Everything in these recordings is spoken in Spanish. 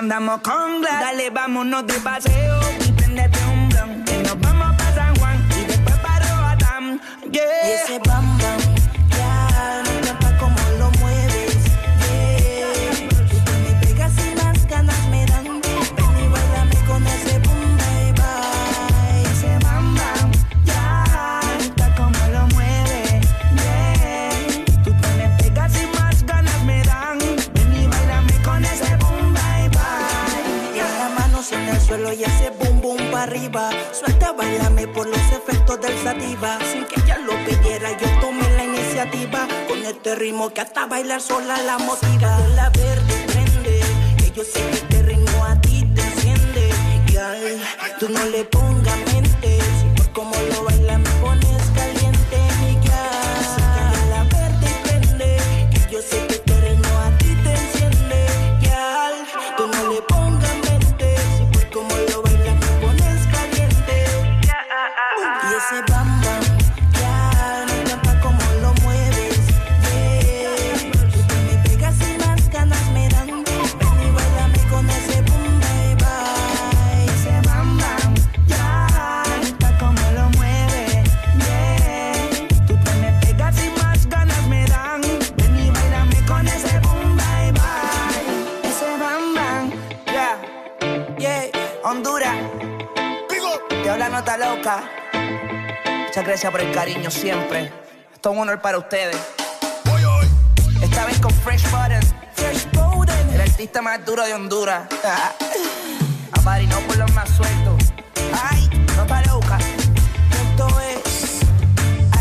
Andamos con glass, dale, vámonos de paseo y prendete un blunt. Que nos vamos para San Juan y después para Roatán. Yeah. Y ese bam bam, arriba. Suelta, bailame por los efectos del sativa. Sin que ella lo pidiera, yo tomé la iniciativa. Con este ritmo que hasta bailar sola la motiva. La verde prende, que yo sé que este ritmo a ti te enciende. Girl, tú no le pongas gracias por el cariño siempre. Esto es un honor para ustedes. Esta vez con Fresh Button. Fresh Button. El artista más duro de Honduras. A Mari, no por los más sueltos. Ay, no está loca. Esto es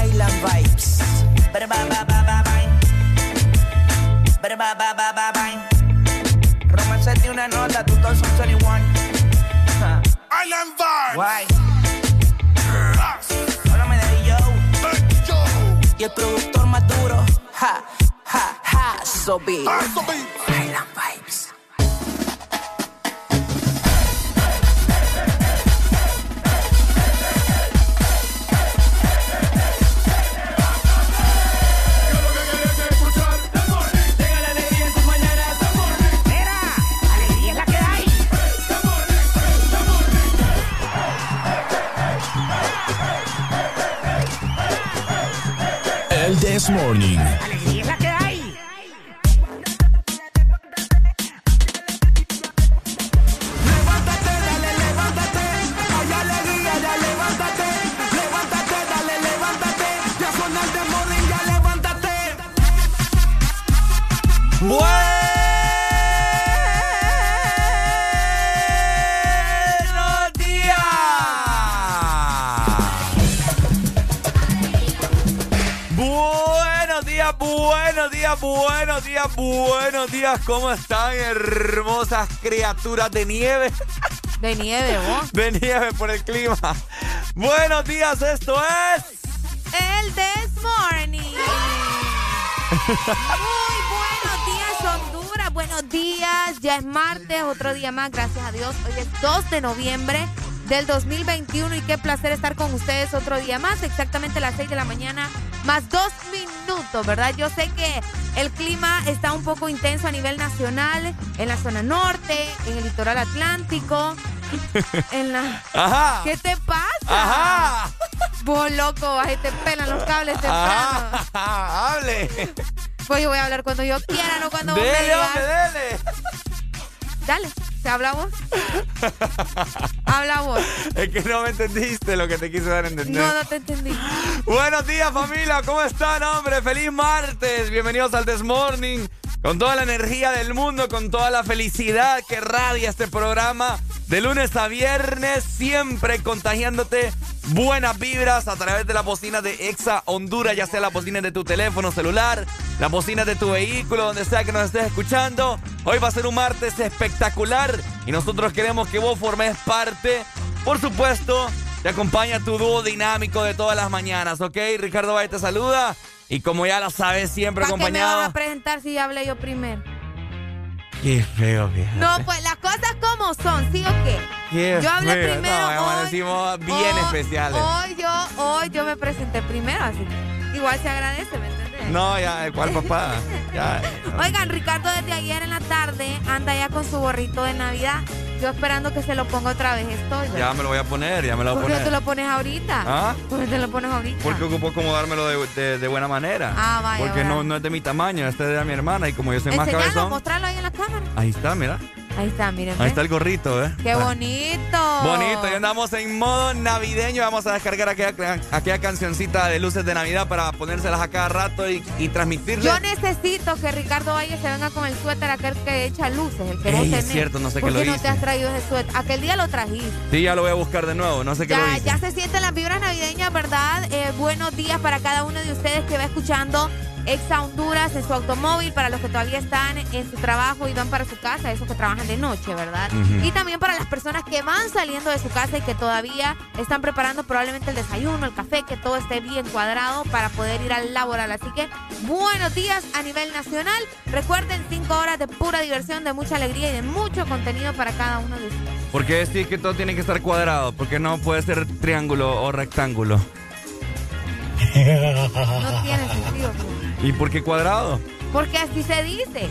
Island Vibes. Ba, ba, ba, ba, ba. Ba, ba, ba, ba. Romance de una nota, 2021. Ja. Island Vibes. Guay. Y el productor más duro. Ja, ja, ja. So big. El This Morning. Días, buenos días, buenos días. ¿Cómo están, hermosas criaturas de nieve? De nieve, vos. De nieve por el clima. Buenos días, esto es. El This Morning. Muy buenos días, Honduras. Buenos días. Ya es martes, otro día más, gracias a Dios. Hoy es 2 de noviembre del 2021 y qué placer estar con ustedes otro día más, exactamente a las 6 de la mañana, más dos minutos, ¿verdad? Yo sé que el clima está un poco intenso a nivel nacional, en la zona norte, en el litoral atlántico, en la... Ajá. ¿Qué te pasa? Ajá. Vos loco, ahí te pelan los cables temprano. Ajá. Hable. Pues yo voy a hablar cuando yo quiera, no cuando vos me Dele, digas. hombre, dele. Dale, ¿te habla vos? Habla vos. Es que no me entendiste lo que te quise dar a entender. No, no te entendí. Buenos días familia, ¿cómo están hombre? Feliz martes, bienvenidos al This Morning. Con toda la energía del mundo, con toda la felicidad que radia este programa. De lunes a viernes, siempre contagiándote buenas vibras a través de las bocinas de Exa Honduras, ya sea las bocinas de tu teléfono celular, las bocinas de tu vehículo, donde sea que nos estés escuchando. Hoy va a ser un martes espectacular y nosotros queremos que vos formes parte. Por supuesto, te acompaña tu dúo dinámico de todas las mañanas, ¿ok? Ricardo Valle te saluda y como ya lo sabes, siempre ¿Para qué me vas acompañado. a presentar si hablé yo primero? Qué feo, fíjate. No, pues las cosas como son, ¿sí o qué? Qué yo hablé feo. primero. No, hoy, decimos bien hoy- especiales. Hoy yo, hoy yo me presenté primero, así que igual se agradece, ¿me entiendes? No, ya, ¿cuál papá? Ya. Oigan, Ricardo desde ayer en la tarde anda ya con su gorrito de Navidad. Yo esperando que se lo ponga otra vez estoy. ¿verdad? Ya me lo voy a poner, ya me lo voy ¿Por a qué no te poner. lo pones ahorita? ¿Ah? ¿Por qué te lo pones ahorita? Porque ocupo acomodármelo de, de, de buena manera. Ah, vaya, Porque vaya. no, no es de mi tamaño, este es de mi hermana y como yo soy más cabezón. mostrarlo ahí en la cámara. Ahí está, mira. Ahí está, miren. Ahí está el gorrito, ¿eh? ¡Qué bonito! Bonito, ya andamos en modo navideño. Vamos a descargar aquella, aquella cancioncita de luces de Navidad para ponérselas a cada rato y, y transmitirle. Yo necesito que Ricardo Valle se venga con el suéter aquel que echa luces, el que Ey, vos es tenés. cierto, no sé ¿Por qué lo no hice. te has traído ese suéter? Aquel día lo trajiste. Sí, ya lo voy a buscar de nuevo. No sé qué lo Ya, hice. ya se sienten las vibras navideñas, ¿verdad? Eh, buenos días para cada uno de ustedes que va escuchando Exa Honduras en su automóvil, para los que todavía están en su trabajo y van para su casa, esos que trabajan de noche, ¿verdad? Y también para las personas que van saliendo de su casa y que todavía están preparando probablemente el desayuno, el café, que todo esté bien cuadrado para poder ir al laboral. Así que buenos días a nivel nacional. Recuerden, cinco horas de pura diversión, de mucha alegría y de mucho contenido para cada uno de ustedes. ¿Por qué decir que todo tiene que estar cuadrado? Porque no puede ser triángulo o rectángulo. No tiene sentido. pues. ¿Y por qué cuadrado? Porque así se dice.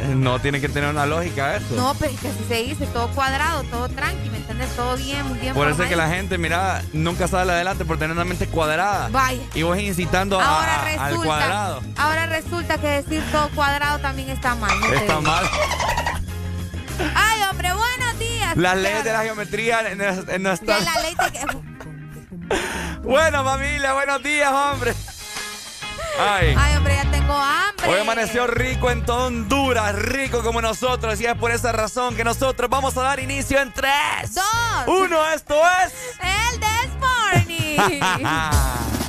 Eh, No tiene que tener una lógica eso. No, pero es que así se dice, todo cuadrado, todo tranqui, ¿me entiendes? Todo bien, muy bien. Por eso es que la gente, mira, nunca sale adelante por tener una mente cuadrada. Vaya. Y vos incitando Ahora a- al resulta, cuadrado. ahora resulta que decir todo cuadrado también está mal. no Está mal. Ay, hombre, buenos días. Las leyes de la geometría la ley te... Bueno, familia, buenos días, hombre. Ay. Ay, hombre, ya tengo hambre. Hoy amaneció rico en todo Honduras, rico como nosotros, y es por esa razón que nosotros vamos a dar inicio en 3, Dos. 1, esto es... El This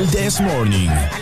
El This Morning.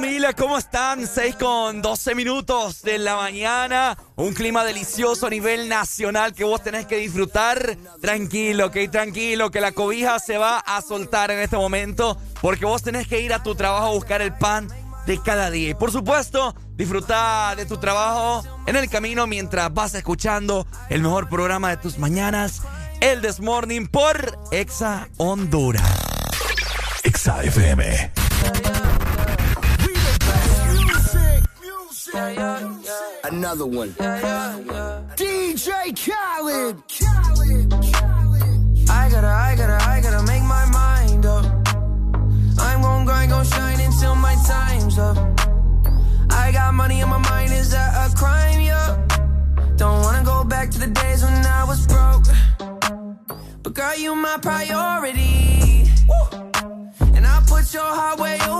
Familia, ¿cómo están? 6 con 12 minutos de la mañana, un clima delicioso a nivel nacional que vos tenés que disfrutar. Tranquilo, ok, tranquilo, que la cobija se va a soltar en este momento porque vos tenés que ir a tu trabajo a buscar el pan de cada día. Y por supuesto, disfrutar de tu trabajo en el camino mientras vas escuchando el mejor programa de tus mañanas, el Desmorning por Exa Honduras. Exa FM. Another one. DJ Khaled. I gotta, I gotta, I gotta make my mind up. I'm gon' grind, gon' shine until my time's up. I got money on my mind, is that a crime? Yeah. Don't wanna go back to the days when I was broke. But girl, you my priority. And I put your heart way over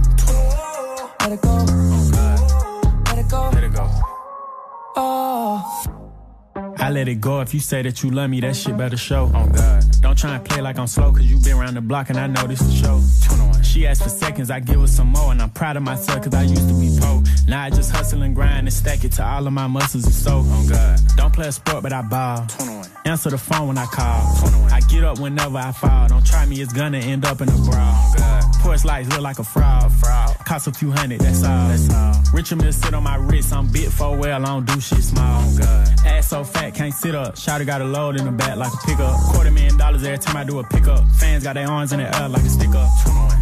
Let it go. Let it go. Oh. I let it go. If you say that you love me, that shit better show. Oh God. Don't try and play like I'm slow, cause you been around the block and I know this the show. She asked for seconds, I give her some more, and I'm proud of myself cause I used to be poor. Now I just hustle and grind and stack it to all of my muscles and so. Oh God. Don't play a sport, but I ball. Answer the phone when I call. I get up whenever I fall. Don't try me, it's gonna end up in a brawl. Oh, Porch lights look like a fraud. fraud. Cost a few hundred, that's all. That's all. Richard Mill sit on my wrist, I'm bit for well, I don't do shit small. Oh, Ass so fat, can't sit up. Shotty got a load in the back like a pickup. Quarter million dollars every time I do a pickup. Fans got their arms in the air like a sticker. up.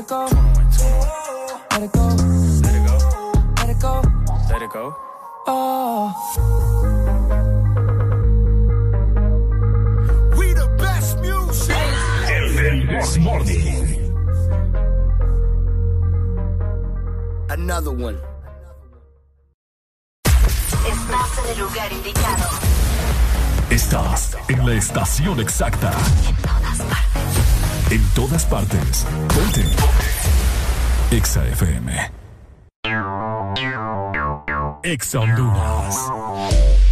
Let it go. Let it go. Let it go. Let it go. Oh. We the best music. El Desmorning. Another one. Estás en el lugar indicado. Estás en la estación exacta. En todas partes. Ponte. Exa FM. Exa Honduras.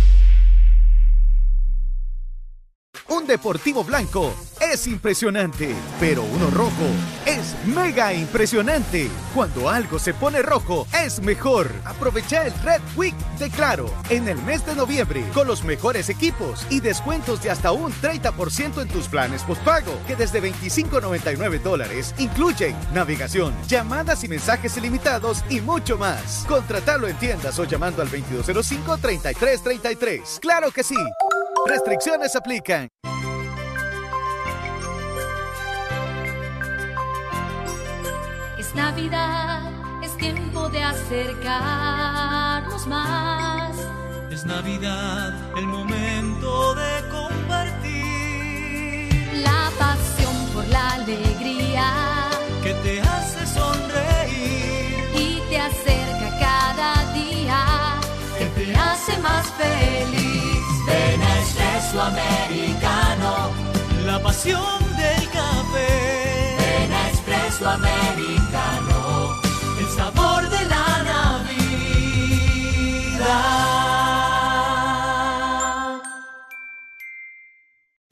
Un deportivo blanco es impresionante, pero uno rojo es mega impresionante. Cuando algo se pone rojo, es mejor. Aprovecha el Red Week de Claro en el mes de noviembre con los mejores equipos y descuentos de hasta un 30% en tus planes postpago, que desde 25.99 dólares incluyen navegación, llamadas y mensajes ilimitados y mucho más. Contratalo en tiendas o llamando al 2205-3333. ¡Claro que sí! Restricciones aplican. Es Navidad, es tiempo de acercarnos más. Es Navidad, el momento de compartir. La pasión por la alegría Que te hace sonreír. y te acerca cada día, que te hace más feliz. Espresso Americano. La pasión del café. Ven a Espresso Americano.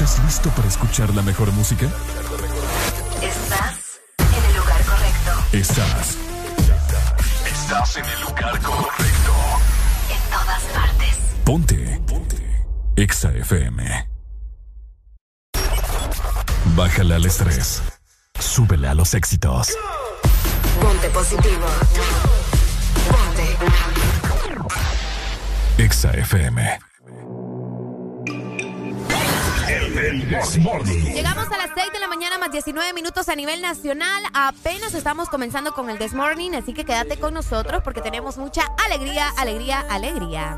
¿Estás listo para escuchar la mejor música? Estás en el lugar correcto. Estás. Estás en el lugar correcto. En todas partes. Ponte. Ponte. Exa FM. Bájale al estrés. Súbele a los éxitos. Ponte positivo. Ponte. Exa FM. Llegamos a las 6 de la mañana más 19 minutos a nivel nacional. Apenas estamos comenzando con el This Morning, así que quédate con nosotros porque tenemos mucha alegría, alegría, alegría.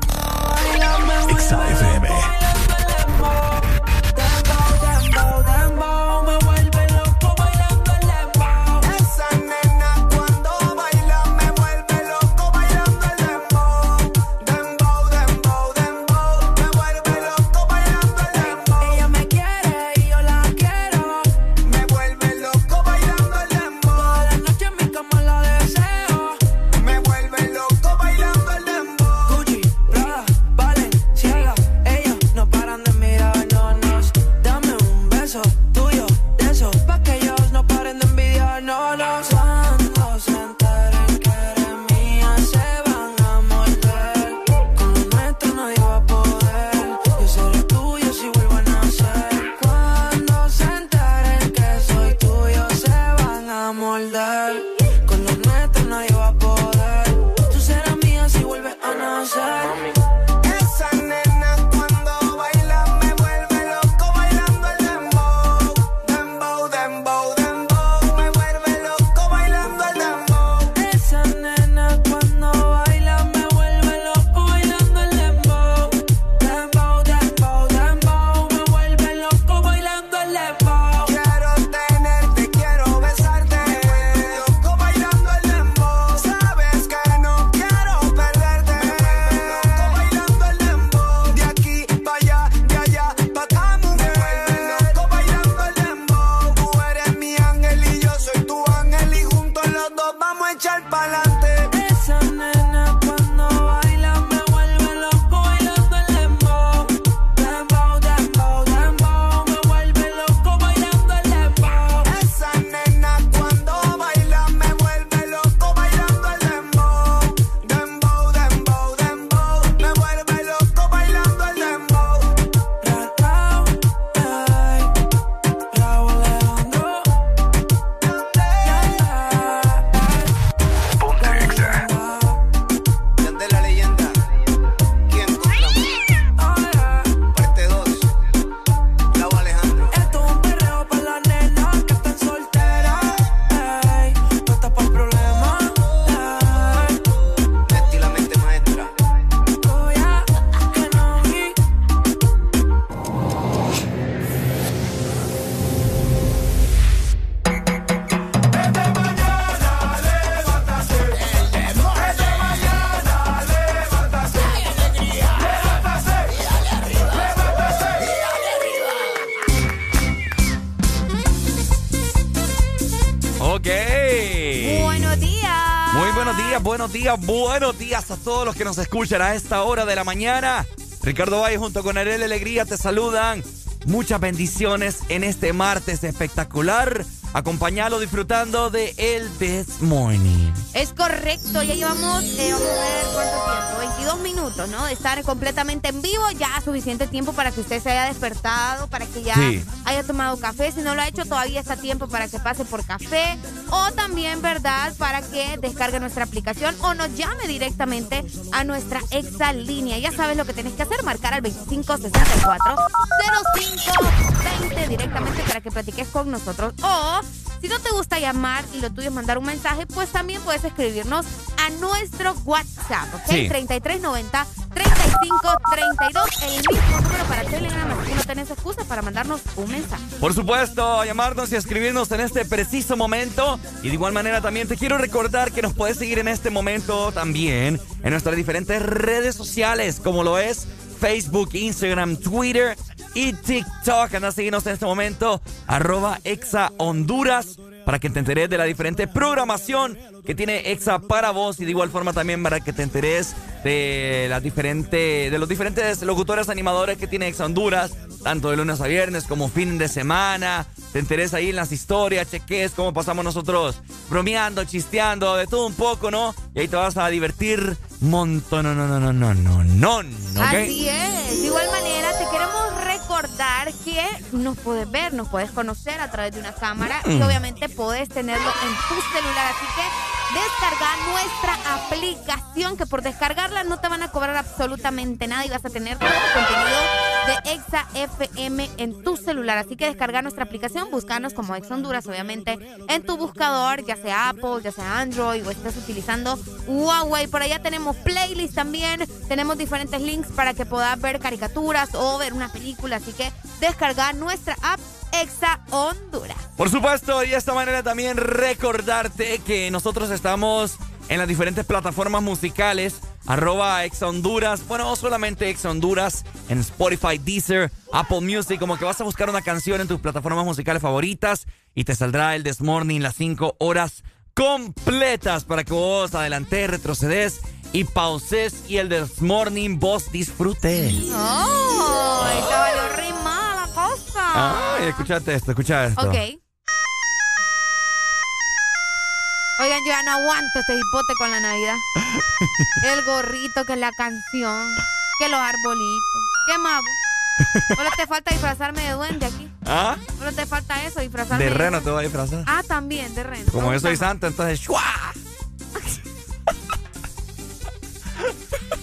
Días, buenos días, a todos los que nos escuchan a esta hora de la mañana. Ricardo Valle junto con Arel Alegría te saludan. Muchas bendiciones en este martes espectacular. Acompañalo disfrutando de el This Morning. Es correcto, ya llevamos, eh, vamos a ver cuánto tiempo, 22 minutos, ¿no? De estar completamente en vivo, ya suficiente tiempo para que usted se haya despertado, para que ya Sí. haya tomado café. Si no lo ha hecho, todavía está tiempo para que pase por café. También, ¿verdad? Para que descargue nuestra aplicación o nos llame directamente a nuestra exa línea. Ya sabes lo que tienes que hacer, marcar al 2564 0520 directamente para que platiques con nosotros. O si no te gusta llamar y lo tuyo es mandar un mensaje, pues también puedes escribirnos a nuestro WhatsApp, ¿ok? Sí. 3390 3532, el mismo Telegram, así no tenés excusa para mandarnos un mensaje. Por supuesto, llamarnos y escribirnos en este preciso momento. Y de igual manera también te quiero recordar que nos puedes seguir en este momento también en nuestras diferentes redes sociales, como lo es Facebook, Instagram, Twitter y TikTok. Anda a en este momento, arroba para que te enteres de la diferente programación que tiene Exa para vos y de igual forma también para que te enteres de las diferentes, de los diferentes locutores animadores que tiene Exa Honduras, tanto de lunes a viernes como fin de semana. Te enteres ahí en las historias, cheques cómo pasamos nosotros bromeando, chisteando, de todo un poco, ¿no? Y ahí te vas a divertir montón, no, no, no, no, no, no, no. Así es. De igual manera, te queremos recordar que nos puedes ver, nos puedes conocer a través de una cámara y Mm. obviamente puedes tenerlo en tu celular. Así que descarga nuestra aplicación, que por descargarla no te van a cobrar absolutamente nada y vas a tener todo el contenido de Exa FM en tu celular. Así que descarga nuestra aplicación, búscanos como Exa Honduras, obviamente, en tu buscador, ya sea Apple, ya sea Android o estés utilizando Huawei. Por allá tenemos playlist también, tenemos diferentes links para que puedas ver caricaturas o ver una película. Así que descarga nuestra app Exa Honduras. Por supuesto, y de esta manera también recordarte que nosotros estamos en las diferentes plataformas musicales. Arroba Ex Honduras. Bueno, no solamente Ex Honduras. En Spotify, Deezer, Apple Music. Como que vas a buscar una canción en tus plataformas musicales favoritas. Y te saldrá el This Morning las 5 horas completas para que vos adelantes, retrocedes y pauses. Y el This Morning vos disfrutes. ¡Oh! Esta valió rimada la cosa. Ay, escúchate esto, escucha esto. Ok. Oigan, yo ya no aguanto este hipote con la Navidad. El gorrito, que la canción, que los arbolitos. ¿Qué más? vos? Solo te falta disfrazarme de duende aquí. ¿Ah? Solo te falta eso, disfrazarme De reno te voy a disfrazar. Ah, también, de reno. Como yo soy santo, entonces ¡shua!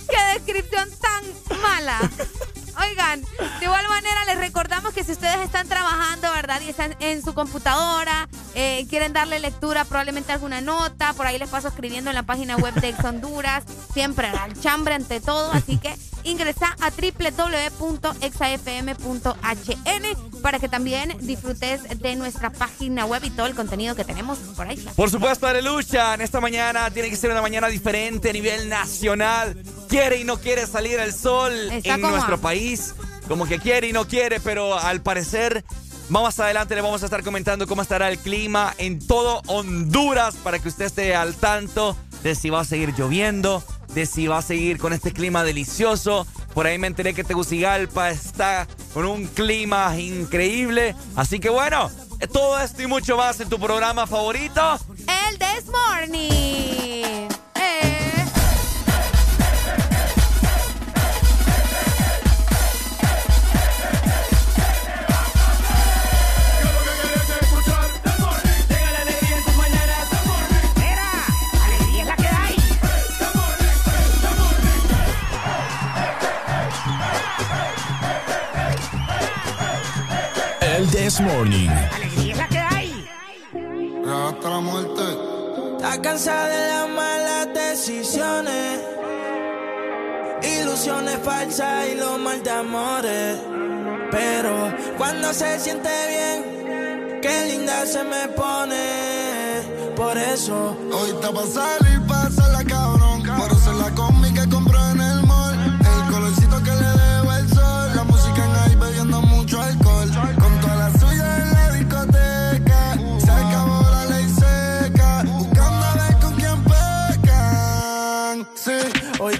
¡Qué descripción tan mala! Oigan, de igual manera les recordamos que si ustedes están trabajando, ¿verdad? Y están en su computadora, eh, quieren darle lectura probablemente alguna nota, por ahí les paso escribiendo en la página web de Ex Honduras, siempre al chambre ante todo, así que ingresa a www.exafm.hn para que también disfrutes de nuestra página web y todo el contenido que tenemos por ahí. Por supuesto, Aleluya, en esta mañana tiene que ser una mañana diferente a nivel nacional. Quiere y no quiere salir el sol Está en como nuestro a- país. Como que quiere y no quiere, pero al parecer, más adelante le vamos a estar comentando cómo estará el clima en todo Honduras para que usted esté al tanto de si va a seguir lloviendo, de si va a seguir con este clima delicioso. Por ahí me enteré que Tegucigalpa está con un clima increíble. Así que bueno, todo esto y mucho más en tu programa favorito. El This Morning. El This Morning. Alegría es la que hay. Hasta la muerte. Está cansada de las malas decisiones, ilusiones falsas y los mal de amores. Pero cuando se siente bien, qué linda se me pone. Por eso Hoy está pa' salir, pasarla cabrón. Por hacer la que compró en. El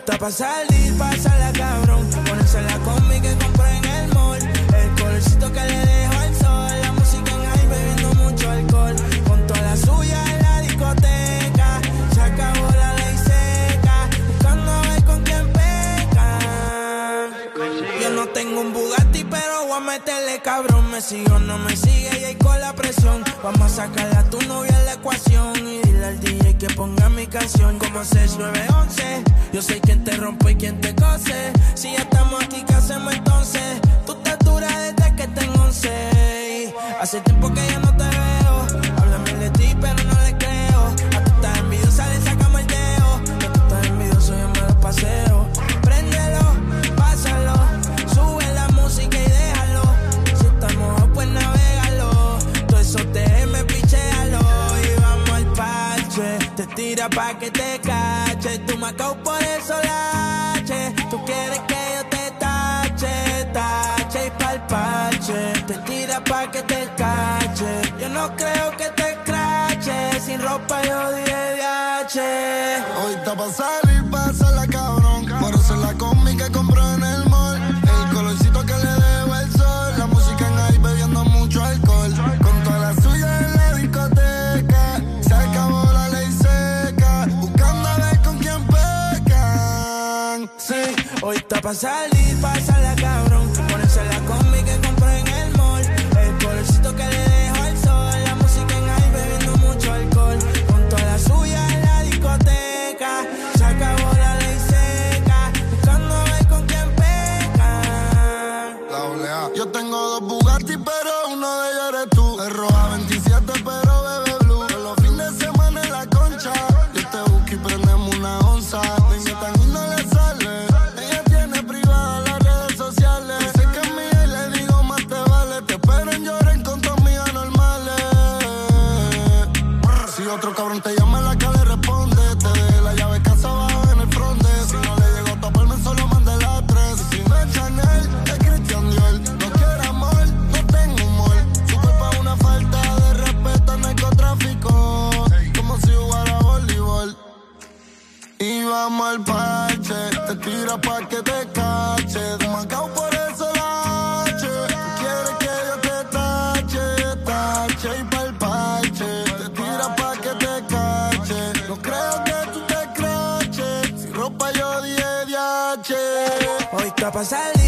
está pa' salir, pasarla cabrón. Ponerse cabrón. Me sigo, no me sigue y ahí con la presión. Vamos a sacarle a tu novia en la ecuación. Y dile al DJ que ponga mi canción como 6911. Yo soy quien te rompe y quien te cose. Si ya estamos aquí, ¿qué hacemos entonces? Tú estás dura desde que tengo 11. Hace tiempo que ya no te veo. Háblame de ti, pero no le creo. A tú estás envidiosa, le sacamos el dedo. Que tú estás envidioso, yo me lo paseo. Te tira pa' que te cache. Tú me por eso lache. Tú quieres que yo te tache, tache y pa'l parche. Te tira pa' que te cache. Yo no creo que te crache. Sin ropa yo diré viaje. Hoy está pa' está pa' salir, pasarla cabrón. Hoy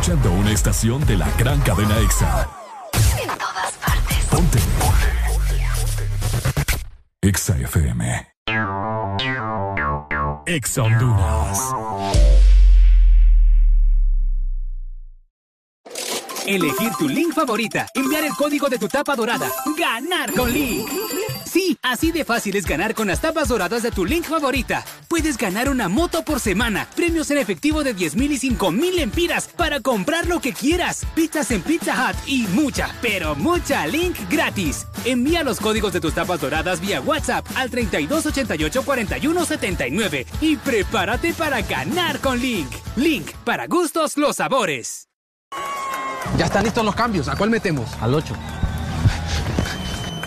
escuchando una estación de la gran cadena EXA. en todas partes. Ponte. EXA FM. EXA Honduras. Elegir tu link favorita, enviar el código de tu tapa dorada, ganar con Link. Sí, así de fácil es ganar con las tapas doradas de tu link favorita. Puedes ganar una moto por semana, premios en efectivo de 10 mil y 5 mil empiras para comprar lo que quieras, pizzas en Pizza Hut y mucha, pero mucha link gratis. Envía los códigos de tus tapas doradas vía WhatsApp al 3288 4179 y prepárate para ganar con Link. Link, para gustos los sabores. Ya están listos los cambios. ¿A cuál metemos? Al 8.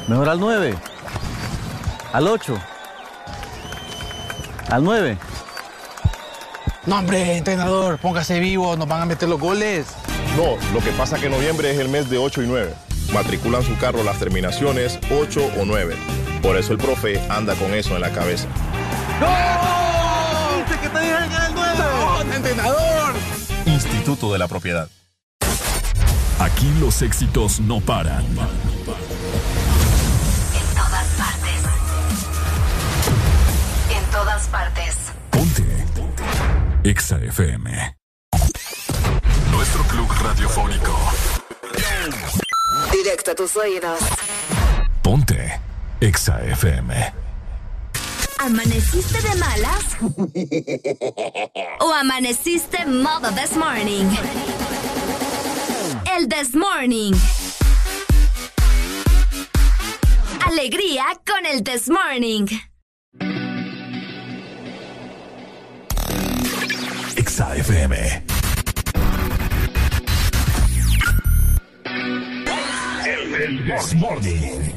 Mejor al 9. Al 8. Al 9. No, hombre, entrenador, póngase vivo, nos van a meter los goles. No, lo que pasa es que noviembre es el mes de 8 y 9. Matriculan su carro las terminaciones 8 o 9. Por eso el profe anda con eso en la cabeza. ¡No! ¿Viste que te dije que era el 9? ¡No, entrenador! Instituto de la Propiedad. Aquí los éxitos no paran. Todas partes. EXA FM. Nuestro club radiofónico. Directo a tus oídos. Ponte. EXA FM. ¿Amaneciste de malas? ¿O amaneciste modo this morning? El this morning. Alegría con el this morning. EXA FM. El This Morning.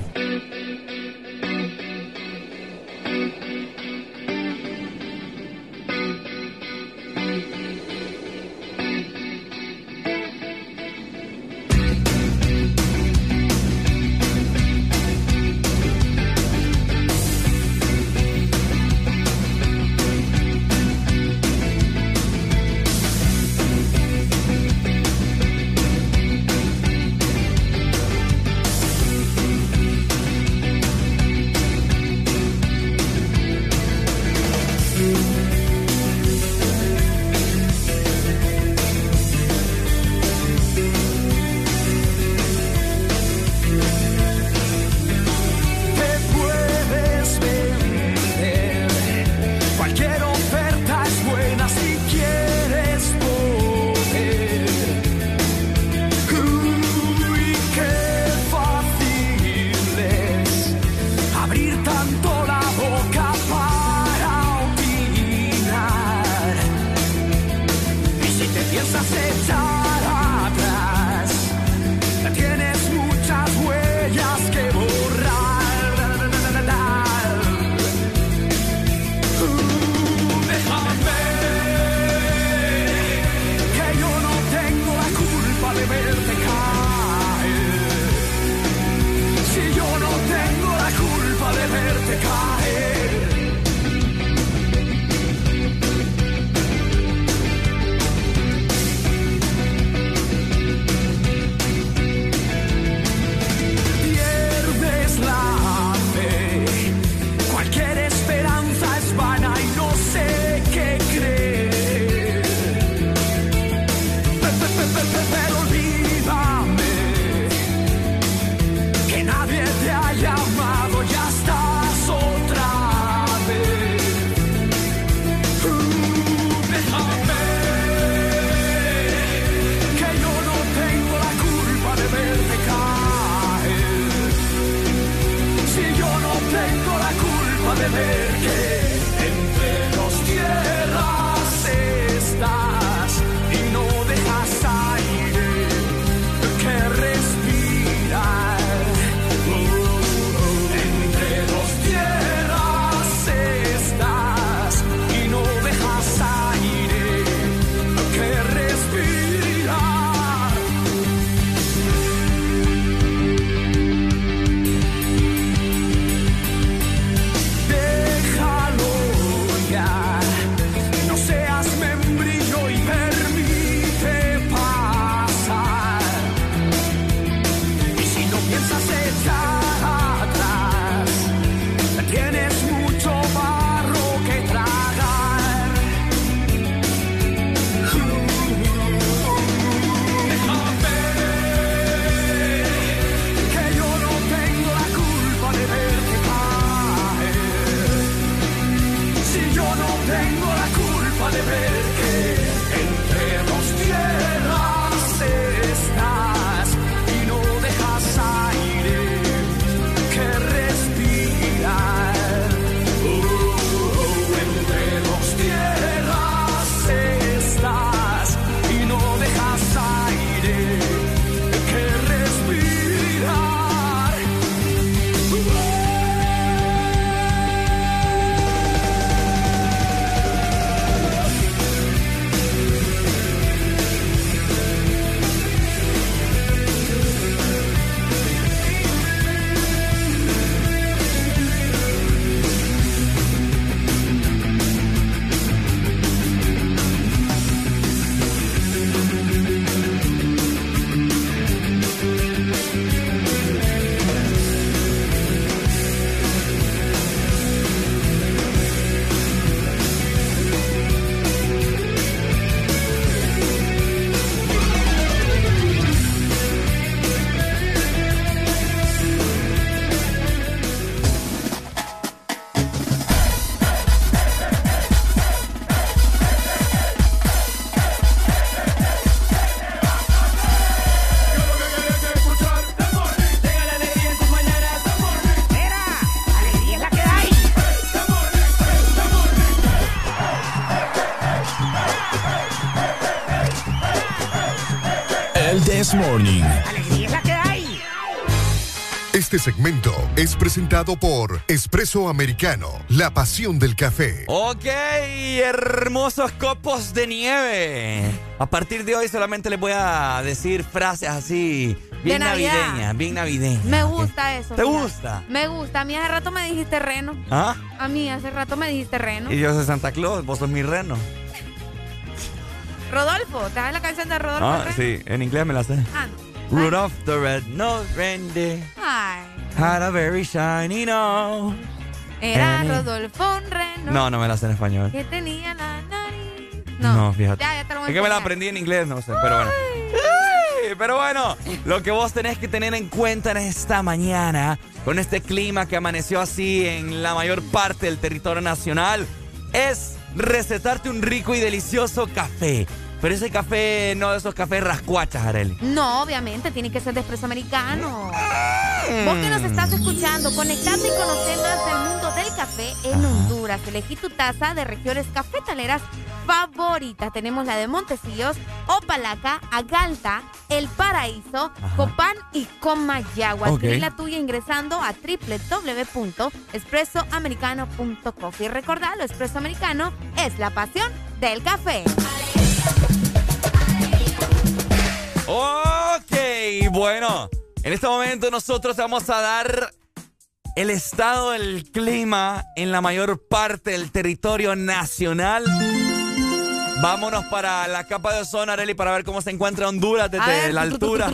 Este segmento es presentado por Espresso Americano, la pasión del café. Ok, hermosos copos de nieve. A partir de hoy solamente les voy a decir frases así, bien navideñas, bien navideñas. Me gusta eso. ¿Te gusta? Me gusta. A mí hace rato me dijiste reno. ¿Ah? A mí hace rato me dijiste reno. Y yo soy Santa Claus, vos sos mi reno. Rodolfo, ¿te sabes la canción de Rodolfo? Ah, reno? sí, en inglés me la sé. Ah, no. Rudolph the Red-Nosed Reindeer Ay, had a very shiny nose. era Rodolfo un reno. No, no me la sé en español. Que tenía la nariz. No, fíjate. Ya, ya te lo voy a es que me la aprendí en inglés, no sé, pero bueno. Ay, Pero bueno, lo que vos tenés que tener en cuenta en esta mañana, con este clima que amaneció así en la mayor parte del territorio nacional, es recetarte un rico y delicioso café. Pero ese café, no de esos cafés rascuachas, Areli. No, obviamente, tiene que ser de expreso americano. Vos que nos estás escuchando, conectate y conoce más del mundo del café en Honduras. Elegí tu taza de regiones cafetaleras favoritas. Tenemos la de Montecillos, Opalaca, Agalta, El Paraíso, Copán y Comayagua. Ok. Adquirí la tuya ingresando a www.espressoamericano.coffee. Y recordalo, Espresso Americano es la pasión del café. Ok, bueno, en este momento nosotros vamos a dar el estado del clima en la mayor parte del territorio nacional. Vámonos para la capa de ozono, Areli, para ver cómo se encuentra Honduras desde ver. la altura.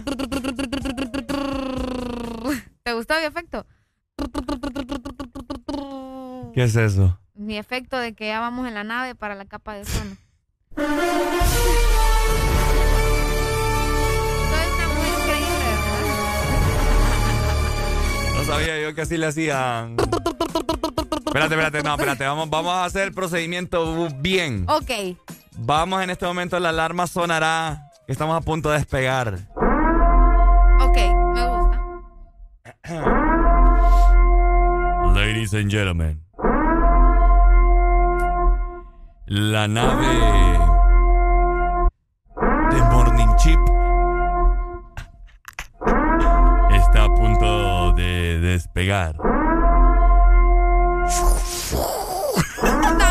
¿Te gustó mi efecto? ¿Qué es eso? Mi efecto de que ya vamos en la nave para la capa de ozono. Sabía yo que así le hacían. Espérate, espérate, no, espérate. Vamos, vamos a hacer el procedimiento bien. Ok. Vamos en este momento, la alarma sonará. Estamos a punto de despegar. Ok, me gusta. Ladies and gentlemen. La nave despegar. No,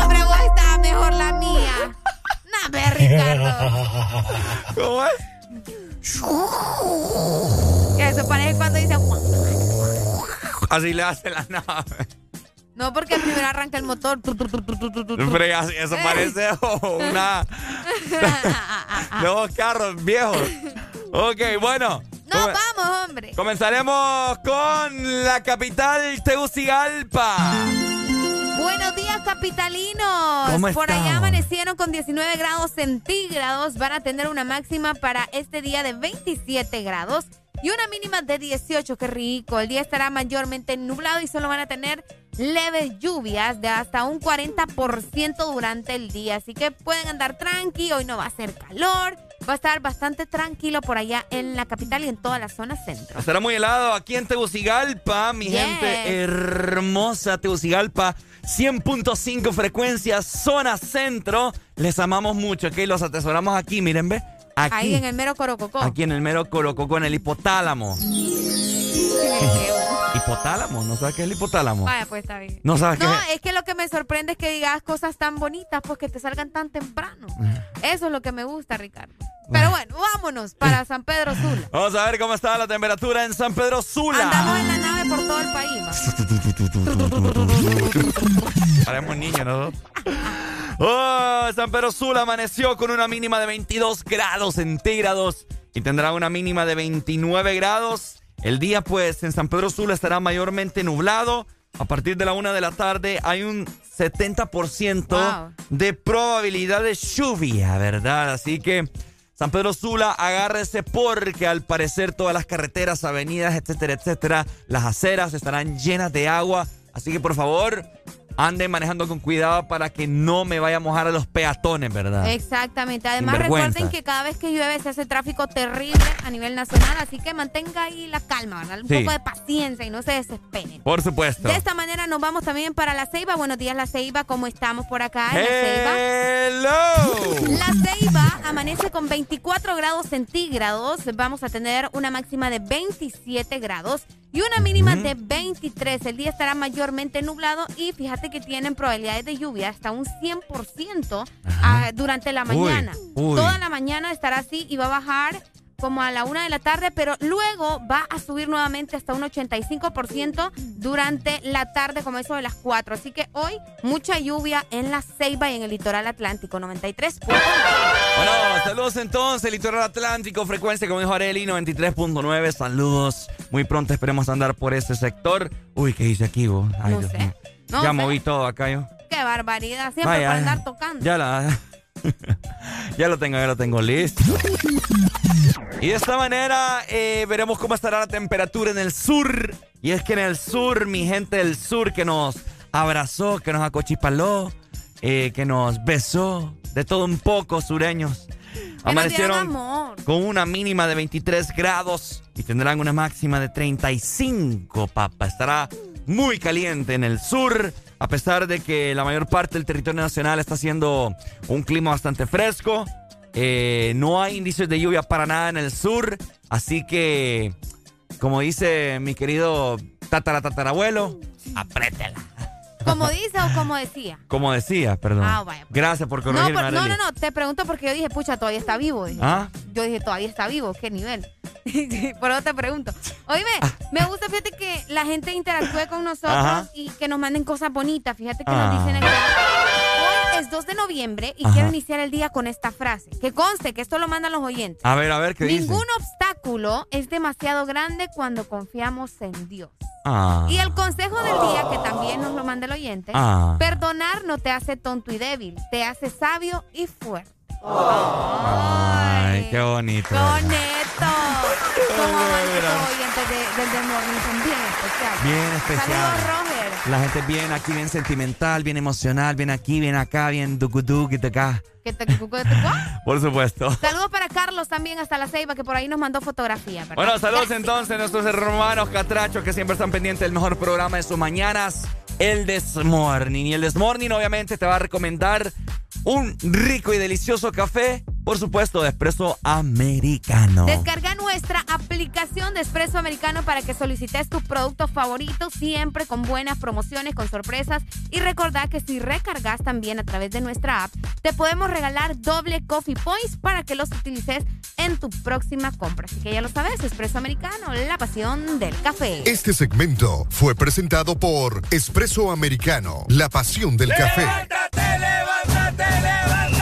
hombre, vos estaba mejor la mía. No, ve, Ricardo. ¿Cómo es? Que eso parece cuando dice... Así le hace la nave. No, porque primero arranca el motor. Pero eso parece una... Nuevos carros viejos. Ok, bueno. No, vamos, hombre. Comenzaremos con la capital Tegucigalpa. Buenos días, capitalinos. ¿Cómo Por allá amanecieron con 19 grados centígrados. Van a tener una máxima para este día de 27 grados y una mínima de 18. Qué rico. El día estará mayormente nublado y solo van a tener leves lluvias de hasta un 40% durante el día. Así que pueden andar tranqui. Hoy no va a ser calor. Va a estar bastante tranquilo por allá en la capital y en toda la zona centro. Estará muy helado aquí en Tegucigalpa, mi Yes. gente hermosa Tegucigalpa. 100.5 frecuencia, zona centro. Les amamos mucho, ¿ok? Los atesoramos aquí, miren, ve. Aquí, Ahí en el mero Corococó. aquí en el mero Corococo, en el hipotálamo. ¿Hipotálamo? ¿No sabes qué es el hipotálamo? Vaya, pues está bien. ¿No sabes qué No, es? es que lo que me sorprende es que digas cosas tan bonitas, pues que te salgan tan temprano. Eso es lo que me gusta, Ricardo. Pero bueno, vámonos para San Pedro Sula. Vamos a ver cómo está la temperatura en San Pedro Sula. Andamos en la nave por todo el país. va. Haremos niños, ¿no? Oh, San Pedro Sula amaneció con una mínima de 22 grados centígrados y tendrá una mínima de 29 grados. El día, pues, en San Pedro Sula estará mayormente nublado. A partir de la una de la tarde hay un 70% Wow. de probabilidad de lluvia, ¿verdad? Así que San Pedro Sula, agárrese porque al parecer todas las carreteras, avenidas, etcétera, etcétera, las aceras estarán llenas de agua. Así que por favor, anden manejando con cuidado para que no me vaya a mojar a los peatones, ¿verdad? Exactamente. Además, recuerden que cada vez que llueve se hace tráfico terrible a nivel nacional, así que mantenga ahí la calma, ¿verdad? Un Sí. poco de paciencia y no se desesperen. Por supuesto. De esta manera nos vamos también para La Ceiba. Buenos días, La Ceiba. ¿Cómo estamos por acá en La Ceiba? ¡Hello! La Ceiba amanece con 24 grados centígrados. Vamos a tener una máxima de 27 grados y una mínima de 23. El día estará mayormente nublado y fíjate que tienen probabilidades de lluvia hasta un 100% ah, durante la mañana. uy. Toda la mañana estará así y va a bajar como a la una de la tarde, pero luego va a subir nuevamente hasta un 85% durante la tarde, como eso de las 4. Así que hoy mucha lluvia en la Ceiba y en el litoral atlántico, 93. Bueno, saludos entonces, Litoral Atlántico, frecuencia, como dijo Areli, 93.9. Saludos. Muy pronto esperemos andar por ese sector. Uy, ¿qué hice aquí, vos? Ay, No Dios sé. mío. No ya moví todo acá yo. Qué barbaridad, siempre Vaya, para andar tocando. Ya la. ya lo tengo, ya lo tengo listo. Y de esta manera eh, veremos cómo estará la temperatura en el sur. Y es que en el sur, mi gente del sur que nos abrazó, que nos acochipaló, eh, que nos besó, de todo un poco, sureños. Amanecieron con una mínima de 23 grados y tendrán una máxima de 35, papa. Estará muy caliente en el sur, a pesar de que la mayor parte del territorio nacional está haciendo un clima bastante fresco. Eh, no hay indicios de lluvia para nada en el sur, así que, como dice mi querido tatara tatarabuelo, apriétela. Como dice o como decía. Como decía, perdón. Ah, vaya. Gracias por No, corregirme, por- no, Arely. no, no, te pregunto porque yo dije, pucha, todavía está vivo. dije. ¿Ah? Yo dije, todavía está vivo, ¿qué nivel? por eso te pregunto. Oíme, me gusta, fíjate que la gente interactúe con nosotros Ajá. y que nos manden cosas bonitas. Fíjate que Ah. nos dicen acá. Es 2 de noviembre y Ajá. quiero iniciar el día con esta frase. Que conste que esto lo mandan los oyentes. A ver, a ver, ¿qué dice? Ningún obstáculo es demasiado grande cuando confiamos en Dios. Ah. Y el consejo del día, que también nos lo manda el oyente, Ah. perdonar no te hace tonto y débil, te hace sabio y fuerte. Ay, qué bonito. ¡Qué bonito! Como oyentes de- del The Morning, son bien especiales. Bien especial. Saludos, Roger. La gente bien aquí, bien sentimental, bien emocional, bien aquí, bien acá, bien ducuduk y de acá. Que te-. Por supuesto. Saludos para Carlos también hasta la Ceiba, que por ahí nos mandó fotografía. ¿verdad? Bueno, saludos entonces a nuestros hermanos catrachos que siempre están pendientes del mejor programa de sus mañanas, el Desmorning. Y el Desmorning obviamente te va a recomendar un rico y delicioso café, por supuesto, de espresso americano. Descarga nuestra aplicación de Espresso Americano para que solicites tus productos favoritos, siempre con buenas promociones, con sorpresas. Y recordad que si recargas también a través de nuestra app, te podemos regalar doble coffee points para que los utilices en tu próxima compra. Así que ya lo sabes, Espresso Americano, la pasión del café. Este segmento fue presentado por Espresso Americano, la pasión del café. ¡Levántate, levántate, levántate!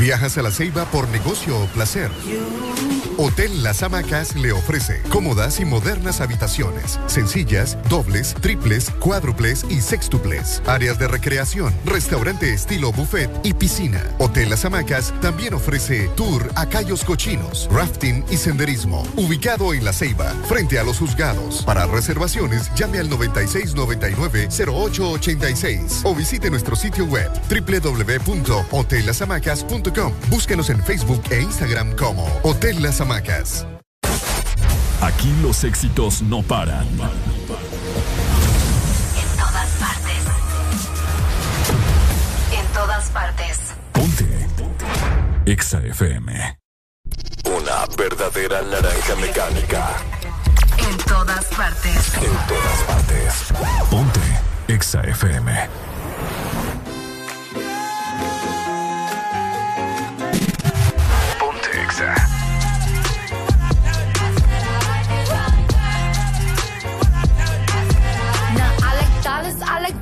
¿Viajas a la Ceiba por negocio o placer? Hotel Las Hamacas le ofrece cómodas y modernas habitaciones, sencillas, dobles, triples, cuádruples y sextuples, áreas de recreación, restaurante estilo buffet y piscina. Hotel Las Hamacas también ofrece tour a Cayos Cochinos, rafting y senderismo, ubicado en La Ceiba, frente a los juzgados. Para reservaciones, llame al 9699-0886 o visite nuestro sitio web www.hotellasamacas.com. Búsquenos en Facebook e Instagram como Hotel Las Hamacas. Aquí los éxitos no paran. En todas partes. En todas partes. Ponte. EXA FM. Una verdadera naranja mecánica. En todas partes. En todas partes. Ponte. EXA FM. Ponte Exa.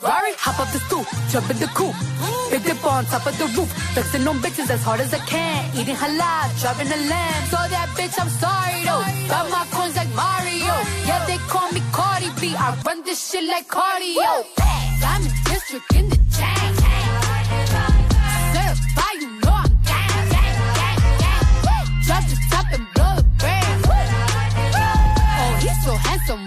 Ferrari, hop up the stoop, jump in the coupe. Big dip on top of the roof, flexing on bitches as hard as I can. Eating halal, driving a lamb. So that bitch, I'm sorry though. Got my coins like Mario. Yeah, they call me Cardi B. I run this shit like cardio. Diamond district in the chain. Certified, you know I'm gang, gang, gang, gang. Drop the top and blow the brand. Oh, he's so handsome,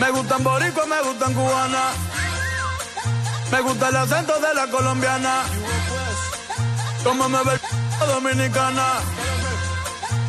Me gustan boricua, me gustan cubana. Me gusta el acento de la colombiana. Como me ve dominicana.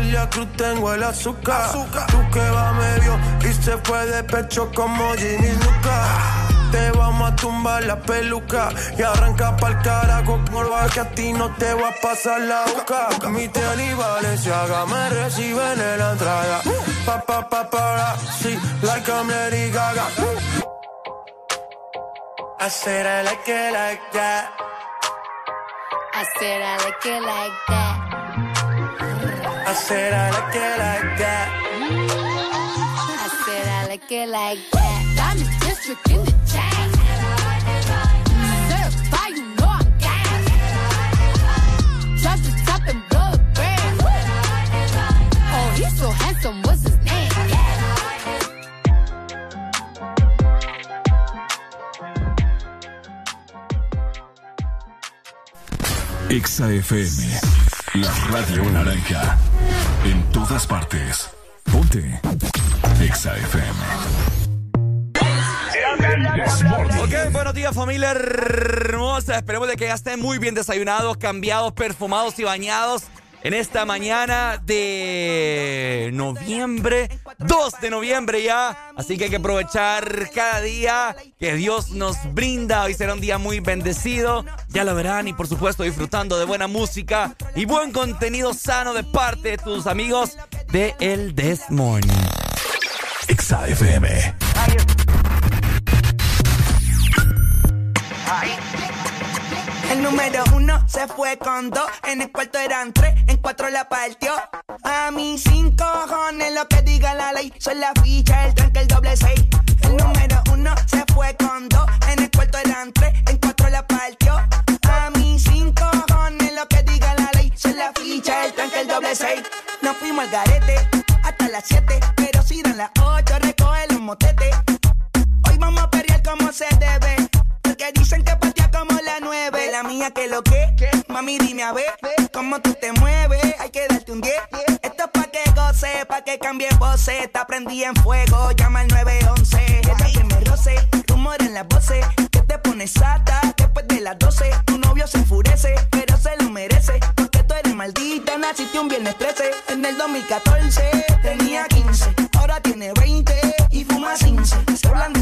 la cruz tengo el azúcar. Tú que va medio y se fue de pecho como Ginny Luca. Te vamos a tumbar la peluca y arranca pa'l carajo con que a ti no te va a pasar la boca. Mi tele Valenciaga me reciben en la entrada. Pa pa pa para, sí, like I'm Lady Gaga. I said I like it like that. I said I like. I said I like it like that. I said I like it like that. Diamond district in the chain. Certified, you know I'm gang. Drop the top and blow the brand. Oh, he's so handsome. What's his name? Exa FM, la radio naranja. En todas partes. Ponte. Exa FM. Ok, buenos días familia hermosa. Esperemos de que ya estén muy bien desayunados, cambiados, perfumados y bañados en esta mañana de noviembre, 2 de noviembre ya. Así que hay que aprovechar cada día que Dios nos brinda. Hoy será un día muy bendecido. Ya lo verán y por supuesto disfrutando de buena música y buen contenido sano de parte de tus amigos de El This Morning. El número uno se fue con dos, en el cuarto eran tres, en cuatro la partió. A mí cinco cojones lo que diga la ley, son la ficha, el tranque, el doble seis. El número uno se fue con dos, en el cuarto eran tres, en cuatro la partió. A mí cinco cojones lo que diga la ley, son la ficha, el tranque, el doble seis. Nos fuimos al garete hasta las siete, pero si dan las ocho, recoge los motetes. Hoy vamos a pelear como se debe. Porque dicen que mía que lo que, mami dime a ver cómo tú te mueves. Hay que darte un 10. Esto es pa' que goce, pa' que cambie voces. Está prendí en fuego, llama al 911. Ella que me roce, rumor en las voces. Que te pones sata después de las 12. Tu novio se enfurece, pero se lo merece. Porque tú eres maldita, naciste un viernes 13. En el 2014 tenía 15, ahora tiene 20 y fuma 15. Se hablan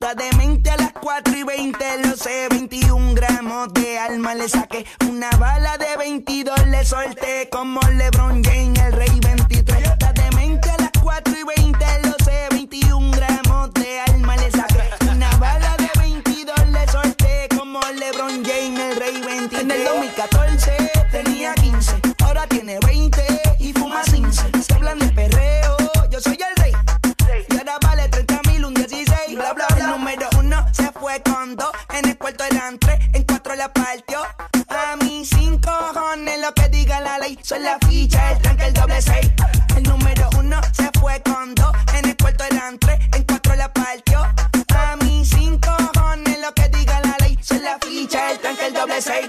La demente a las 4 y 20, lo sé, 21 gramos de alma le saqué. Una bala de 22 le solté como LeBron James, el rey 23. La demente a las 4 y 20, dos. En el cuarto eran tres, en cuatro la partió. A mí cinco cojones lo que diga la ley. Son la ficha, el tranque, el doble seis. El número uno se fue con dos. En el cuarto eran tres, en cuatro la partió. A mí cinco cojones lo que diga la ley. Son la ficha, el tranque, el doble seis.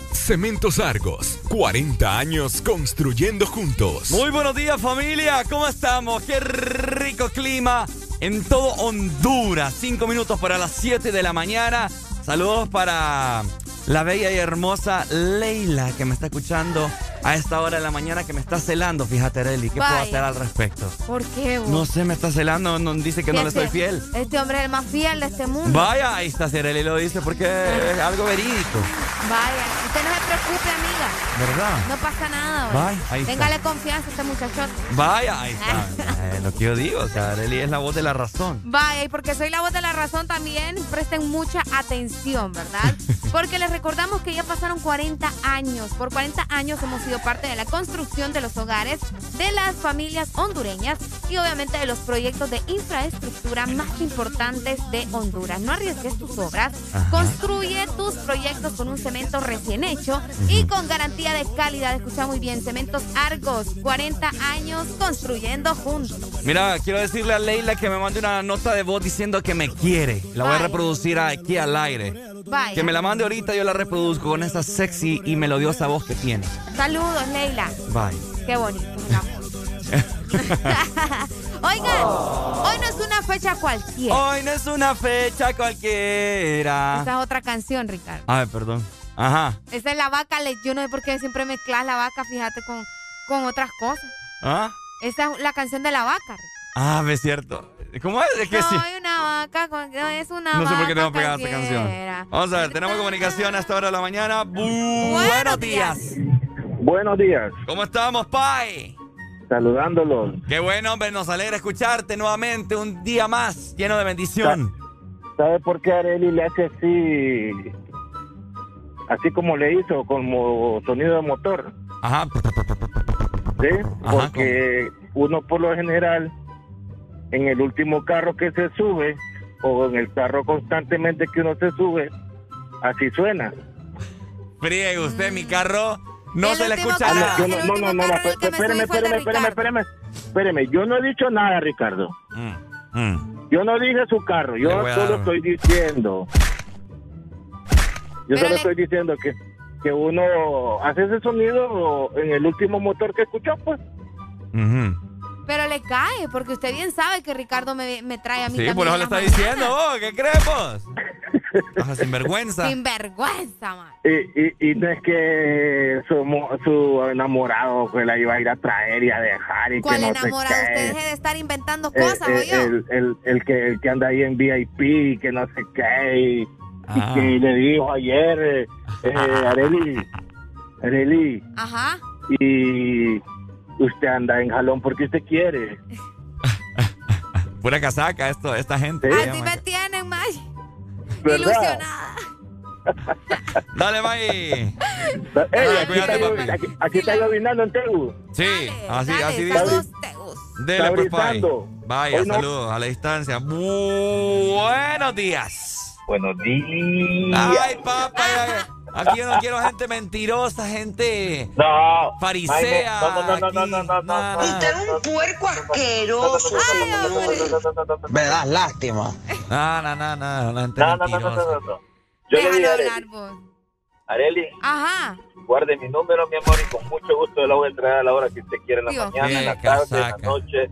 Cementos Argos. 40 años construyendo juntos. Muy buenos días familia, ¿cómo estamos? Qué rico clima en todo Honduras. Cinco minutos para las 7 de la mañana. Saludos para la bella y hermosa Leila que me está escuchando a esta hora de la mañana que me está celando. Fíjate, Areli, ¿qué puedo hacer al respecto? ¿Por qué, vos? No sé, me está celando, no, dice que no le Este- soy fiel. Este hombre es el más fiel de este mundo. Vaya, ahí está, Areli lo dice porque es algo verídico, Vaya, usted no preocupe, amiga. ¿verdad? No pasa nada. Vaya, ahí está. Téngale confianza a este muchachón. Vaya, ahí está. Eh, lo que yo digo, o sea, Areli es la voz de la razón. Vaya, y porque soy la voz de la razón también, presten mucha atención, ¿verdad? Porque les recordamos que ya pasaron 40 años. Por 40 años hemos sido parte de la construcción de los hogares de las familias hondureñas y obviamente de los proyectos de infraestructura más importantes de Honduras. No arriesgues tus obras, Ajá. construye tus proyectos con un cemento recién hecho y con garantía de calidad. Escucha muy bien, Cementos Argos, 40 años construyendo juntos. Mira, quiero decirle a Leila que me mande una nota de voz diciendo que me quiere. La voy a reproducir aquí al aire. Vaya. Que me la mande ahorita, yo la reproduzco con esa sexy y melodiosa voz que tiene. Saludos, Leila. Bye. Qué bonito. Oigan, hoy no es una fecha cualquiera. Hoy no es una fecha cualquiera. Esta es otra canción, Ricardo. Ay, perdón. Ajá. Esa es la vaca. le- Yo no sé por qué siempre mezclas la vaca, fíjate, con, con otras cosas. ¿Ah? Esa es la canción de la vaca. Ah, es cierto. ¿Cómo es? Es que sí. Soy una vaca, con- no, es una No sé vaca por qué tengo pegada esta cualquiera. canción. Vamos a ver, tenemos comunicación a esta hora de la mañana. Bu- Buenos días. Buenos días. ¿Cómo estamos, Pai? Saludándolos. Qué bueno, hombre, nos alegra escucharte nuevamente un día más lleno de bendición. ¿Sabe por qué Areli le hace así? Así como le hizo, como sonido de motor. Ajá. ¿Sí? Porque uno por lo general, en el último carro que se sube, o en el carro constantemente que uno se sube, así suena. Friegue usted, mi carro no El se le escucha carro- nada. yo no, no, no, no, no, espéreme, espéreme, espéreme, espéreme, espéreme, yo no he dicho nada, Ricardo. Yo no dije su carro, yo solo estoy diciendo. Yo Pero solo le- estoy diciendo que, que uno hace ese sonido en el último motor que escuchó, pues. Pero le cae, porque usted bien sabe que Ricardo me, me trae a mí Sí, también por eso le está mañanas. diciendo vos. ¿Qué? Ajá, sinvergüenza. Sin vergüenza, man. Y, y, y no es que su, mo- su enamorado que la iba a ir a traer y a dejar y ¿Cuál que no enamorado? sé Usted deje de estar inventando Eh, cosas, eh, ¿oyó? el, el, el que, el que anda ahí en VIP y que no sé qué y, y Ah. que le dijo ayer eh, eh, Areli Areli Ajá. y usted anda en jalón porque usted quiere Pura casaca esto, esta gente. Así me tienen. ¿Verdad? Ilusionada. Dale, May. Ey, Dale, aquí, cuídate, está, papi. aquí, aquí está llovinando en Tegu Sí, así, dale, así dice. Dele, pues. Vaya, saludos a la distancia. Buenos días. Buenos días. Ay, papá. Aquí yo no quiero gente mentirosa, gente no, farisea. no, no, no, no, no, no, no, no, no. Usted es un puerco asqueroso. Me das lástima. No, no, no, no, No, no, no, no, no, no. Yo le dije a hablar, Areli, vos. Areli, Ajá. guarde mi número, mi amor, y con mucho gusto la voy a traer a la hora que usted quiera, en la Dios. mañana, en la tarde, en la noche,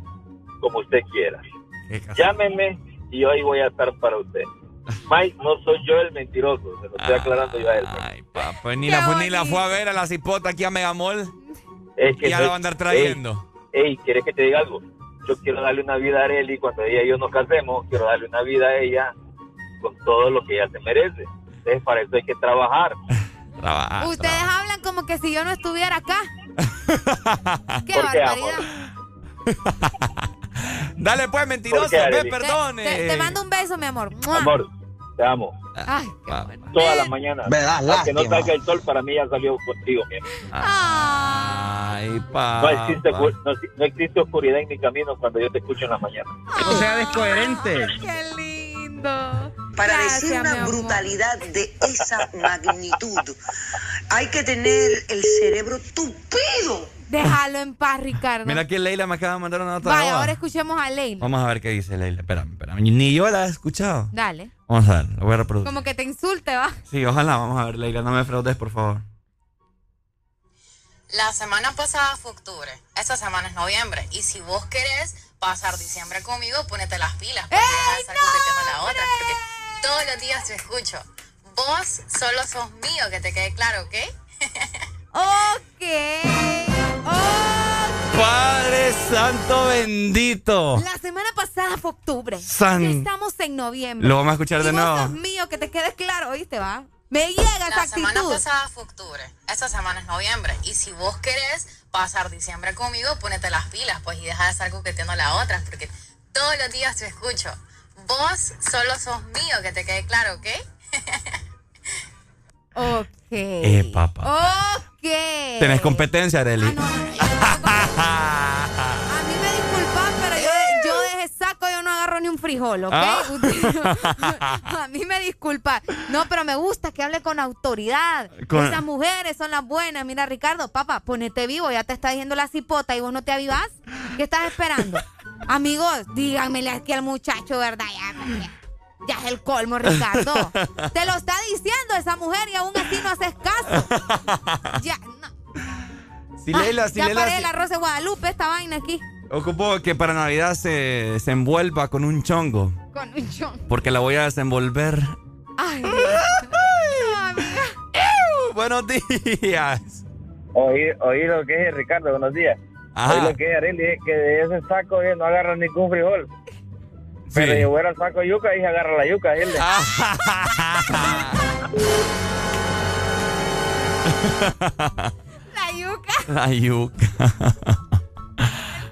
como usted quiera. Llámeme y ahí voy a estar para usted. Mike, no soy yo el mentiroso, se lo estoy aclarando yo a él. Ay, papá, ni la, fue, ni la fue a ver a la cipota aquí a Megamall. Es que ya soy- la va a andar trayendo. Ey, ey, ¿quieres que te diga algo? Yo quiero darle una vida a Areli cuando ella y yo nos casemos, quiero darle una vida a ella con todo lo que ella se merece. Entonces, para eso hay que trabajar. Trabajar. Ustedes hablan como que si yo no estuviera acá. Qué ¿Por qué, barbaridad. Dale, pues, mentiroso, ¿Por qué, ve, Arely? perdone. Te, te mando un beso, mi amor. Amor, te amo. Ay, qué bueno. Todas las mañanas. Me das Aunque no salga el sol, para mí ya salió contigo, mi amor. Ay, papá. No existe, no, no existe oscuridad en mi camino cuando yo te escucho en la mañana. O sea, descoherente. Qué lindo. Para Gracias, decir una brutalidad de esa magnitud, hay que tener el cerebro tupido. Déjalo en paz, Ricardo. Mira que Leila me acaba de mandar una nota voz. ahora escuchemos a Leila. Vamos a ver qué dice Leila. Espérame, espérame. Ni yo la he escuchado. Dale. Vamos a ver, lo voy a reproducir. Como que te insulte, va. Sí, ojalá. Vamos a ver, Leila. No me fraudes, por favor. La semana pasada fue octubre, esta semana es noviembre. Y si vos querés pasar diciembre conmigo, ponete las pilas. Porque a la otra. Porque todos los días te escucho. Vos solo sos mío, que te quede claro, ¿ok? Ok. Padre Santo bendito. La semana pasada fue octubre. San- Ya estamos en noviembre. Lo vamos a escuchar Y de vos nuevo. sos mío, que te quede claro, ¿oíste, va? Me llega esa La semana pasada fue octubre, esta semana es noviembre. Y si vos querés pasar diciembre conmigo, ponete las pilas, pues, y deja de estar coqueteando a las otras, porque todos los días te escucho. Vos solo sos mío, que te quede claro, ¿ok? Ok. Eh, papá. Ok. Tenés competencia, Arely. A mí me disculpan, pero yo, yo de ese saco yo no agarro ni un frijol, ¿ok? Ah. a mí me disculpa. No, pero me gusta que hable con autoridad. Con- Esas mujeres son las buenas. Mira, Ricardo, papá, ponete vivo. Ya te está diciendo la cipota y vos no te avivás. ¿Qué estás esperando? Amigos, díganmele aquí al muchacho, ¿verdad? Ya, ya es el colmo, Ricardo. Te lo está diciendo esa mujer y aún así no haces caso. Ya, Si Leila, si ya Leila paré si- el arroz de Guadalupe, esta vaina aquí. ocupo que para Navidad se, se envuelva con un chongo. Con un chon. Porque la voy a desenvolver. Ay. No. Buenos días. Oí, oí lo que es Ricardo, buenos días. Ajá. Oí lo que es Arely, es que de ese saco eh, no agarra ningún frijol. Pero yo fuera el saco de yuca y agarra la yuca. él. La yuca, La yuca.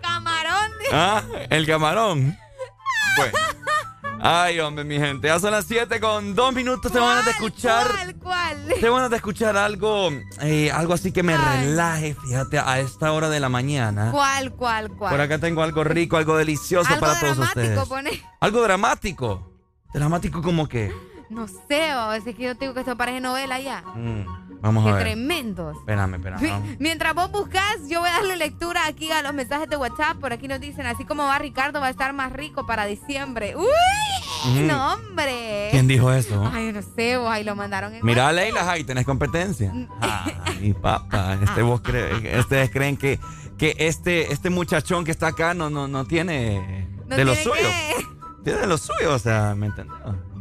camarón. Ah, el camarón. Bueno. Ay, hombre, mi gente. Ya son las 7 con 2 minutos. Te van a escuchar. ¿Cuál, cuál? Te van a escuchar algo, eh, algo así que me relaje, fíjate, a esta hora de la mañana. ¿Cuál, cuál, cuál? Por acá tengo algo rico, algo delicioso Algo para todos dramático, ustedes. pone. Algo dramático. Dramático como que. No sé, o es que yo te digo que esto parece novela ya. Mm, vamos Qué a ver. tremendos. Espérame, espérame. Vamos. Mientras vos buscas, yo voy a darle lectura aquí a los mensajes de WhatsApp. Por aquí nos dicen, así como va Ricardo, va a estar más rico para diciembre. ¡Uy! Ujú. No, hombre. ¿Quién dijo eso? Ay, no sé, vos ahí lo mandaron en Mira, Leila, ahí tenés competencia. Ay, papá, este vos cree- ustedes creen que, que este, este muchachón que está acá no, no, no tiene No de lo tiene suyo. qué. Tiene de lo suyo, o sea, ¿me entiendes?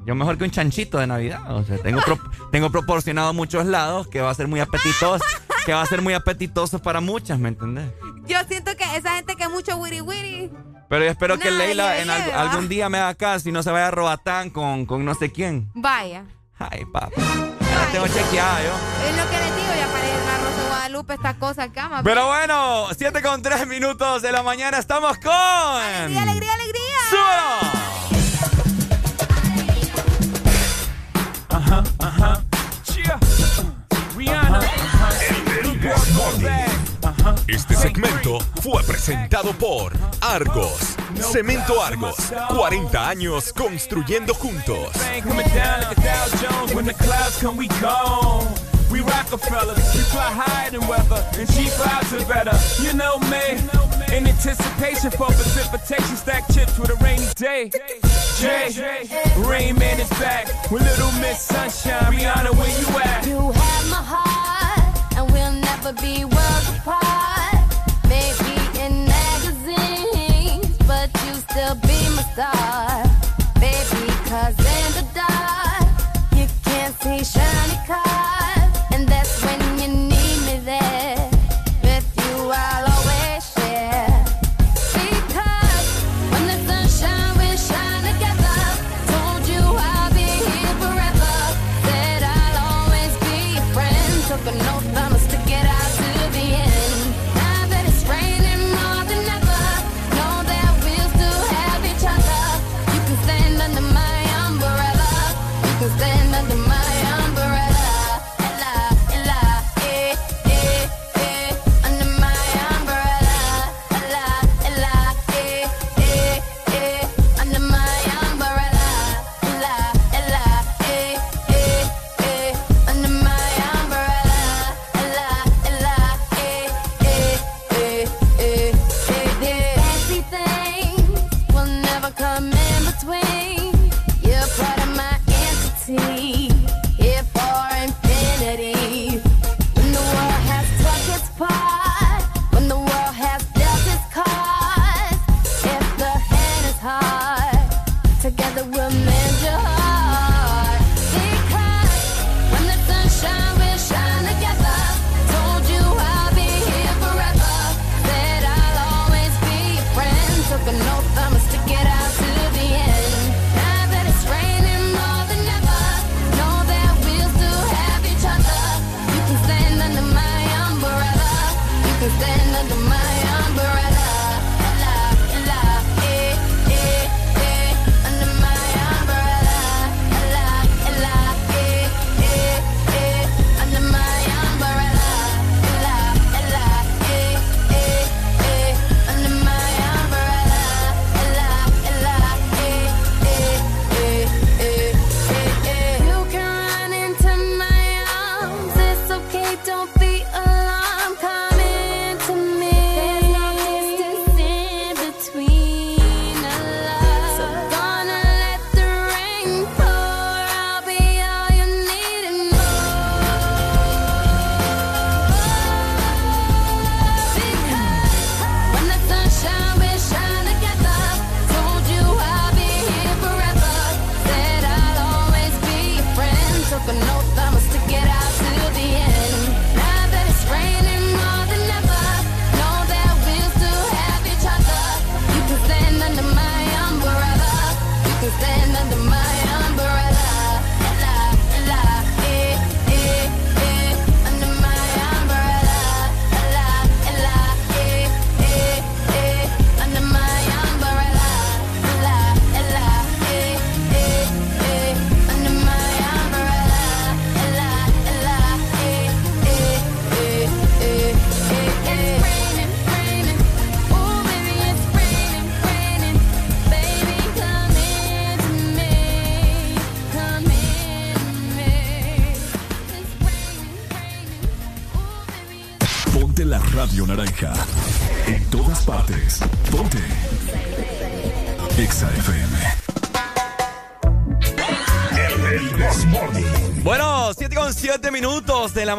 Yo mejor que un chanchito de Navidad. O sea, tengo, pro- tengo proporcionado muchos lados que va a ser muy apetitoso, que va a ser muy apetitoso para muchas, ¿me entendés? Yo siento que esa gente que es mucho wiri wiri. Pero yo espero que Leila en va. algún día me haga caso y no se vaya a robatán con, con no sé quién. Vaya. Ay, papá. Ya la tengo chequeada yo. Es lo que les digo, ya parece el arroz de Guadalupe, esta cosa acá, más Pero bueno, 7 con 3 minutos de la mañana estamos con. ¡Alegría, alegría, alegría! ¡Súbelo! Este segmento fue presentado por Argos. Cemento Argos. 40 años construyendo juntos. We gone. We Rockefeller, we fly higher than weather, and cheap vibes are better. You know me, in anticipation for precipitation, stack chips with a rainy day. Jay, Rain Man is back with Little Miss Sunshine. Rihanna, where you at? You have my heart, and we'll never be worlds apart. Maybe in magazines, but you still be my star.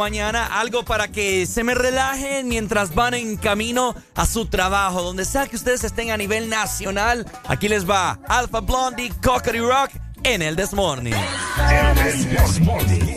mañana, algo para que se me relajen mientras van en camino a su trabajo, donde sea que ustedes estén a nivel nacional. Aquí les va Alpha Blondie, Cockatoo Rock en el Desmorning. El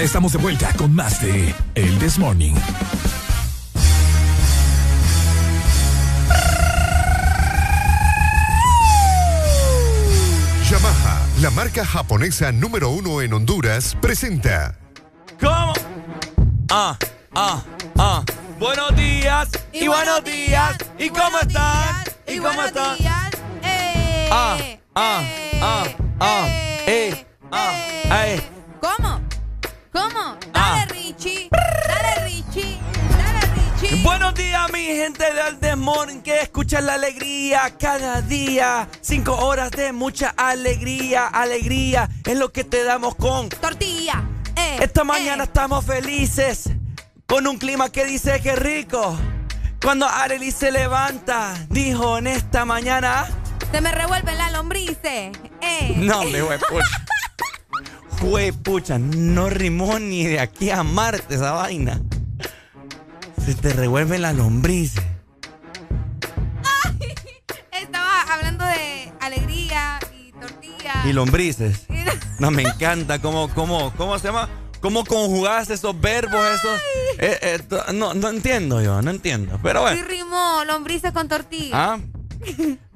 Ya estamos de vuelta con más de El This Morning. Yamaha, la marca japonesa número uno en Honduras, presenta. ¿Cómo? Ah, ah, ah. Buenos días y, buenos días. ¿Y, cómo están? ¿Y, cómo están? Eh, Ah, ah, ah, mucha alegría. Alegría es lo que te damos con tortilla. Eh, Esta mañana estamos felices con un clima que dice que rico. Cuando Arely se levanta, dijo en esta mañana. Se me revuelven las lombrices. Eh. No, me voy pucha, no rimó ni de aquí a Marte esa vaina. Se te revuelven las lombrices. Y lombrices. No, me encanta cómo, cómo, cómo se llama. ¿Cómo conjugás esos verbos, esos? eh, eh, no, no entiendo yo, no entiendo. Pero Sí bueno. rimó, lombrices con tortilla. ¿Ah?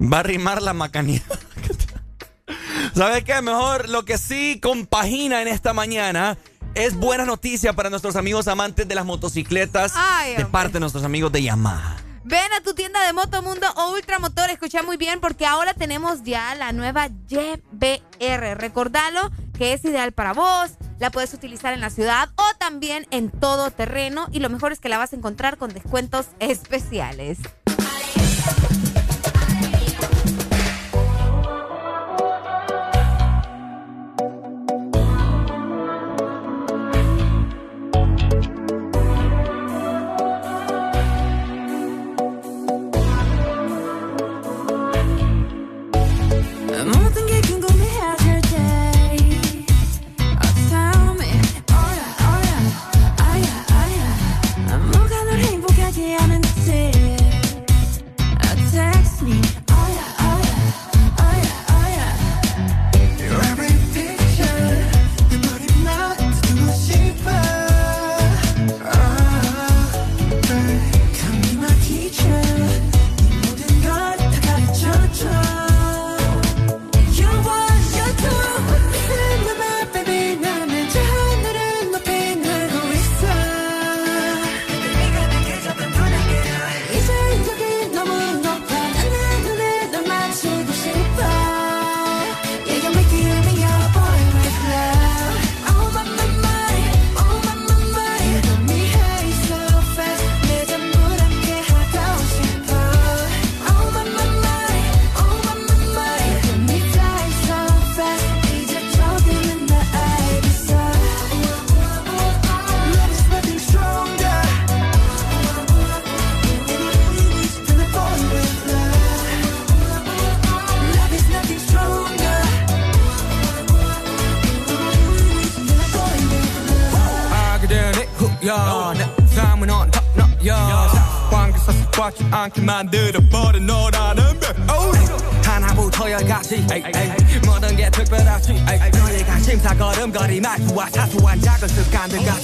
Va a rimar la macanía. ¿Sabes qué? Mejor lo que sí compagina en esta mañana es buena noticia para nuestros amigos amantes de las motocicletas Ay, de parte de nuestros amigos de Yamaha. Ven a tu tienda de Motomundo o Ultramotor, escucha muy bien porque ahora tenemos ya la nueva YBR. Recordalo que es ideal para vos, la puedes utilizar en la ciudad o también en todo terreno y lo mejor es que la vas a encontrar con descuentos especiales. 꽉지 않게 만들어버린 너라는 백 하나부터 열까지 에이, 에이. 모든 게 특별하지 에이, 너의 관심사 걸음걸이 말투와 사소한 작은 습관들까지 에이.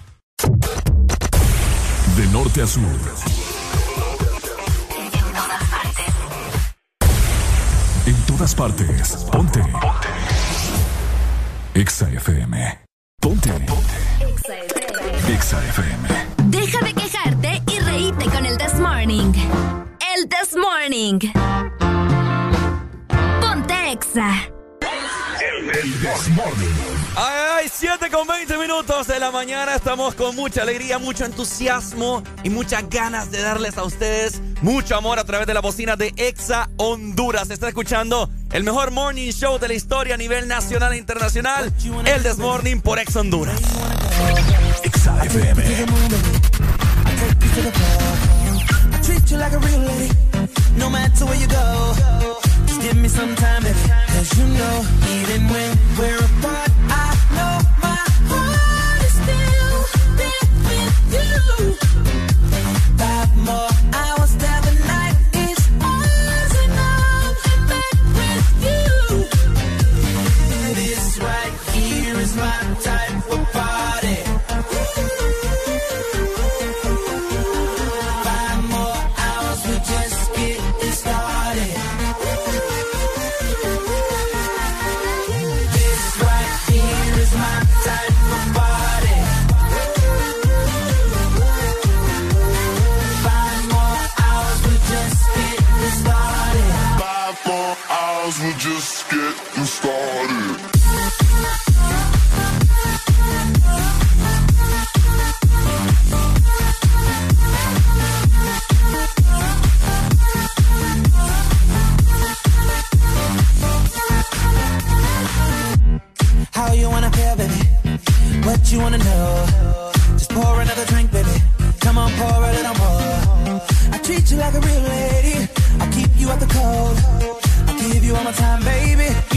De norte a sur. En todas partes. Ponte. Ponte. Exa FM. Ponte. Exa FM. Deja de quejarte y reíte con el This Morning. El This Morning. Ponte Exa. El This Morning. Ay, ay, 7 con 20 minutos de la mañana. Estamos con mucha alegría, mucho entusiasmo y muchas ganas de darles a ustedes mucho amor a través de la bocina de Exa Honduras. Está escuchando el mejor morning show de la historia a nivel nacional e internacional. El This Morning por Exa Honduras. Exa FM. I treat you like a real lady, no matter where you go. Give me some time. Cause you know, even when we're apart, I know my heart wanna know? Just pour another drink, baby. Come on, pour a little more. I treat you like a real lady. I'll keep you out the cold. I'll give you all my time, baby.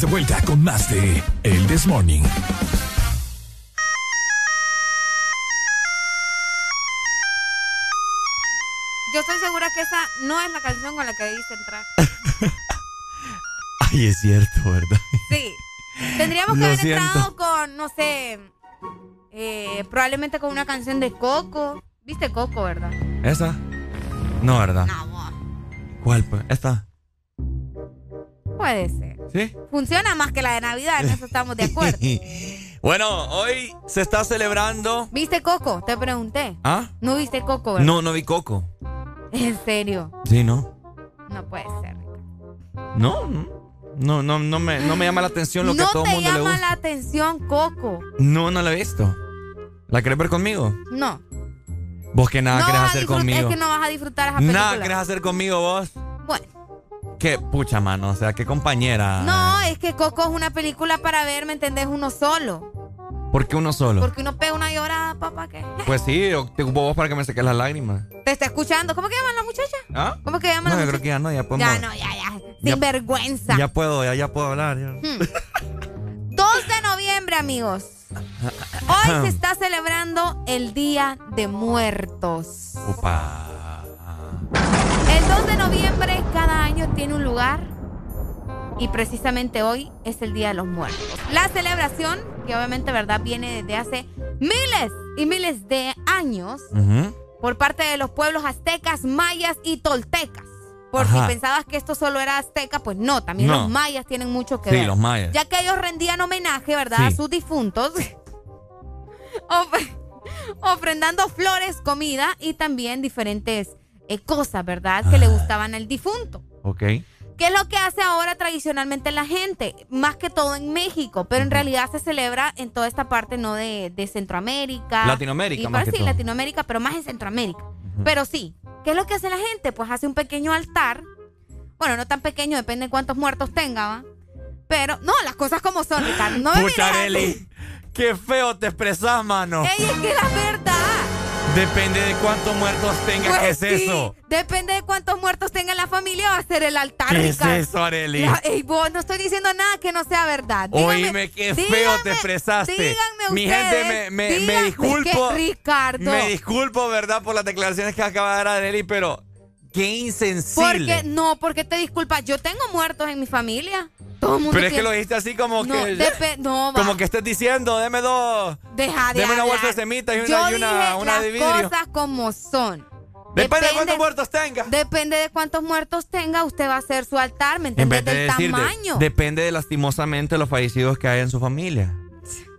Estamos de vuelta con más de El This Morning. Yo estoy segura que esa no es la canción con la que debiste entrar. Ay, es cierto, ¿verdad? Sí. Tendríamos que Lo haber siento. entrado con, no sé, eh, probablemente con una canción de Coco. ¿Viste Coco, verdad? ¿Esa? No, ¿verdad? ¿Cuál, pues? ¿Esta? Puede ser. ¿Sí? Funciona más que la de Navidad, en eso estamos de acuerdo. Bueno, hoy se está celebrando. ¿Viste Coco? Te pregunté. ¿Ah? ¿No viste Coco, verdad? No, no vi Coco. En serio. Sí, ¿no? No puede ser. No, no, no, no me, no me llama la atención lo que no a todo el te mundo le llama gusta. la atención Coco. No, no la he visto. ¿La querés ver conmigo? No. ¿Vos qué nada no querés hacer conmigo? Es que no vas a disfrutar esa película. Nada querés hacer conmigo vos. Bueno. Qué pucha mano, o sea, qué compañera. No, es que Coco es una película para ver, ¿me entendés? Uno solo. ¿Por qué uno solo? Porque uno pega una llorada, papá, ¿qué? Pues sí, yo te ocupo vos para que me seques las lágrimas. Te está escuchando. ¿Cómo que llaman la muchacha? ¿Ah? ¿Cómo que llaman No, la yo creo que ya no, ya podemos. Ya no, ya, ya. Ya- Sin vergüenza. Ya puedo, ya, ya puedo hablar. ya. 2 de noviembre, amigos. Hoy se está celebrando el Día de Muertos. Upa. El 2 de noviembre cada año tiene un lugar y precisamente hoy es el Día de los Muertos. La celebración, que obviamente, ¿verdad?, viene desde hace miles y miles de años por parte de los pueblos aztecas, mayas y toltecas. Por Ajá. si pensabas que esto solo era azteca, pues no, también No. los mayas tienen mucho que Sí, ver. los mayas. Ya que ellos rendían homenaje, ¿verdad?, Sí. a sus difuntos. of- ofrendando flores, comida y también diferentes eh, cosas, ¿verdad?, que le Ah. gustaban al difunto. Ok. ¿Qué es lo que hace ahora tradicionalmente la gente? Más que todo en México, pero en realidad se celebra en toda esta parte, ¿no? De, de Centroamérica. Latinoamérica, Y, más que sí, todo. Latinoamérica, pero más en Centroamérica. Pero sí, ¿qué es lo que hace la gente? Pues hace un pequeño altar. Bueno, no tan pequeño, depende de cuántos muertos tenga, ¿va? Pero, no, las cosas como son, Ricardo. No me Pucha, mires Arely, qué feo te expresás, mano. Ey, es que la verdad. Depende de cuántos muertos tenga. Pues ¿Qué es sí, eso? Depende de cuántos muertos tenga la familia, va a ser el altar, ¿Qué es eso, Arely? La- ey, vos, no estoy diciendo nada que no sea verdad. Dígame- Oíme, qué feo te expresaste. Díganme Mi ustedes, gente, me, me, disculpo. que Ricardo. Me disculpo, ¿verdad? Por las declaraciones que acaba de dar Arely, pero qué insensible. Porque, no, porque te disculpas. Yo tengo muertos en mi familia. Todo el mundo pero es que lo dijiste así como no, que. depe- no, va. como que estés diciendo, deme dos. Deja de Deme una hablar. bolsa de semitas y una, Yo y una, dije una las de vidrio. cosas como son. Depende de cuántos muertos tenga. Depende de cuántos muertos tenga, usted va a hacer su altar, ¿me En entiendes? de Del decir, de- tamaño. depende de lastimosamente los fallecidos que hay en su familia.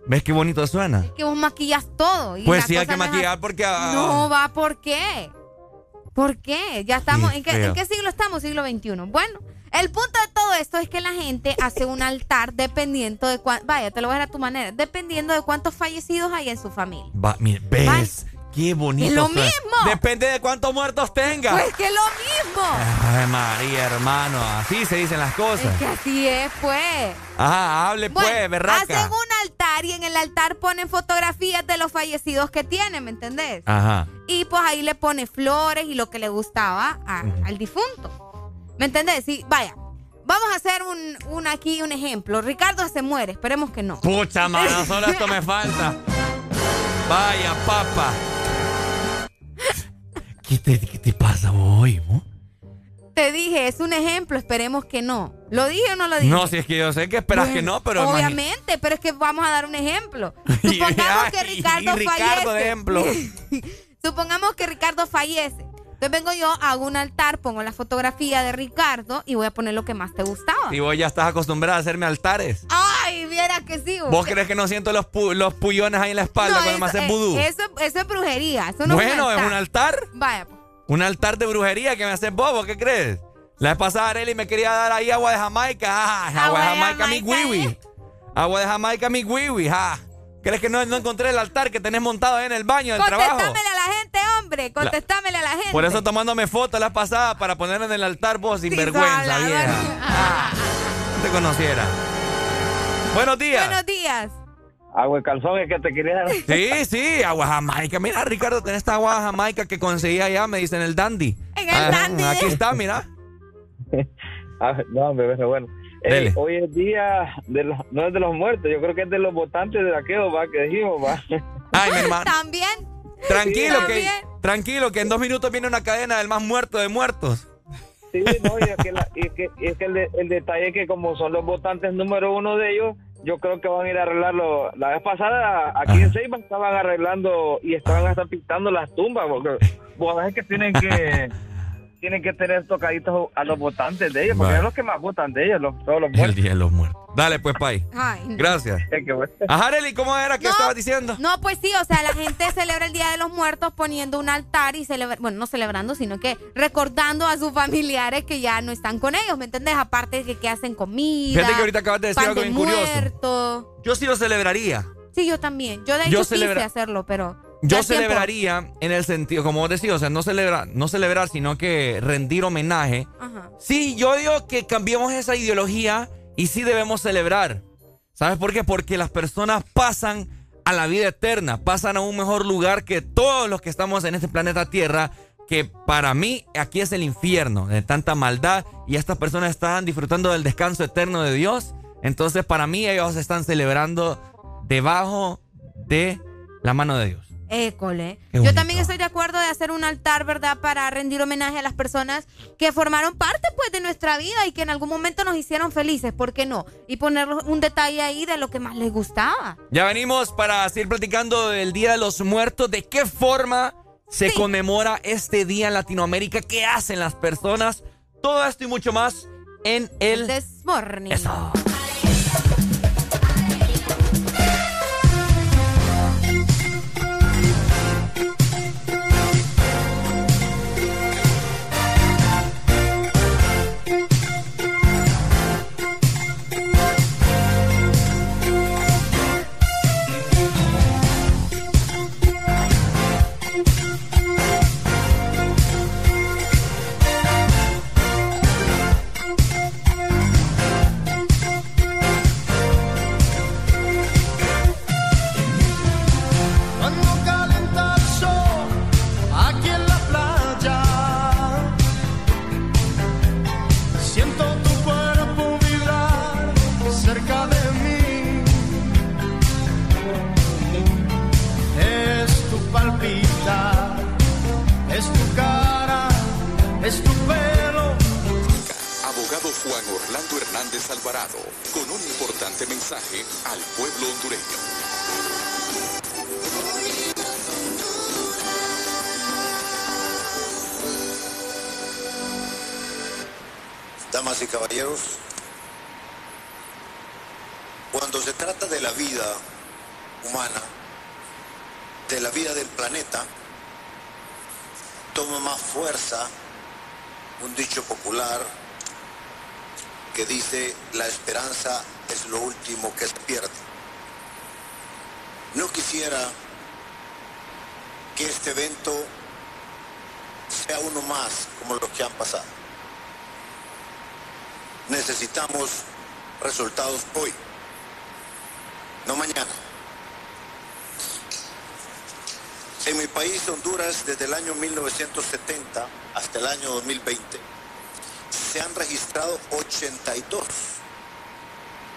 ¿Ves qué bonito suena? que vos maquillas todo. y Pues sí, hay que es maquillar porque. ah, No va, ¿por qué? ¿Por qué? Ya estamos. ¿en, qué, feo. en qué siglo estamos? Siglo XXI. Bueno, el punto de todo esto es que la gente hace un altar dependiendo de cuánto. Vaya, te lo voy a dar a tu manera. Dependiendo de cuántos fallecidos hay en su familia. Va, mira, ¿ves? Qué bonito. Es lo suena. mismo. Depende de cuántos muertos tenga. Pues que lo mismo. Ay, María, hermano. Así se dicen las cosas. Es que así es, pues. Ajá, hable Bueno, pues, berraca. hacen un altar y en el altar ponen fotografías de los fallecidos que tienen, ¿me entendés? Ajá. Y pues ahí le pone flores y lo que le gustaba a- al difunto. ¿Me entendés? Sí, vaya. Vamos a hacer un, un aquí un ejemplo. Ricardo se muere, esperemos que no. Pucha, mano, solo esto me falta. Vaya, papa. ¿Qué te, qué te pasa hoy, mo? Te dije, es un ejemplo, esperemos que no. ¿Lo dije o no lo dije? No, si es que yo sé que esperas Bueno, que no, pero imagi- Obviamente, pero es que vamos a dar un ejemplo. Supongamos que Ricardo y Ricardo fallece. de ejemplo. Supongamos que Ricardo fallece. Entonces vengo yo, hago un altar, pongo la fotografía de Ricardo y voy a poner lo que más te gustaba. Y vos ya estás acostumbrada a hacerme altares. Ay, viera que sí. ¿Vos crees que no siento los, pu- los pullones ahí en la espalda No, cuando me eso, haces eh, vudú? Eso, eso es brujería. Eso no bueno, es es un altar. Vaya, pues. Un altar de brujería que me haces ¿vos qué crees? La vez pasada Arely me quería dar ahí agua de Jamaica. Ah, agua, Agua de de Jamaica, mi wiwi. Agua de Jamaica, mi wiwi. Ah. ¿Crees que no, no encontré el altar que tenés montado ahí en el baño del trabajo? Contestámele a la gente, hombre. Contestámele a la gente. Por eso tomándome fotos la pasada para ponerla en el altar vos, sin vergüenza, habla, vieja. Ah, no te conociera. Buenos días. Buenos días. Agua de calzón es que te quería dar. Sí, sí, agua jamaica. Mira, Ricardo, tenés esta agua jamaica que conseguí allá, me dicen el dandy. En el dandy. Aquí está, mira. Ah, no, hombre, bueno, bueno. Eh, hoy es día de los, no es de los muertos, yo creo que es de los votantes de aquellos, va, que dijimos, va. Ay, mi hermano. También. Tranquilo Sí, que, también. tranquilo que en dos minutos viene una cadena del más muerto de muertos. Sí, no, y es que, la- y es que, y es que el, de- el detalle es que como son los votantes número uno de ellos, yo creo que van a ir a arreglarlo. La vez pasada aquí en Seiba estaban arreglando y estaban hasta pintando las tumbas, porque vos sabés que tienen que tienen que tener tocaditos a los votantes de ellos, porque son los que más votan de ellos, los, todos los El muertos. día de los muertos. Dale, pues, Pai. Ay, no. Gracias. Ajá, Arely, ¿cómo era que No, estabas diciendo? No, pues sí, o sea, la gente celebra el Día de los Muertos poniendo un altar y celebra, bueno, no celebrando, sino que recordando a sus familiares que ya no están con ellos, ¿me entendés? Aparte de que, que hacen comida. Fíjate que ahorita acabas de decir algo bien curioso. muerto. Yo sí lo celebraría. Sí, yo también. Yo de Yo hecho celebra- quise hacerlo, pero. Yo tiempo. celebraría en el sentido, como vos decís, o sea, no celebrar, no celebrar, sino que rendir homenaje. Ajá. Sí, yo digo que cambiemos esa ideología y sí debemos celebrar. ¿Sabes por qué? Porque las personas pasan a la vida eterna, pasan a un mejor lugar que todos los que estamos en este planeta Tierra, que para mí aquí es el infierno, de tanta maldad y estas personas están disfrutando del descanso eterno de Dios. Entonces, para mí ellos están celebrando debajo de la mano de Dios. École. Yo también estoy de acuerdo de hacer un altar, ¿verdad? Para rendir homenaje a las personas que formaron parte, pues, de nuestra vida y que en algún momento nos hicieron felices, ¿por qué no? Y poner un detalle ahí de lo que más les gustaba. Ya venimos para seguir platicando del Día de los Muertos, de qué forma se conmemora este día en Latinoamérica, qué hacen las personas, todo esto y mucho más en el... This morning. Eso. Hernández Alvarado, con un importante mensaje al pueblo hondureño. Damas y caballeros, cuando se trata de la vida humana, de la vida del planeta, toma más fuerza un dicho popular que dice la esperanza es lo último que se pierde. No quisiera que este evento sea uno más como los que han pasado. Necesitamos resultados hoy, no mañana. En mi país, Honduras, desde el año 1970 hasta el año 2020, se han registrado 82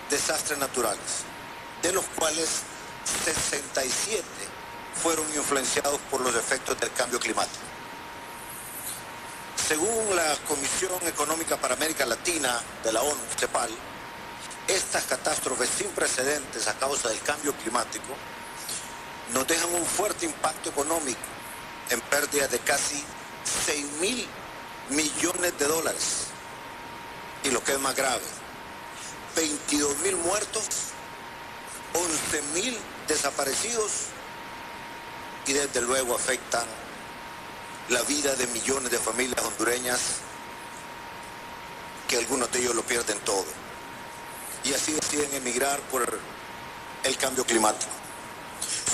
desastres naturales, de los cuales 67 fueron influenciados por los efectos del cambio climático. Según la Comisión Económica para América Latina de la ONU, CEPAL, estas catástrofes sin precedentes a causa del cambio climático nos dejan un fuerte impacto económico en pérdidas de casi 6 mil millones de dólares. Y lo que es más grave, 22 mil muertos, 11 mil desaparecidos y desde luego afectan la vida de millones de familias hondureñas que algunos de ellos lo pierden todo. Y así deciden emigrar por el cambio climático.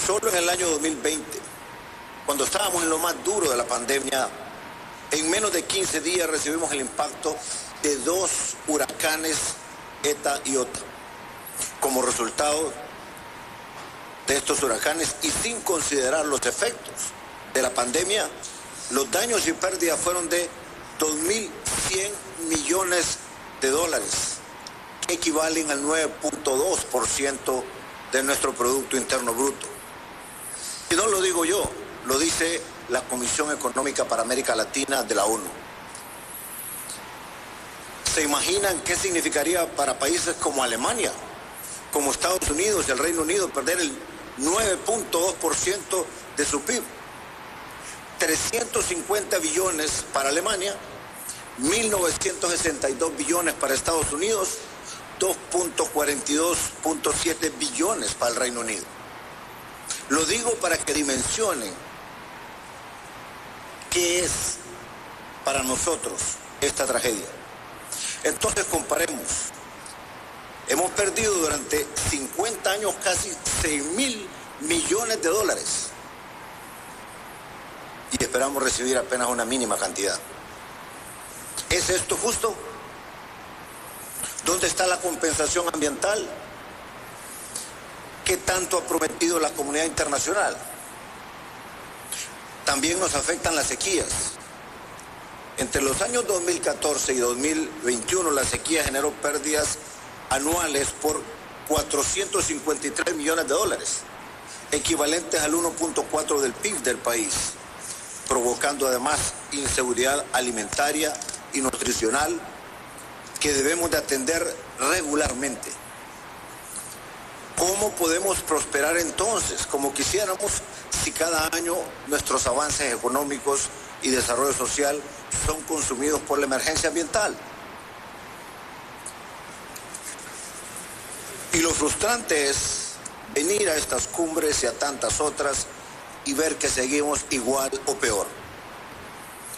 Solo en el año 2020, cuando estábamos en lo más duro de la pandemia, en menos de 15 días recibimos el impacto de dos huracanes ETA y OTA. Como resultado de estos huracanes y sin considerar los efectos de la pandemia, los daños y pérdidas fueron de 2.100 millones de dólares, que equivalen al 9.2% de nuestro Producto Interno Bruto. Y no lo digo yo, lo dice la Comisión Económica para América Latina de la ONU. ¿Se imaginan qué significaría para países como Alemania, como Estados Unidos y el Reino Unido perder el 9.2% de su PIB? 350 billones para Alemania, 1.962 billones para Estados Unidos, 2.42.7 billones para el Reino Unido. Lo digo para que dimensionen qué es para nosotros esta tragedia. Entonces comparemos. Hemos perdido durante 50 años casi 6 mil millones de dólares y esperamos recibir apenas una mínima cantidad. ¿Es esto justo? ¿Dónde está la compensación ambiental? ¿Qué tanto ha prometido la comunidad internacional? También nos afectan las sequías. Entre los años 2014 y 2021 la sequía generó pérdidas anuales por 453 millones de dólares, equivalentes al 1.4 del PIB del país, provocando además inseguridad alimentaria y nutricional que debemos de atender regularmente. ¿Cómo podemos prosperar entonces como quisiéramos si cada año nuestros avances económicos y desarrollo social son consumidos por la emergencia ambiental? Y lo frustrante es venir a estas cumbres y a tantas otras y ver que seguimos igual o peor.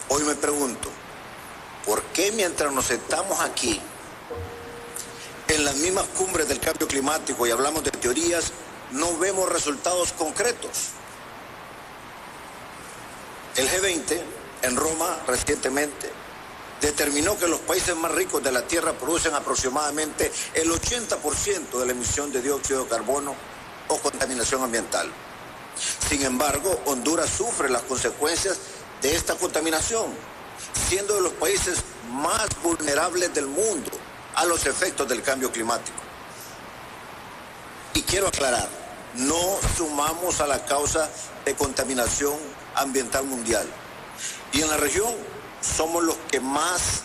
Hoy me pregunto, ¿por qué mientras nos sentamos aquí en las mismas cumbres del cambio climático y hablamos de teorías, no vemos resultados concretos? El G20 en Roma recientemente determinó que los países más ricos de la Tierra producen aproximadamente el 80% de la emisión de dióxido de carbono o contaminación ambiental. Sin embargo, Honduras sufre las consecuencias de esta contaminación, siendo de los países más vulnerables del mundo a los efectos del cambio climático. Y quiero aclarar, no sumamos a la causa de contaminación ambiental mundial. Y en la región somos los que más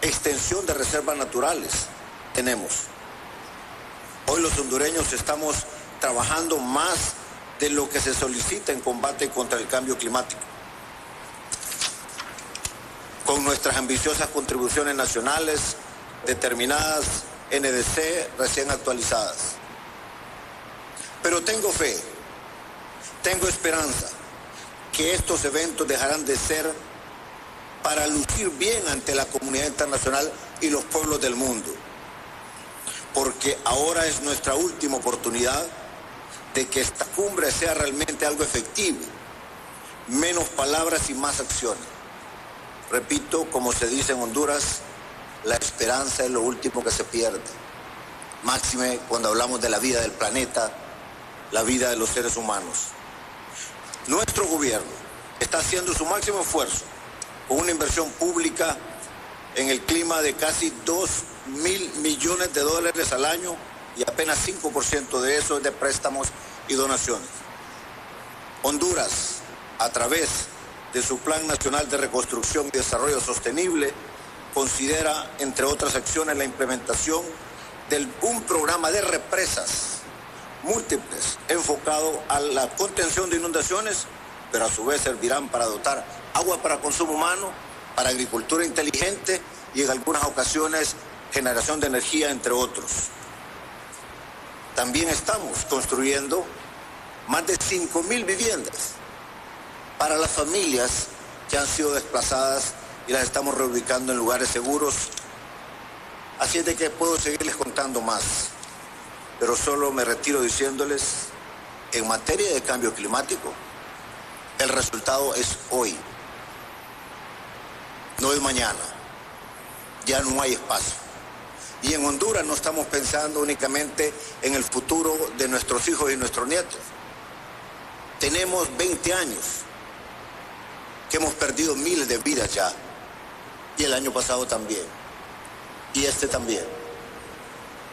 extensión de reservas naturales tenemos. Hoy los hondureños estamos trabajando más de lo que se solicita en combate contra el cambio climático. Con nuestras ambiciosas contribuciones nacionales, determinadas NDC recién actualizadas. Pero tengo fe, tengo esperanza que estos eventos dejarán de ser para lucir bien ante la comunidad internacional y los pueblos del mundo. Porque ahora es nuestra última oportunidad de que esta cumbre sea realmente algo efectivo. Menos palabras y más acciones. Repito, como se dice en Honduras, la esperanza es lo último que se pierde. Máxime cuando hablamos de la vida del planeta, la vida de los seres humanos. Nuestro gobierno está haciendo su máximo esfuerzo con una inversión pública en el clima de casi 2 mil millones de dólares al año y apenas 5% de eso es de préstamos y donaciones. Honduras, a través de su Plan Nacional de Reconstrucción y Desarrollo Sostenible, considera, entre otras acciones, la implementación de un programa de represas múltiples enfocado a la contención de inundaciones, pero a su vez servirán para dotar agua para consumo humano, para agricultura inteligente y en algunas ocasiones generación de energía, entre otros. También estamos construyendo más de 5.000 viviendas para las familias que han sido desplazadas y las estamos reubicando en lugares seguros. Así es de que puedo seguirles contando más, pero solo me retiro diciéndoles, en materia de cambio climático, el resultado es hoy, no es mañana. Ya no hay espacio. Y en Honduras no estamos pensando únicamente en el futuro de nuestros hijos y nuestros nietos. Tenemos 20 años que hemos perdido miles de vidas ya. Y el año pasado también. Y este también.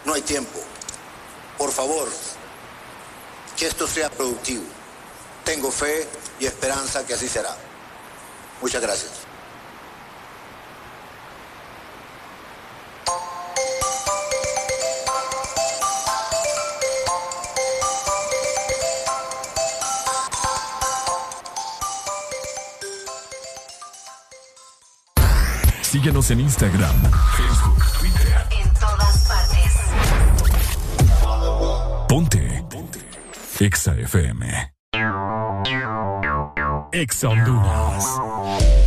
No hay tiempo. Por favor, que esto sea productivo. Tengo fe y esperanza que así será. Muchas gracias. Síguenos en Instagram, Ponte. Ponte. Exa FM. Exa Honduras.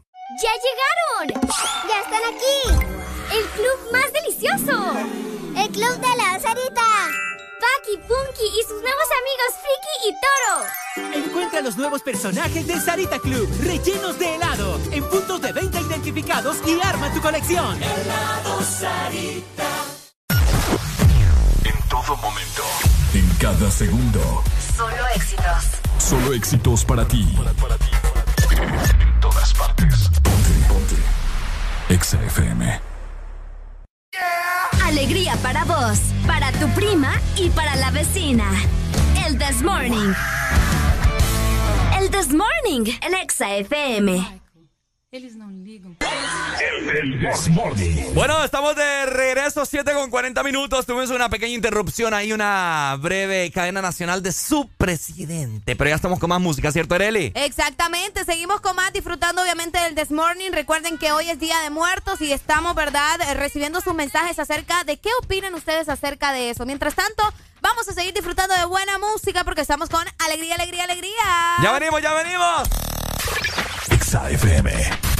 ¡Ya llegaron! ¡Ya están aquí! ¡El club más delicioso! ¡El club de la Sarita! Paki, Punky y sus nuevos amigos Friki y Toro. Encuentra los nuevos personajes de Sarita Club, rellenos de helado, en puntos de venta identificados y arma tu colección. Helado Sarita. En todo momento. En cada segundo. Solo éxitos. Solo éxitos para ti. En todas partes. Ponte. Ponte. Exa FM. Alegría para vos, para tu prima y para la vecina. El This Morning. El This Morning, el Exa FM. Eles não ligam. Bueno, estamos de regreso, 7 con 40 minutos. Tuvimos una pequeña interrupción ahí, una breve cadena nacional de su presidente. Pero ya estamos con más música, ¿cierto, Areli? Exactamente, seguimos con más, disfrutando obviamente del This Morning. Recuerden que hoy es Día de Muertos y estamos, ¿verdad?, eh, recibiendo sus mensajes acerca de qué opinan ustedes acerca de eso. Mientras tanto, vamos a seguir disfrutando de buena música porque estamos con alegría, alegría, alegría. Ya venimos, ya venimos. Exa FM.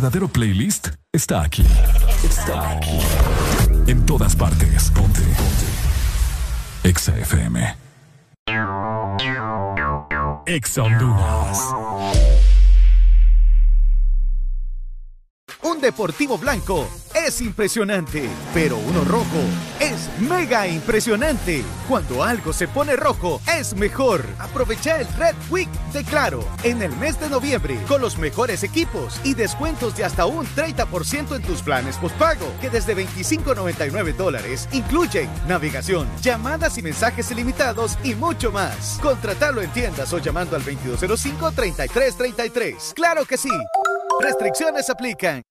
Verdadero playlist está aquí. Está aquí. En todas partes. Ponte. Ponte. Exa FM. Exa Honduras. Un deportivo blanco es impresionante, pero uno rojo es mega impresionante. Cuando algo se pone rojo, es mejor. Aprovecha el Red Week Claro en el mes de noviembre con los mejores equipos y descuentos de hasta un 30% en tus planes postpago, que desde 25.99 dólares incluyen navegación, llamadas y mensajes ilimitados y mucho más. Contratalo en tiendas o llamando al 2205-3333. ¡Claro que sí! Restricciones aplican.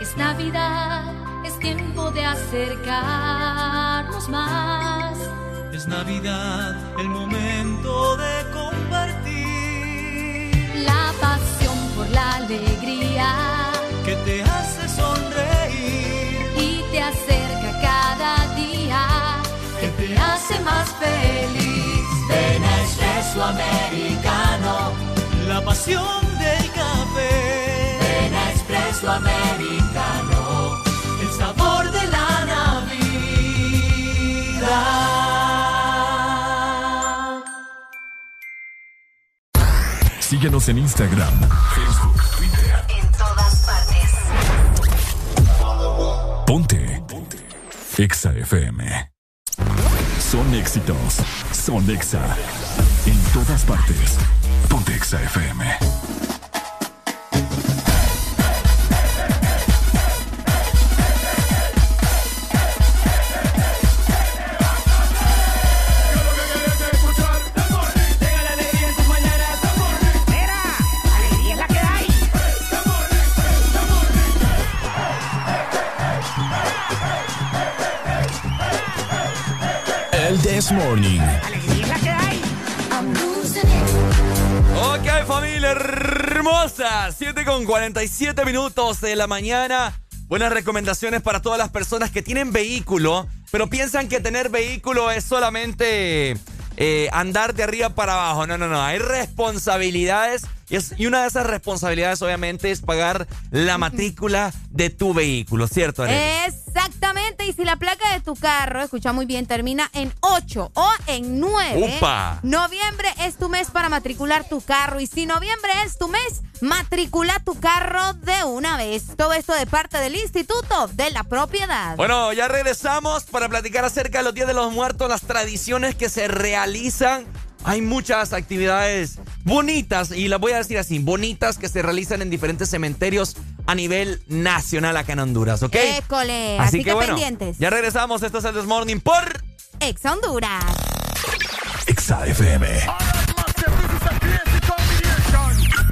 Es Navidad, es tiempo de. Es Navidad, el momento de compartir. La pasión por la alegría que te hace sonreír y te acerca cada día, que te hace más feliz. Ven a Espresso Americano, la pasión del café. Ven a Espresso Americano, en Instagram, minutos de la mañana. Buenas recomendaciones para todas las personas que tienen vehículo, pero piensan que tener vehículo es solamente eh, andar de arriba para abajo. No, no, no. Hay responsabilidades y, es- y una de esas responsabilidades, obviamente, es pagar la matrícula de tu vehículo, ¿cierto, Arely? Exactamente, y si la placa de tu carro, escucha muy bien, termina en 8 o en 9, ¡Upa! noviembre es tu mes para matricular tu carro. Y si noviembre es tu mes, matricula tu carro de una vez. Todo esto de parte del Instituto de la Propiedad. Bueno, ya regresamos para platicar acerca de los Días de los Muertos, las tradiciones que se realizan. Hay muchas actividades bonitas, y las voy a decir así, bonitas que se realizan en diferentes cementerios a nivel nacional acá en Honduras, ¿ok? École, así, que, bueno, pendientes. ya regresamos, esto es el This Morning por... Ex Honduras. Exa FM.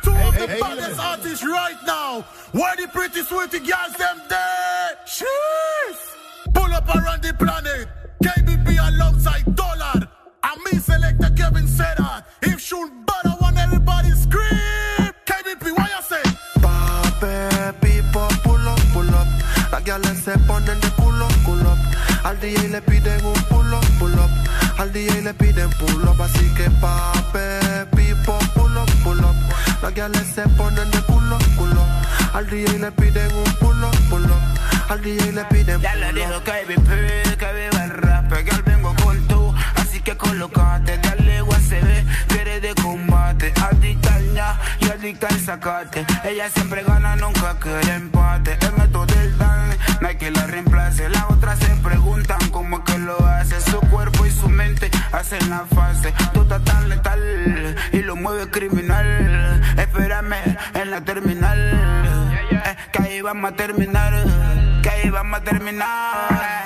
Two of the baddest artists right now. Where the pretty sweetie girls them there? Sheesh. Pull up around the planet. KBP alongside Dollar. And me selector Kevin said that. If shoot better, want everybody scream. KBP, what you say? Pape, pipo, pull up, pull up. Las gales se ponen de culo, culo up. Al DJ le piden un pull up, pull up. Al DJ le piden pull up. Así que pape, pipo, pull up, pull up. Las gales se ponen de culo, culo up. Al DJ le piden un pull up, pull up. Al DJ le piden Ya pull up. dijo KBP, que viva el rap, que al vengo con que colocate, dale USB, que eres de combate, adicta al ña y adicta al sacate, ella siempre gana, nunca quiere empate, el método del dan, no hay que la reemplace, las otras se preguntan cómo es que lo hace, su cuerpo y su mente hacen la fase, tú estás tan letal y lo mueve criminal, espérame en la terminal, eh, que ahí vamos a terminar, que ahí vamos a terminar.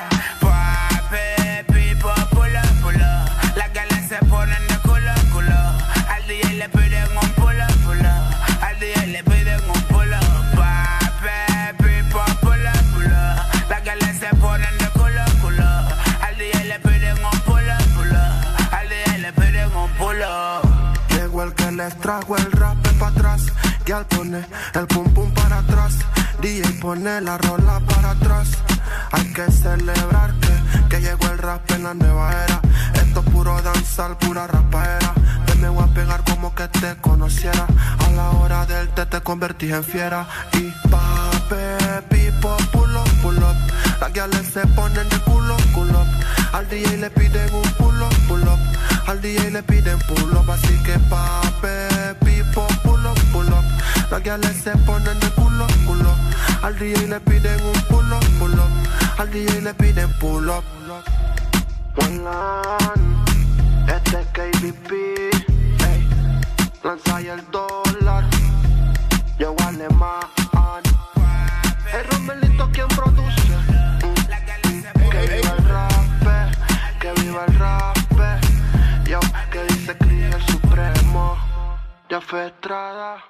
Llegó el que les trajo el rap para atrás. Y al poner el pum pum para atrás. DJ pone la rola para atrás. Hay que celebrar que, que llegó el rap en la nueva era. Esto es puro danzar, pura rapaera. De me voy a pegar como que te conociera. A la hora del té te convertí en fiera. Y pape, pipo, pull up, pull up. Las guiales se ponen de culo, culo. Al DJ le piden un pull. Al DJ le piden pull up. Así que pape, pipo, pull up, pull up. Las guiales se ponen de culo, culo. Al DJ le piden un pull up, pull up. Al DJ le piden pull up. One line, este es KBP, ey. Lanza el dólar, yo alemán. El Ya fue Estrada.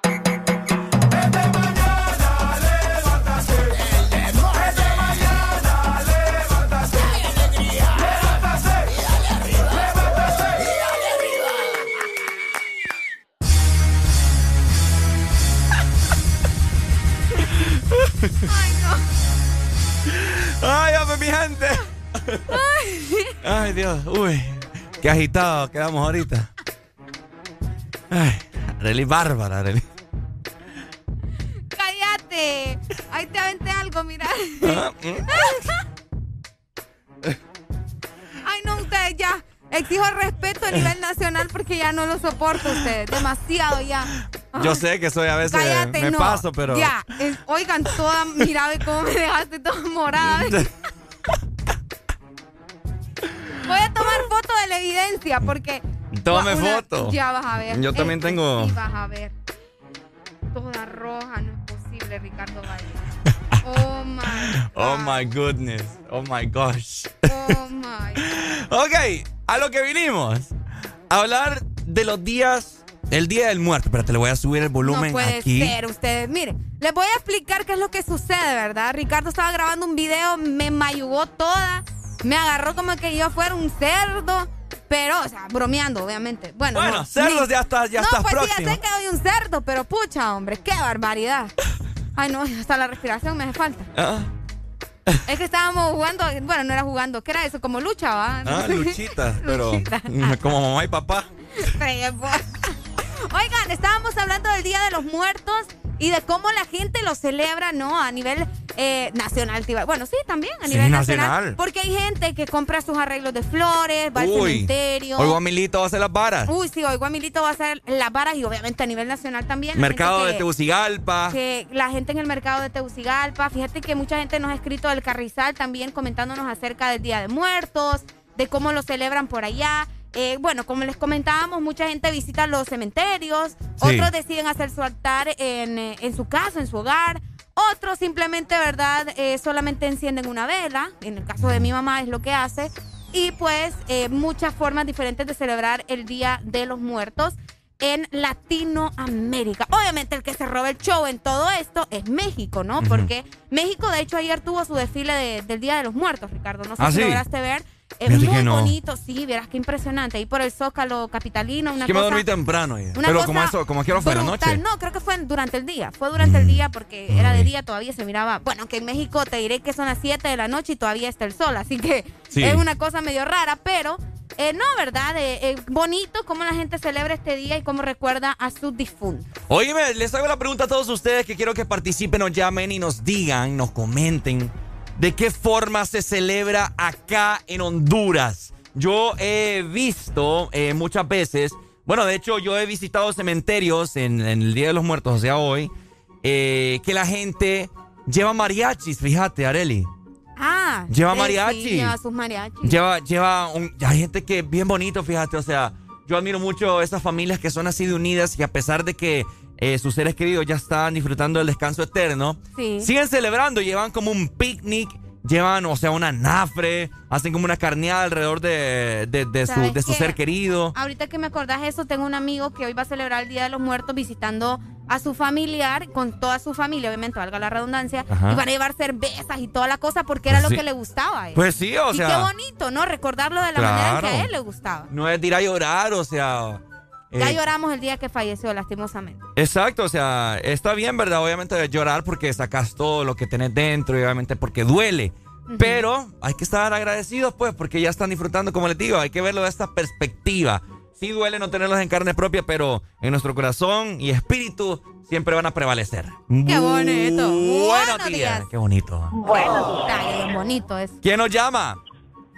Ay, no. Ay, hombre, mi gente. Ay, Dios. Uy, qué agitado quedamos ahorita. Ay, Arely bárbara, Arely. Cállate. Ahí te aventé algo, mira. Ah, mm. Ay, no, ustedes ya. Exijo respeto a nivel nacional porque ya no lo soporto ustedes. Demasiado ya. Yo sé que soy a veces Cállate, me no. paso, pero Ya, es- oigan, toda, mira, ve cómo me dejaste toda morada. Voy a tomar foto de la evidencia porque. Tome Una- foto. Ya vas a ver. Yo también tengo- Sí, vas a ver. Toda roja, no es posible, Ricardo Valle. Oh my. Oh my goodness. Oh my gosh. Oh my. Ok, a lo que vinimos. A hablar de los días. El día del muerto. Espérate, le voy a subir el volumen No puede aquí. ser, ustedes. Miren, les voy a explicar qué es lo que sucede, ¿verdad? Ricardo estaba grabando un video, me mayugó toda, me agarró como que yo fuera un cerdo, pero, o sea, bromeando, obviamente. Bueno, Bueno, no, cerdos ni- ya estás, ya no, estás pues sí, próximo. ya sé que soy un cerdo, pero pucha, hombre, qué barbaridad. Ay, no, hasta la respiración me hace falta. Ah, Es que estábamos jugando, bueno, no era jugando, ¿qué era eso? Como lucha, ¿va? ah, luchita, pero Luchita. como mamá y papá. Trepo. Oigan, estábamos hablando del Día de los Muertos y de cómo la gente lo celebra, ¿no? A nivel eh, nacional. Bueno, sí, también a Sí, nivel nacional. nacional. Porque hay gente que compra sus arreglos de flores, va al cementerio. hoy Guamilito va a hacer las varas. Uy, sí, hoy Guamilito va a hacer las varas y obviamente a nivel nacional también. Mercado de que- Tegucigalpa. que la gente en el mercado de Tegucigalpa, fíjate que mucha gente nos ha escrito del Carrizal también comentándonos acerca del Día de Muertos, de cómo lo celebran por allá. Eh, bueno, como les comentábamos, mucha gente visita los cementerios, Sí. otros deciden hacer su altar en, eh, en su casa, en su hogar, otros simplemente, ¿verdad? Eh, solamente encienden una vela, en el caso de mi mamá es lo que hace, y pues eh, muchas formas diferentes de celebrar el Día de los Muertos en Latinoamérica. Obviamente el que se roba el show en todo esto es México, ¿no? Porque México de hecho ayer tuvo su desfile de- del Día de los Muertos, Ricardo. No sé ¿Ah, si sí? lograste ver. Es muy que no. bonito, sí, verás qué impresionante. Ahí por el Zócalo capitalino, una Es que me dormí temprano una Pero cosa como eso, como quiero fuera brutal. noche. No, creo que fue durante el día. Fue durante el día porque era de día, todavía se miraba. Bueno, que en México te diré que son las 7 de la noche y todavía está el sol. Así que Sí. es una cosa medio rara, pero eh, no, ¿verdad? Eh, eh, bonito cómo la gente celebra este día y cómo recuerda a sus difuntos. Óyeme, les hago la pregunta a todos ustedes que quiero que participen, nos llamen y nos digan, nos comenten de qué forma se celebra acá en Honduras. Yo he visto eh, muchas veces, bueno, de hecho yo he visitado cementerios en, en el Día de los Muertos, o sea, hoy, eh, que la gente lleva mariachis, fíjate, Areli. Ah, Lleva mariachi. Sí, lleva sus mariachis. Lleva, lleva un, hay gente que es bien bonito, fíjate, o sea, yo admiro mucho esas familias que son así de unidas y a pesar de que eh, sus seres queridos ya están disfrutando del descanso eterno, Sí. siguen celebrando, llevan como un picnic, llevan, o sea, una nafre, hacen como una carneada alrededor de, de, de su, ¿Sabes de su ser querido. Ahorita que me acordás eso, tengo un amigo que hoy va a celebrar el Día de los Muertos visitando a su familiar, con toda su familia, obviamente, valga la redundancia, Ajá. y van a llevar cervezas y toda la cosa porque era Pues lo sí. que le gustaba él. Pues sí, o y sea- qué bonito, ¿no? Recordarlo de la manera en que a él le gustaba. No es de ir a llorar, o sea... Ya eh, lloramos el día que falleció, lastimosamente. Exacto, o sea, está bien, ¿verdad? Obviamente llorar porque sacas todo lo que tenés dentro y obviamente porque duele. Pero hay que estar agradecidos, pues, porque ya están disfrutando, como les digo, hay que verlo de esta perspectiva. sí duele no tenerlos en carne propia, pero en nuestro corazón y espíritu siempre van a prevalecer. Qué bonito. Buenos Buenos días. días. Qué bonito. Bueno, bien bonito es. ¿Quién nos llama?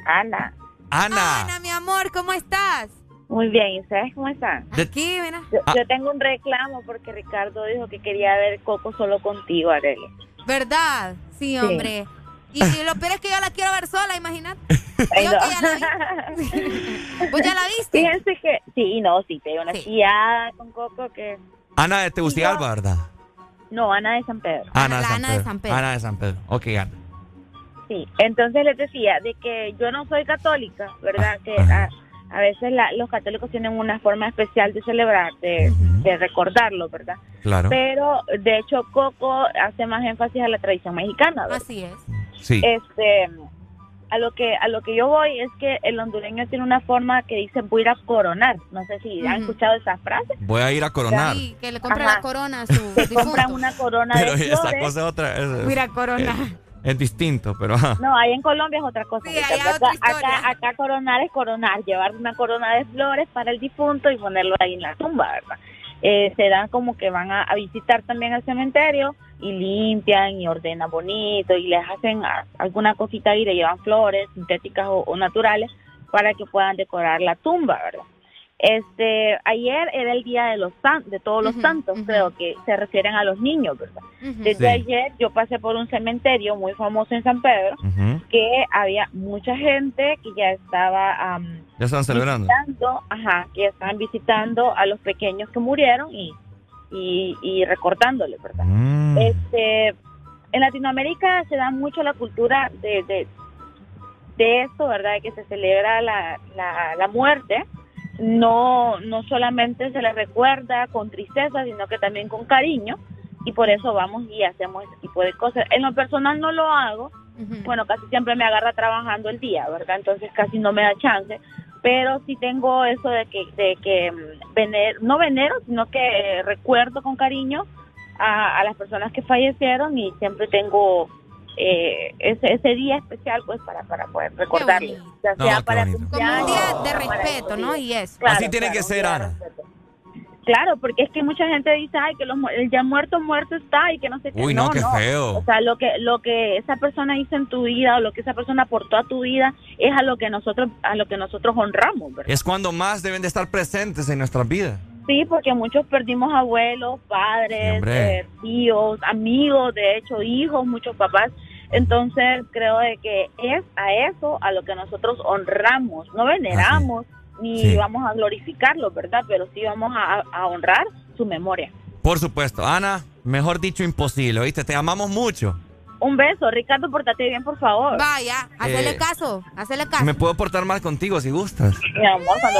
Ana. Ana. Ana, mi amor, ¿cómo estás? Muy bien, ¿y ustedes cómo están? Aquí, mira. Yo, Ah. yo tengo un reclamo porque Ricardo dijo que quería ver Coco solo contigo, Arely. ¿Verdad? Sí, Sí. hombre. Y, y lo peor es que yo la quiero ver sola, imagínate. Yo no. que ya la vi. ¿Vos ya la viste? Fíjense que, sí, no, sí, te dio una guiada con Coco que... Ana de Tegucigalpa, ¿verdad? No, Ana de San Pedro. Ana, de San, Ana Pedro. de San Pedro. Ana de San Pedro. Ok, Ana. Sí, entonces les decía de que yo no soy católica, ¿verdad? Que a veces la- los católicos tienen una forma especial de celebrar, de, de recordarlo, ¿verdad? Claro. Pero de hecho Coco hace más énfasis a la tradición mexicana, ¿verdad? Así es. Sí. Este, a lo que a lo que yo voy es que el hondureño tiene una forma que dice voy a ir a coronar. No sé si han escuchado esa frase. Voy a ir a coronar. Sí, que le compre Ajá. la corona a su Se difunto. compran una corona Pero de esa flores. cosa es otra. Es, Voy a ir a coronar. Es distinto, pero ajá. No, ahí en Colombia es otra cosa. Sí, otra acá, acá, acá coronar es coronar, llevar una corona de flores para el difunto y ponerlo ahí en la tumba, ¿verdad? Eh, se dan como que van a, a visitar también el cementerio y limpian y ordenan bonito y les hacen a- alguna cosita y le llevan flores sintéticas o, o naturales para que puedan decorar la tumba, ¿verdad? Este, ayer era el día de los san- de todos los santos, creo que se refieren a los niños, ¿verdad? Desde Sí. ayer yo pasé por un cementerio muy famoso en San Pedro que había mucha gente que ya estaba am, Ya están celebrando. visitando, ajá, que estaban visitando a los pequeños que murieron y, y, y recordándoles, ¿verdad? Mm. Este, en Latinoamérica se da mucho la cultura de, de, de esto, ¿verdad? De que se celebra la, la, la muerte. No, no solamente se le recuerda con tristeza, sino que también con cariño. Y por eso vamos y hacemos ese tipo de cosas. En lo personal no lo hago. Bueno, casi siempre me agarra trabajando el día, ¿verdad? Entonces casi no me da chance. Pero sí tengo eso de que, de que mm, vener, no venero, sino que recuerdo con cariño a, a las personas que fallecieron y siempre tengo eh, ese, ese día especial pues para, para poder recordarles. Ya No, sea para. Como un día de respeto, ¿no? Y eso. Claro, Así tiene claro, que ser, Ana. Claro, porque es que mucha gente dice, ay, que los el ya muerto, muerto está y que no sé qué. Uy, no, qué feo. O sea, lo que, lo que esa persona hizo en tu vida o lo que esa persona aportó a tu vida es a lo que nosotros, a lo que nosotros honramos, ¿verdad? Es cuando más deben de estar presentes en nuestras vidas. Sí, porque muchos perdimos abuelos, padres, eh, tíos, amigos, de hecho, hijos, muchos papás. Entonces, creo de que es a eso a lo que nosotros honramos, no veneramos ni Sí. vamos a glorificarlo, ¿verdad? Pero sí vamos a, a honrar su memoria. Por supuesto. Ana, mejor dicho, imposible, ¿oíste? Te amamos mucho. Un beso, Ricardo, portate bien, por favor. Vaya, hacele Eh, caso, hacele caso. Me puedo portar mal contigo si gustas. Mi amor, cuando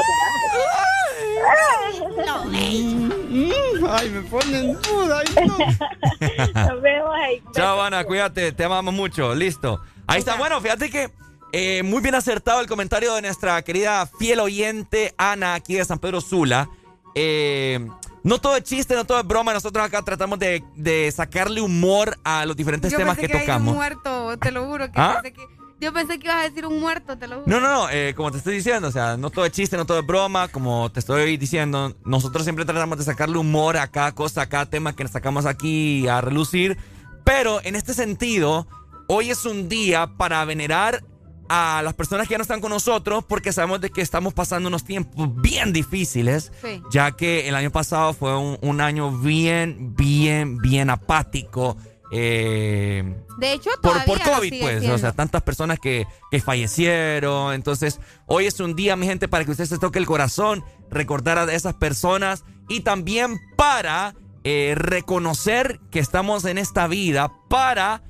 Ay, me ponen duda. Nos vemos ahí. Chao, Ana, cuídate, te amamos mucho. Listo. Ahí está. Bueno, fíjate que eh, muy bien acertado el comentario de nuestra querida fiel oyente Ana, aquí de San Pedro Sula. Eh, no todo es chiste, no todo es broma. Nosotros acá tratamos de, de sacarle humor a los diferentes Yo temas pensé que que tocamos. un muerto, te lo juro. Que ¿Ah? pensé que, yo pensé que ibas a decir un muerto, te lo juro. No, no, no, eh, como te estoy diciendo, o sea, no todo es chiste, no todo es broma, como te estoy diciendo, nosotros siempre tratamos de sacarle humor a cada cosa, a cada tema que sacamos aquí a relucir, pero en este sentido, hoy es un día para venerar a las personas que ya no están con nosotros porque sabemos de que estamos pasando unos tiempos bien difíciles, Sí. ya que el año pasado fue un, un año bien, bien, bien apático. eh, De hecho, por, por COVID, pues, siendo. o sea, tantas personas que, que fallecieron. Entonces, hoy es un día, mi gente, para que usted se toque el corazón, recordar a esas personas y también para eh, reconocer que estamos en esta vida, para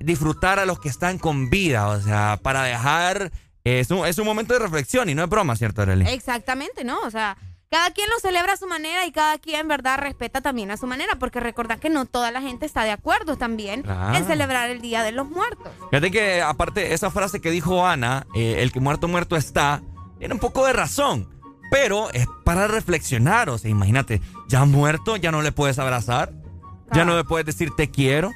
disfrutar a los que están con vida, o sea, para dejar... Es un, es un momento de reflexión y no es broma, ¿cierto, Arely? Exactamente, ¿no? O sea, cada quien lo celebra a su manera y cada quien, ¿verdad?, respeta también a su manera, porque recordad que no toda la gente está de acuerdo también en celebrar el Día de los Muertos. Fíjate que aparte esa frase que dijo Ana, eh, el que muerto muerto está, tiene un poco de razón, pero es para reflexionar, o sea, imagínate, ya muerto, ya no le puedes abrazar, ya no le puedes decir te quiero.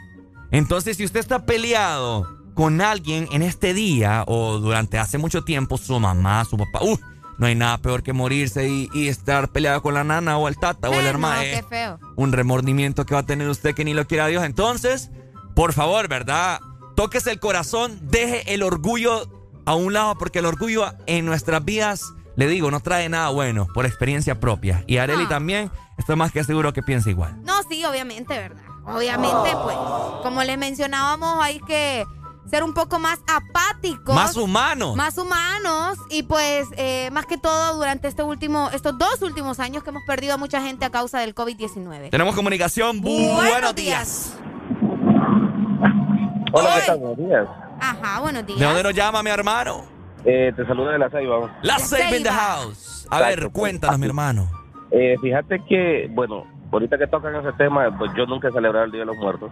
Entonces, si usted está peleado con alguien en este día o durante hace mucho tiempo, su mamá, su papá, uh, no hay nada peor que morirse y, estar peleado con la nana o el tata o el hermano. No, qué feo. Un remordimiento que va a tener usted que ni lo quiera Dios. Entonces, por favor, ¿verdad? Tóquese el corazón, deje el orgullo a un lado, porque el orgullo en nuestras vidas, le digo, no trae nada bueno por experiencia propia. Y Areli también, estoy más que seguro que piensa igual. No, sí, obviamente, ¿verdad? Obviamente, pues, como les mencionábamos, hay que ser un poco más apáticos. Más humanos. Más humanos. Y pues, eh, más que todo, durante este último, estos dos últimos años que hemos perdido a mucha gente a causa del COVID-19. Tenemos comunicación. buenos días. Hola, ¿qué tal? Buenos días. Ajá, buenos días. ¿De dónde nos llama mi hermano? Eh, te saludo de La Ceiba. La Ceiba in the house. A ver, cuéntanos, mi hermano. Eh, fíjate que, bueno, ahorita que tocan ese tema, pues yo nunca he celebrado el Día de los Muertos.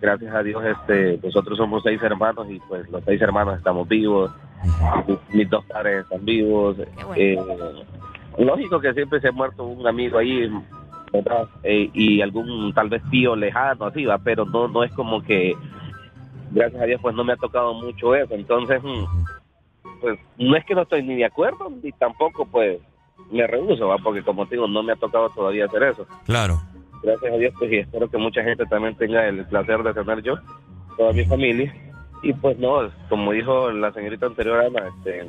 gracias a Dios, este, nosotros somos seis hermanos y pues los seis hermanos estamos vivos. Mis, dos padres están vivos. Eh, lógico que siempre se ha muerto un amigo ahí, ¿verdad? Eh, y algún tal vez tío lejano, así va, pero no, no es como que, gracias a Dios, pues no me ha tocado mucho eso. Entonces, mm, pues no es que no estoy ni de acuerdo, ni tampoco pues me rehuso, ¿va? porque como te digo, no me ha tocado todavía hacer eso. Claro. Gracias a Dios, pues y espero que mucha gente también tenga el placer de tener yo, toda mi familia. Y pues no, como dijo la señorita anterior, Ana, este,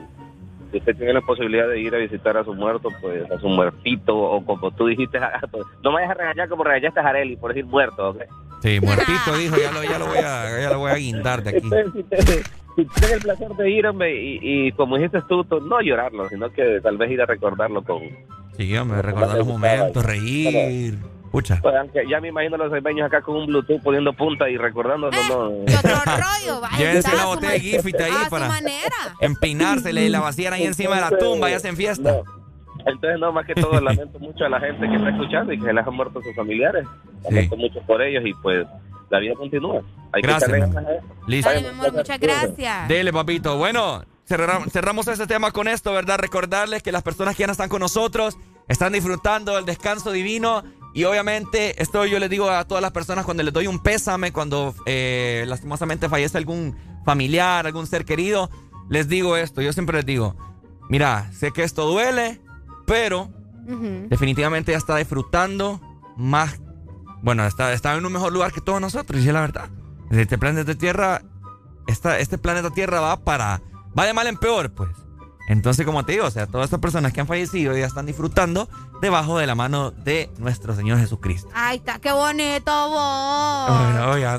si usted tiene la posibilidad de ir a visitar a su muerto, pues a su muertito, o como tú dijiste, no me vayas a regañar como regañaste a Jareli por decir muerto, ¿ok? Sí, muertito, dijo, ya lo, ya lo, voy, a, ya lo voy a guindar de aquí tienes el placer de ir, y, como dijiste tú, no llorarlo, sino que tal vez ir a recordarlo con... Sí, hombre, recordar los momentos, reír... Escucha. Pues, ya me imagino los albeños acá con un Bluetooth poniendo punta y recordando. Eh, no, otro rollo, vaya. Llévense una botella de Gifit ahí para empinársele y la vacían ahí encima de la tumba y hacen fiesta. Entonces, no, más que todo, lamento mucho a la gente que está escuchando y que les han muerto sus familiares. Lamento mucho por ellos y pues la vida continúa. Hay gracias, que Listo. mi amor, muchas gracias. Dele, papito. Bueno, cerramos, cerramos ese tema con esto, ¿verdad? Recordarles que las personas que ya no están con nosotros están disfrutando del descanso divino. Y obviamente, esto yo les digo a todas las personas cuando les doy un pésame, cuando eh, lastimosamente fallece algún familiar, algún ser querido, les digo esto. Yo siempre les digo, mira, sé que esto duele, pero definitivamente ya está disfrutando más bueno, está, está en un mejor lugar que todos nosotros, y es la verdad. Este planeta Tierra, esta, este planeta Tierra va para, va de mal en peor, pues. Entonces, como te digo, o sea, todas estas personas que han fallecido ya están disfrutando debajo de la mano de nuestro Señor Jesucristo. Ay, está, qué bonito vos.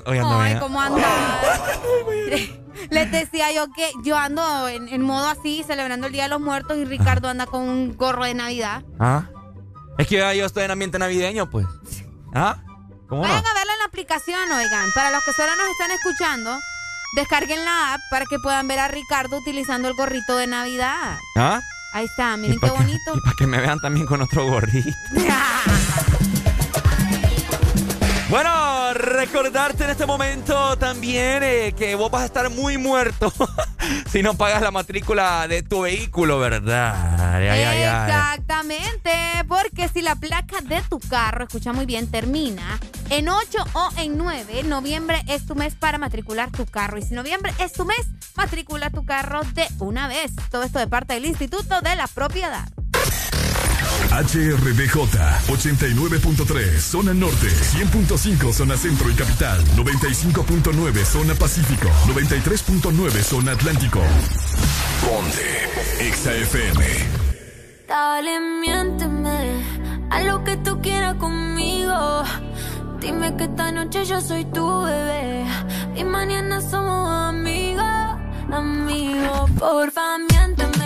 Ay, cómo andas. Les decía yo que yo ando en, en, modo así, celebrando el Día de los Muertos, y Ricardo anda con un gorro de Navidad. Ah. Es que yo estoy en ambiente navideño, pues. ¿Ah? Vayan a verla en la aplicación, oigan. Para los que solo nos están escuchando, descarguen la app para que puedan ver a Ricardo utilizando el gorrito de Navidad. ¿Ah? Ahí está, miren qué bonito. y para que me vean también con otro gorrito. Bueno, recordarte en este momento también eh, que vos vas a estar muy muerto si no pagas la matrícula de tu vehículo, ¿verdad? Exactamente, porque si la placa de tu carro, escucha muy bien, termina en 8 o en 9, noviembre es tu mes para matricular tu carro. Y si noviembre es tu mes, matricula tu carro de una vez. Todo esto de parte del Instituto de la Propiedad. HRBJ 89.3 Zona Norte 100.5 Zona Centro y Capital 95.9 Zona Pacífico 93.9 Zona Atlántico. Ponte XAFM Dale, miénteme a lo que tú quieras conmigo. Dime que esta noche yo soy tu bebé y mañana somos amigos, amigos. Porfa, miénteme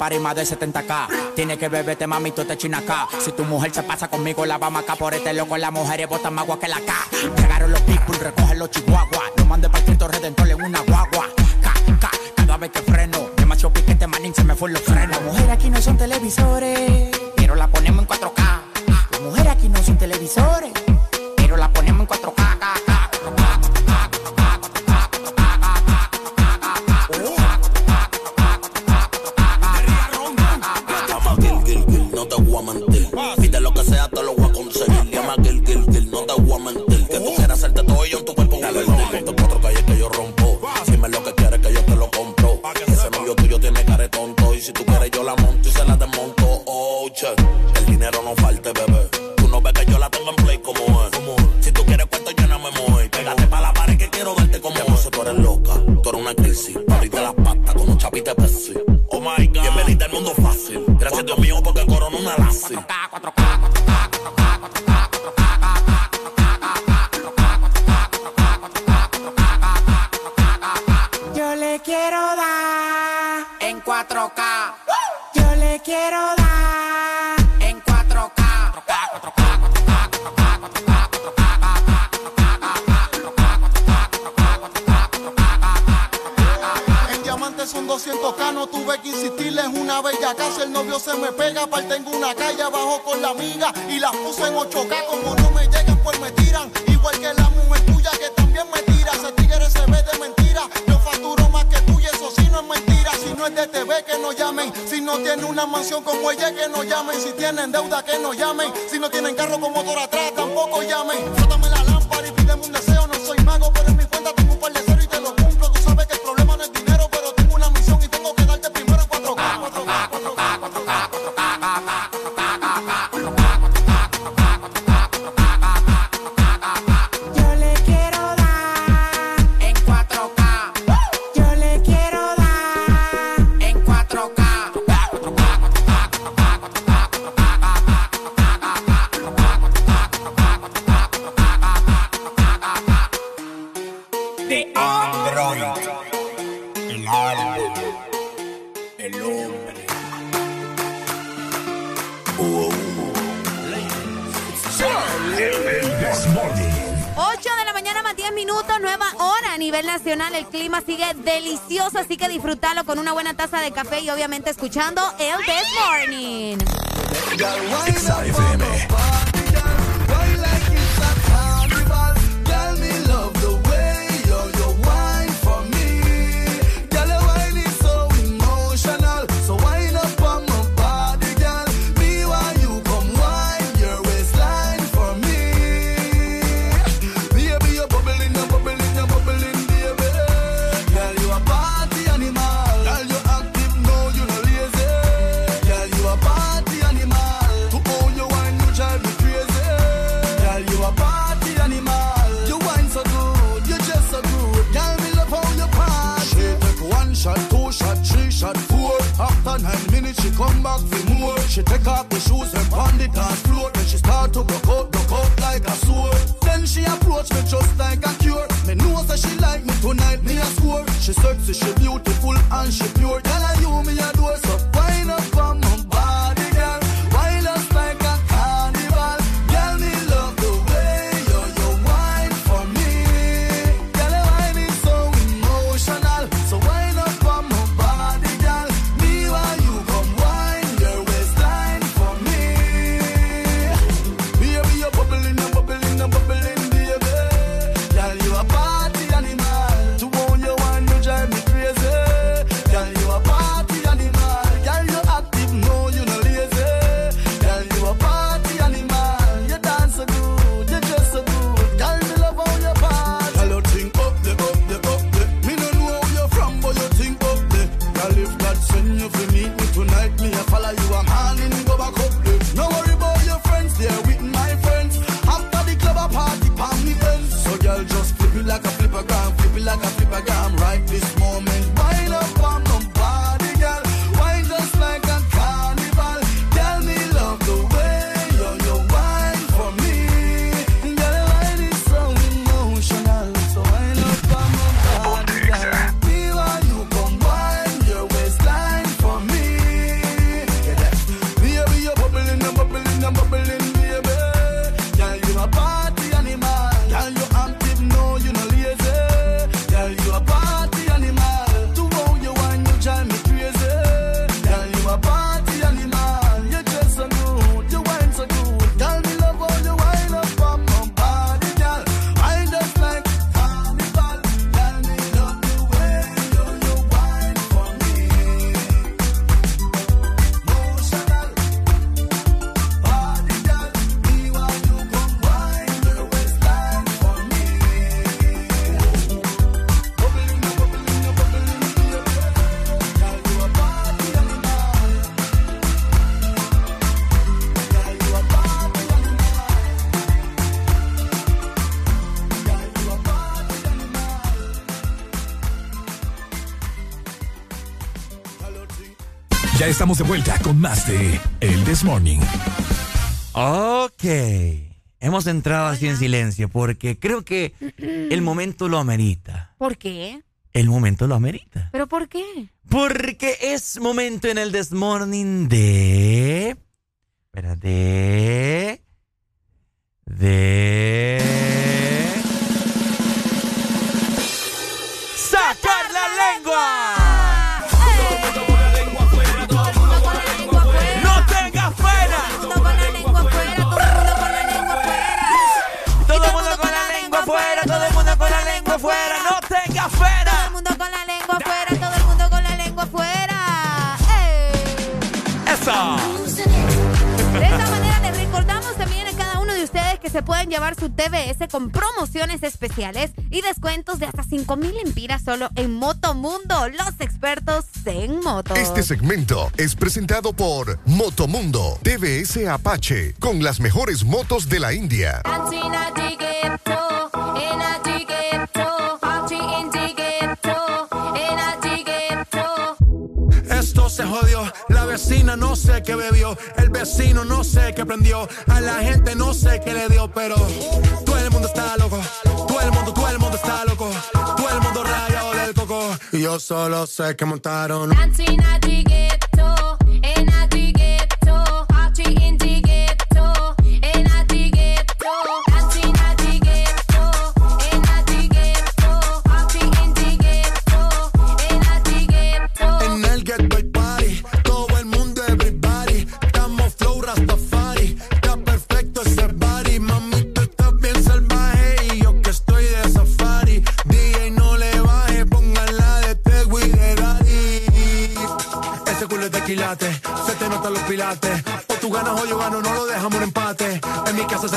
el de 70k. Tiene que beberte, mami, tú te china acá. Si tu mujer se pasa conmigo, la vamos acá por este loco. Las mujeres botan más agua que la K. Llegaron los people, recogen los chihuahuas. No mandé para el Redentor en una agua. café y obviamente escuchando el This Morning. shot, two shot, three shot, four. After nine minutes, she come back for more. She take off estamos de vuelta con más de El This Morning. Ok. Hemos entrado así en silencio porque creo que el momento lo amerita. ¿Por qué? El momento lo amerita. ¿Pero por qué? Porque es momento en el This Morning de solo en Motomundo, los expertos en moto. Este segmento es presentado por Motomundo, TBS Apache, con las mejores motos de la India. solo sé que montaron. Dancing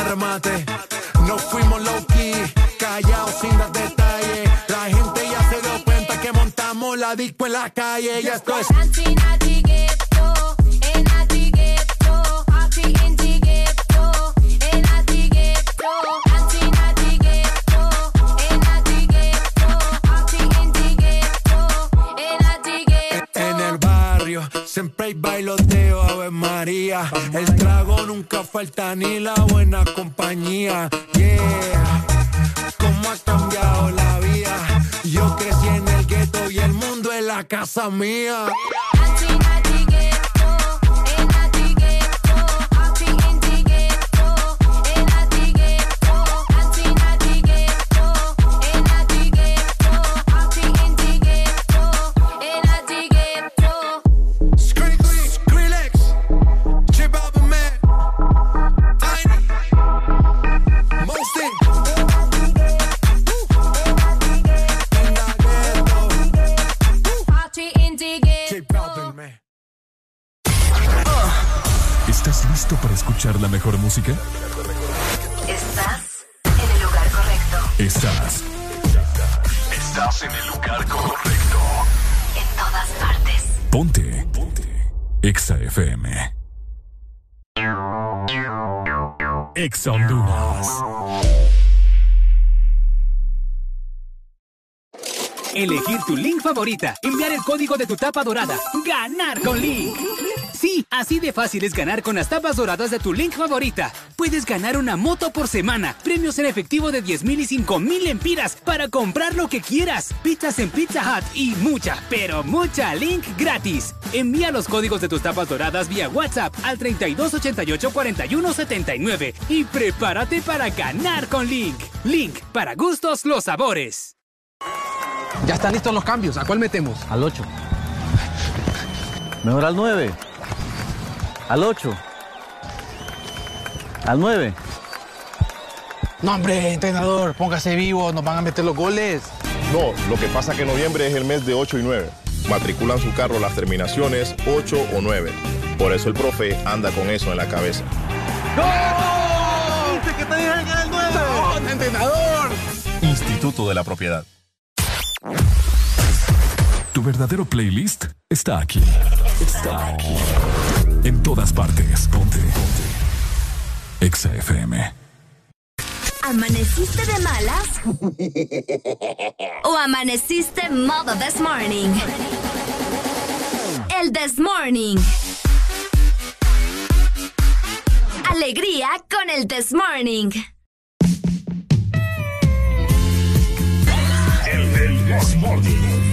No fuimos low key, callados sin dar detalles. La gente ya se dio cuenta que montamos la disco en la calle. Ya estoy. Es la de tu tapa dorada, ganar con Link. Sí, así de fácil es ganar con las tapas doradas de tu link favorita. Puedes ganar una moto por semana, premios en efectivo de 10 mil y 5 mil empiras para comprar lo que quieras, pizzas en Pizza Hut y mucha, pero mucha link gratis. Envía los códigos de tus tapas doradas vía WhatsApp al 3288 4179 y prepárate para ganar con Link. Link, para gustos los sabores. Ya están listos los cambios. ¿A cuál metemos? Al 8. Mejor al 9. Al 8. Al 9. No, hombre, entrenador, póngase vivo, nos van a meter los goles. No, lo que pasa es que noviembre es el mes de 8 y 9. Matriculan su carro las terminaciones 8 o 9. Por eso el profe anda con eso en la cabeza. ¡Gol! ¡Dice que te dejan ganar el 9! ¡No, entrenador! Instituto de la Propiedad. Tu verdadero playlist está aquí. Está aquí. En todas partes. Ponte. Ponte. Exa FM. ¿Amaneciste de malas? ¿O amaneciste modo this morning? El this morning. Alegría con el this morning. El del Desmorning. Ponte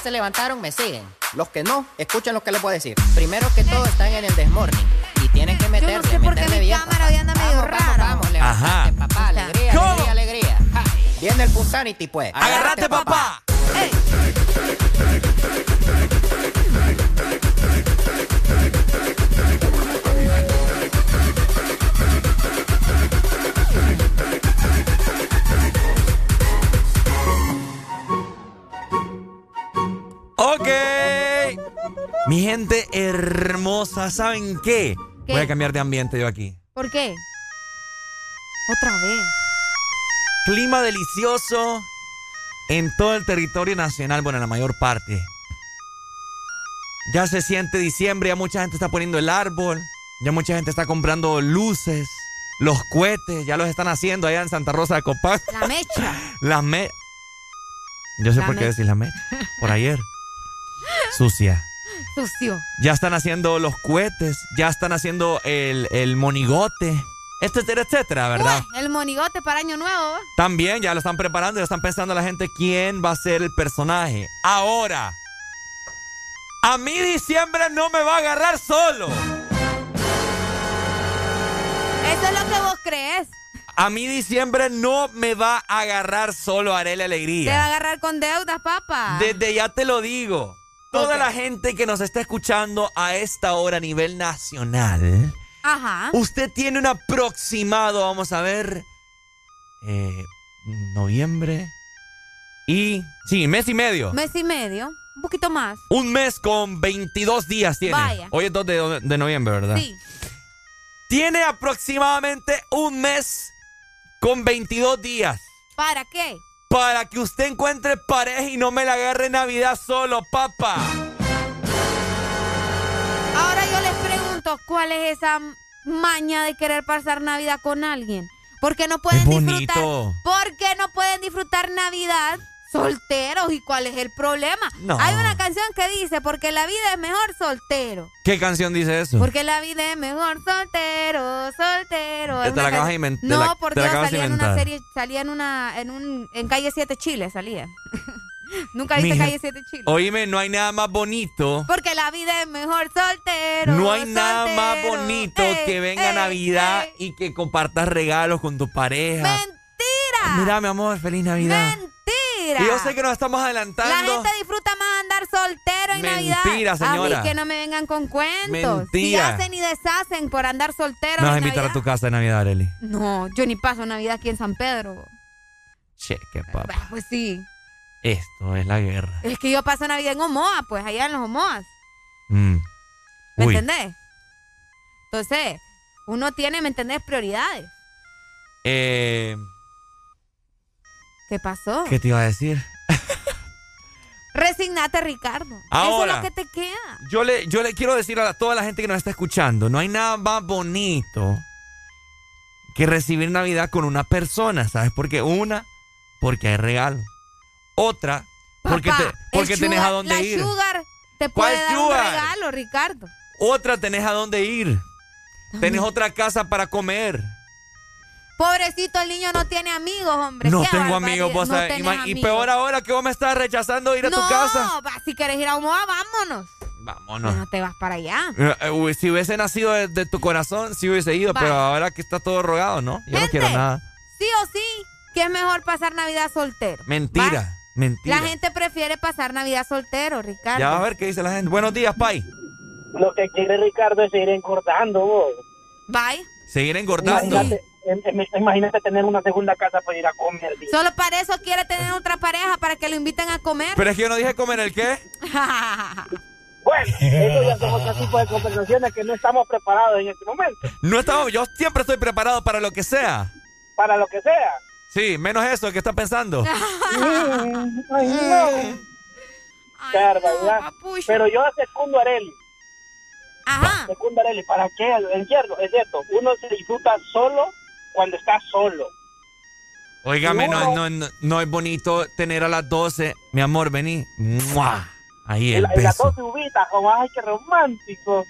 ya se levantaron me siguen. Los que no, escuchen lo que les voy a decir. Primero que todo están en el Desmorning y tienen que meterse, Yo no sé por qué meterle mi bien. cámara hoy anda medio rara. Vamos, Ajá. papá, alegría, alegría, alegría. Ja, Viene el Punsanity, pues. Agárrate, papá. Ok. Mi gente hermosa, ¿saben qué? ¿Qué? Voy a cambiar de ambiente yo aquí. ¿Por qué? Otra vez. Clima delicioso en todo el territorio nacional, bueno, en la mayor parte. Ya se siente diciembre, ya mucha gente está poniendo el árbol, ya mucha gente está comprando luces, los cohetes, ya los están haciendo allá en Santa Rosa de Copán. La mecha. Las me... Yo sé La por qué decís la mecha. Por ayer. Sucia. Sucio. Ya están haciendo los cohetes, ya están haciendo el, el monigote, etcétera, etcétera, ¿verdad? El monigote para Año Nuevo. También ya lo están preparando, ya están pensando la gente quién va a ser el personaje. Ahora, a mí diciembre no me va a agarrar solo. Eso es lo que vos crees. A mí diciembre no me va a agarrar solo, haré la Te va a alegría. agarrar con deudas, papá. Desde ya te lo digo. Toda la gente que nos está escuchando a esta hora a nivel nacional, Ajá. usted tiene un aproximado, vamos a ver, eh, noviembre y... Sí, mes y medio. Mes y medio. Un poquito más. Un mes con 22 días tiene. Vaya. Hoy es 2 de, de noviembre, ¿verdad? Sí. Tiene aproximadamente un mes con 22 días ¿Para qué? Para que usted encuentre pareja y no me la agarre en Navidad solo, papá. Ahora yo les pregunto, ¿cuál es esa maña de querer pasar Navidad con alguien? ¿Por qué no pueden disfrutar? bonito. ¿Por qué no pueden disfrutar Navidad solteros? ¿Y cuál es el problema? No. Hay una canción que dice, porque la vida es mejor soltero. ¿Qué canción dice eso? Porque la vida es mejor soltero, soltero. Te la acabas de inventar, No, la- por Dios, salía en una serie, salía en una, en un, en calle 7 Chile, salía. Nunca viste Mija, calle 7 Chile. Oíme, no hay nada más bonito. Porque la vida es mejor soltero. No hay nada más bonito Ey, que venga ey, Navidad ey. y que compartas regalos con tu pareja. ¡Mentira! Mira, mi amor, feliz Navidad. ¡Mentira! Y yo sé que nos estamos La adelantando. gente disfruta más andar soltero en Mentira, Navidad. señora. A mí que no me vengan con cuentos. Mentira. Si hacen y deshacen por andar soltero Me vas a invitar a tu casa de Navidad, Arely. No, yo ni paso Navidad aquí en San Pedro. Che, qué papá. Bah, Pues sí. Esto es la guerra. Es que yo paso Navidad en Omoa, pues allá en los Omoas. Mm. ¿Me entendés? Entonces, uno tiene, ¿me entendés? Prioridades. Eh, ¿Qué pasó? ¿Qué te iba a decir? Resignate, Ricardo. Eso es Ahora. lo que te queda. Yo le, yo le quiero decir a toda la gente que nos está escuchando, no hay nada más bonito que recibir Navidad con una persona, ¿sabes? Porque una, porque hay regalo. Otra, porque, te, porque tenés sugar- a dónde la ir. sugar te ¿Cuál puede dar sugar? un regalo, Ricardo. Otra, tenés a dónde ir. Tenés otra casa para comer. Pobrecito, el niño no tiene amigos, hombre. No Qué tengo amigos, vos No sabés. y peor ahora que vos me estás rechazando ir a tu No, casa. va, si quieres ir a Omoa, vámonos. Vámonos. No te vas para allá. Eh, eh, uy, Si hubiese nacido de, de tu corazón, sí hubiese ido, Va. pero ahora que está todo rogado, ¿no? Yo no quiero nada. Sí o sí, que es mejor pasar Navidad soltero. Mentira, mentira. La gente prefiere pasar Navidad soltero, Ricardo. Ya va a ver qué dice la gente. Buenos días, Pai. Lo que quiere Ricardo es seguir engordando, vos. Bye. Seguir engordando. Imagínate, imagínate tener una segunda casa para ir a comer. tío. Solo para eso quiere tener otra pareja, para que lo inviten a comer. Pero es que yo no dije comer el qué. Bueno, eso ya son otro tipo de conversaciones que no estamos preparados en este momento. No estamos, yo siempre estoy preparado para lo que sea. Para lo que sea. Sí, menos eso que está pensando. Ay, no. Qué barbaridad. Pero yo secundo a Areli. Ajá. Secundo a Areli. ¿Para qué? Es cierto, es cierto. Uno se disfruta solo cuando está solo. Óigame, no, No. no, no, no es bonito tener a las 12. Mi amor, vení. ¡Mua! Ahí el En la- en las beso. 12 uvitas, como, ay, qué romántico.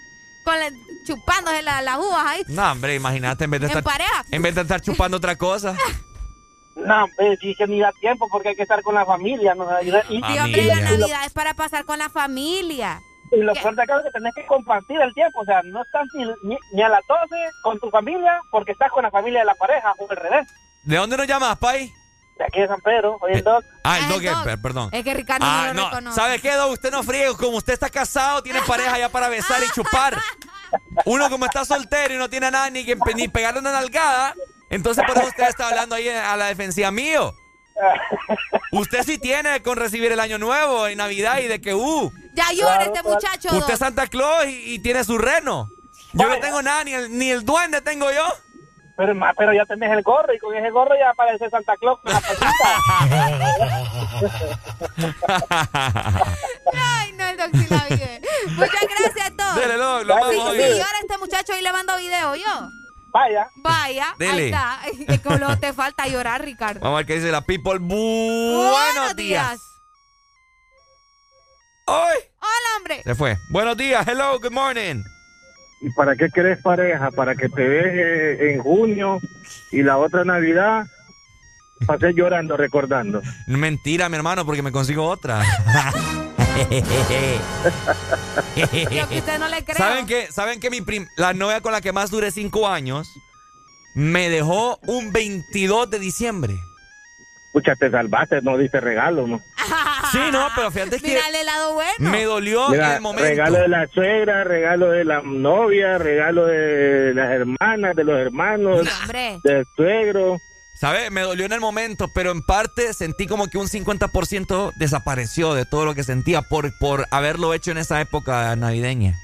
Con la- chupándose la- las uvas ahí. No, hombre, imagínate en vez de En estar pareja. en vez de estar chupando otra cosa. No, pues sí que ni da tiempo porque hay que estar con la familia. ¿no? Y, Sí, hombre, la Navidad es para pasar con la familia. Y lo de acá es que tenés que compartir el tiempo, o sea, no estás ni, ni, ni a las 12 con tu familia porque estás con la familia de la pareja o al revés. ¿De dónde nos llamas, Pai? De aquí de San Pedro, hoy en dos. Ah, el eh, per- perdón. Es que Ricardo Ah, no lo no, reconoce. ¿sabe qué, Dog? Usted no fríe, como usted está casado, tiene pareja ya para besar y chupar. Uno como está soltero y no tiene nada ni que ni pegarle una nalgada, entonces por eso usted está hablando ahí a la defensiva mío. Usted sí tiene con recibir el año nuevo en Navidad y de que, uh, Ya llora este muchacho. usted es Santa Claus y, y tiene su reno. Yo no tengo nada, ni el, ni el duende tengo yo. Pero, pero ya tenés el gorro y con ese gorro ya aparece Santa Claus con la Ay, no, el Doc sí la vive. Muchas gracias. Dele, Doc, lo Sí, a sí, oír. llora este muchacho y le mando video, yo. Vaya. Vaya, Dele. ahí está. Es que te falta llorar, Ricardo. Vamos a ver qué dice la people. Buenos, días. ¡Ay! Hola, hombre. Se fue. Buenos días. Hello, good morning. ¿Y para qué querés pareja? ¿Para que te deje en junio y la otra Navidad pasé llorando, recordando? Mentira, mi hermano, porque me consigo otra. Yo que usted no le creo. ¿Saben qué? ¿Saben que mi prim- la novia con la que más duré cinco años me dejó un 22 de diciembre? Pucha, te salvaste, no diste regalo, ¿no? Sí, no, pero fíjate que Mira el helado bueno. me dolió en el momento. regalo de la suegra, regalo de la novia, regalo de las hermanas, de los hermanos, hombre. del suegro. ¿Sabes? Me dolió en el momento, pero en parte sentí como que un 50% desapareció de todo lo que sentía por, por haberlo hecho en esa época navideña.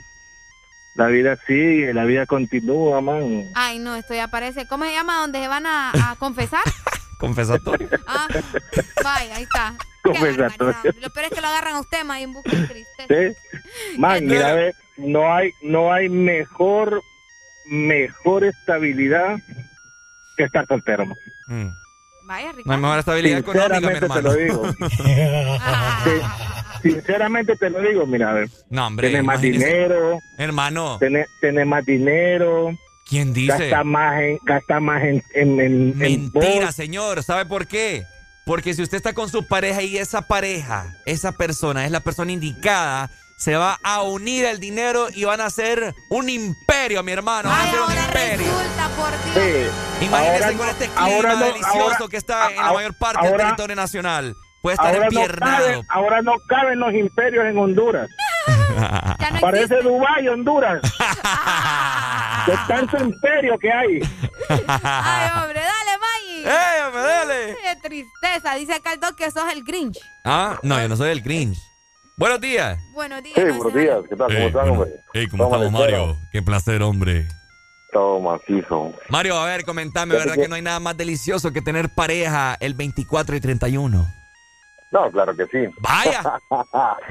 La vida sigue, la vida continúa, man. Ay, no, esto ya parece. ¿Cómo se llama? ¿Donde se van a, a confesar? Confesatorio. Ah, vaya, ahí está. Confesatorio. Lo peor es que lo agarran a usted, más en busca de tristeza. ¿Sí? Man, mira, ve, no hay, no hay mejor, mejor estabilidad que estar soltero. man. Mm. Vaya, No hay mejor estabilidad económica, mi Sinceramente te hermano. lo digo. Sí, sinceramente te lo digo, mira, a ver. No, hombre. Tienes más dinero, Hermano, tenés, tenés más dinero. ¿quién dice? Gasta más en, gasta más en, en, en, en Mentira, señor. ¿Sabe por qué? Porque si usted está con su pareja y esa pareja, esa persona es la persona indicada, se va a unir el dinero y van a hacer un imperio, mi hermano. Van a hacer un imperio. Resulta, por Dios. Sí. Imagínese Ahora con no- este clima ahora no- delicioso ahora- que está en la mayor parte del territorio nacional. Puede estar Ahora no, empiernado. caben, ahora no caben los imperios en Honduras. Parece Dubái, Honduras. de tanto imperio que hay. Ay, hombre, dale, Maggie. ¡Eh, hombre, dale! Qué tristeza. Dice acá el Doc que sos el Grinch. Ah, no, yo no soy el cringe. Buenos días. Buenos días. Sí, buenos días. ¿Qué tal? ¿Cómo están, hombre? Hey, ¿cómo Estamos Mario? Qué placer, hombre. Todo macizo. Mario, a ver, comentame, ¿verdad que- que no hay nada más delicioso que tener pareja el 24 y 31? No, claro que sí. Vaya.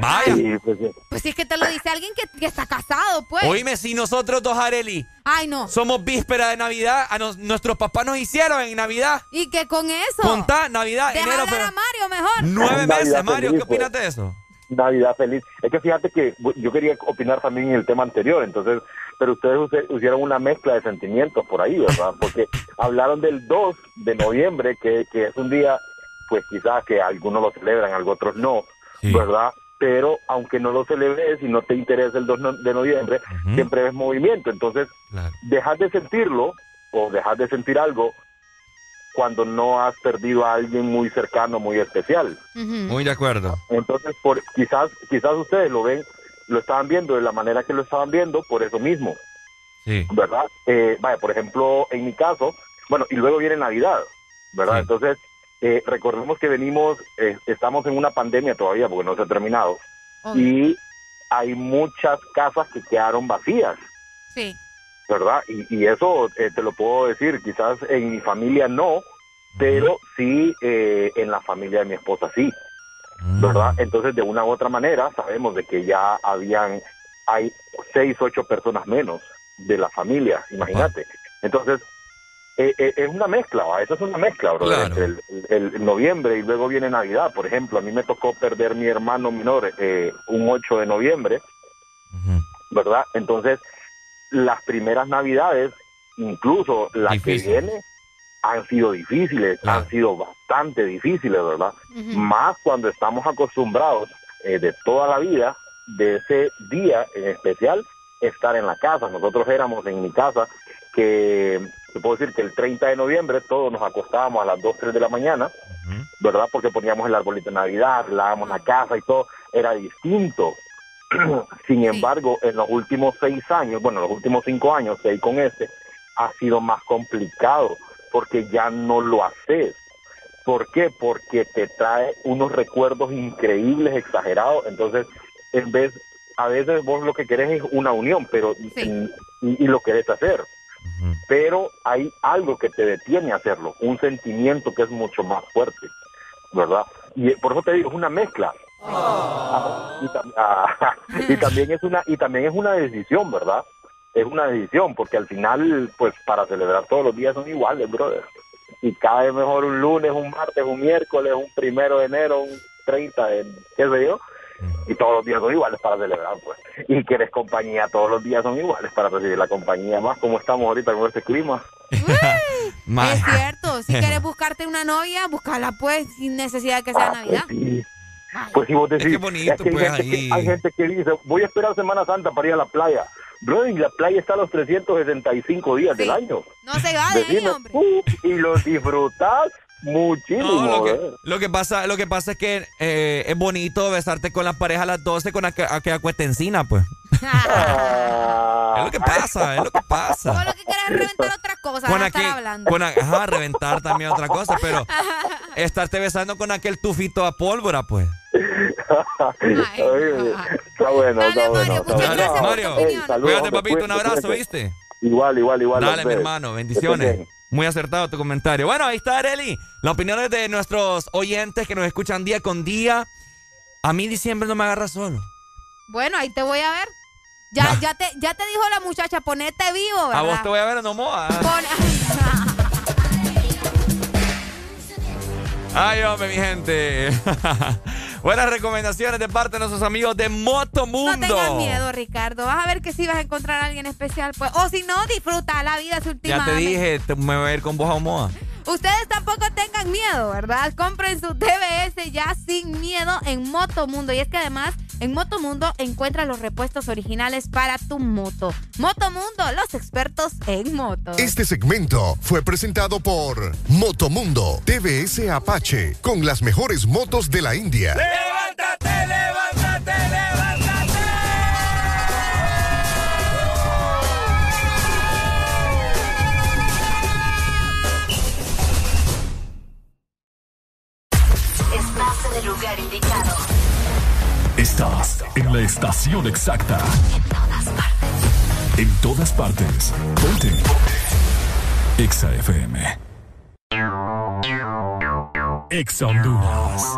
Vaya. Sí, pues, sí. Pues si es que te lo dice alguien que, que está casado, pues. Oíme, si nosotros dos, Areli, Ay, no. somos víspera de Navidad, a nos- nuestros papás nos hicieron en Navidad. ¿Y que con eso? Contá, Navidad, Deja enero, hablar a. Mario mejor. Nueve Navidad meses, Mario, ¿qué feliz, pues. opinas de eso? Navidad feliz. Es que fíjate que yo quería opinar también en el tema anterior, entonces, pero ustedes hicieron una mezcla de sentimientos por ahí, ¿verdad? Porque hablaron del 2 de noviembre, que, que es un día, pues quizás que algunos lo celebran, algunos otros no, ¿verdad? Pero aunque no lo celebres y no te interesa el 2 no- de noviembre, siempre ves movimiento. Entonces, dejas de sentirlo o dejas de sentir algo cuando no has perdido a alguien muy cercano, muy especial. Muy de acuerdo. Entonces, por, quizás, quizás ustedes lo ven, lo estaban viendo de la manera que lo estaban viendo por eso mismo, Sí. ¿verdad? Eh, vaya, por ejemplo, en mi caso, bueno, y luego viene Navidad, ¿verdad? Entonces, eh, recordemos que venimos, eh, estamos en una pandemia todavía porque no se ha terminado, y hay muchas casas que quedaron vacías, Sí. ¿Verdad? Y, y eso eh, te lo puedo decir, quizás en mi familia no, pero sí eh, en la familia de mi esposa sí, ¿verdad? Entonces de una u otra manera sabemos de que ya habían, hay seis, ocho personas menos de la familia, imagínate. Entonces eh, eh, es una mezcla, ¿va? eso es una mezcla, bro, el, el- el noviembre y luego viene Navidad. Por ejemplo, a mí me tocó perder mi hermano menor eh, un 8 de noviembre, ¿verdad? Entonces, las primeras Navidades, incluso la que viene, han sido difíciles, han sido bastante difíciles, ¿verdad? Más cuando estamos acostumbrados eh, de toda la vida, de ese día en especial, estar en la casa. Nosotros éramos en mi casa que, te puedo decir que el 30 de noviembre todos nos acostábamos a las 2, 3 de la mañana, ¿verdad? Porque poníamos el arbolito de Navidad, arreglábamos la casa y todo, era distinto. Sin embargo, en los últimos seis años, bueno, los últimos cinco años, seis con este, ha sido más complicado porque ya no lo haces. ¿Por qué? Porque te trae unos recuerdos increíbles, exagerados. Entonces, en vez, a veces vos lo que querés es una unión, pero y, y lo querés hacer. Pero hay algo que te detiene a hacerlo, un sentimiento que es mucho más fuerte, ¿verdad? Y por eso te digo, es una mezcla. Ah, y, tam- ah, y también es una y también es una decisión, ¿verdad? Es una decisión porque al final, pues para celebrar todos los días son iguales, brother. Y cae mejor un lunes, un martes, un miércoles, un primero de enero, un 30, de, qué sé yo. Y todos los días son iguales para celebrar, pues. Y quieres compañía, todos los días son iguales para recibir la compañía. Más como estamos ahorita con este clima. Ma- Es cierto, si quieres buscarte una novia, búscala pues sin necesidad de que sea Navidad. Pues si vos decís, qué bonito, es que hay, pues, gente ahí. que, hay gente que dice, voy a esperar Semana Santa para ir a la playa. Bro, y la playa está los 365 días del año. No se va de ahí, Decime, hombre. uh, y los disfrutas muchísimo. No, lo que, lo pasa, lo que pasa es que eh, es bonito besarte con la pareja a las 12 con aquel aquella cuesta encina, pues. Ah. es lo que pasa, es lo que pasa. Vos lo que querés es reventar otra cosa, Con estar aquel, hablando. con a- ajá, reventar también otra cosa, pero estarte besando con aquel tufito a pólvora, pues. Está bueno, está bueno. está bueno. Dale, Mario, saludos, cuídate, papito, un abrazo. ¿viste? Igual, igual, igual. Dale, mi hermano, bendiciones. Muy acertado tu comentario. Bueno, ahí está Areli. Las opiniones de nuestros oyentes que nos escuchan día con día. A mí diciembre no me agarra solo. Bueno, ahí te voy a ver. Ya, ya, te, ya te dijo la muchacha, ponete vivo, ¿verdad? A vos te voy a ver en Omoa. Pon- Ay, hombre, mi gente. Buenas recomendaciones de parte de nuestros amigos de Moto Mundo. No tengas miedo, Ricardo. Vas a ver que sí vas a encontrar a alguien especial. Pues. O si no, disfruta la vida Ya última. te dije, te- me voy a ir con vos a Omoa. Ustedes tampoco tengan miedo, ¿verdad? Compren su TBS ya sin miedo en Motomundo. Y es que además, en Motomundo encuentras los repuestos originales para tu moto. Motomundo, los expertos en motos. Este segmento fue presentado por Motomundo TVS Apache con las mejores motos de la India. ¡Levántate, levántate, levántate! En el lugar indicado. Estás en la estación exacta. En todas partes. Ponte. Exa FM. Exa Honduras.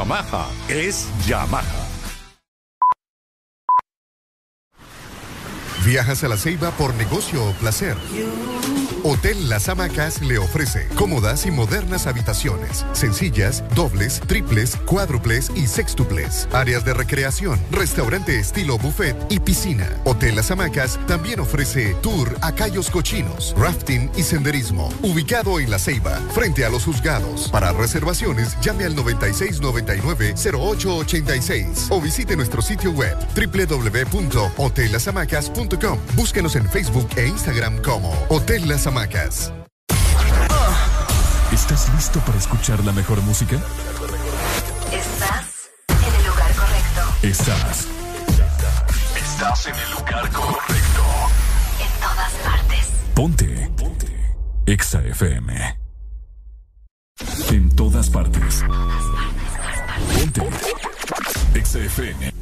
Yamaha es Yamaha. ¿Viajas a la Ceiba por negocio o placer? Hotel Las Hamacas le ofrece cómodas y modernas habitaciones, sencillas, dobles, triples, cuádruples y sextuples, áreas de recreación, restaurante estilo buffet y piscina. Hotel Las Hamacas también ofrece tour a Cayos Cochinos, rafting y senderismo, ubicado en La Ceiba, frente a los juzgados. Para reservaciones, llame al 9699-0886 o visite nuestro sitio web www.hotellasamacas.com. Búsquenos en Facebook e Instagram como Hotel Las Hamacas. ¿Estás listo para escuchar la mejor música? Estás en el lugar correcto. Estás. Estás en el lugar correcto. En todas partes. Ponte. Ponte. Exa FM. En todas partes. Ponte. Exa FM.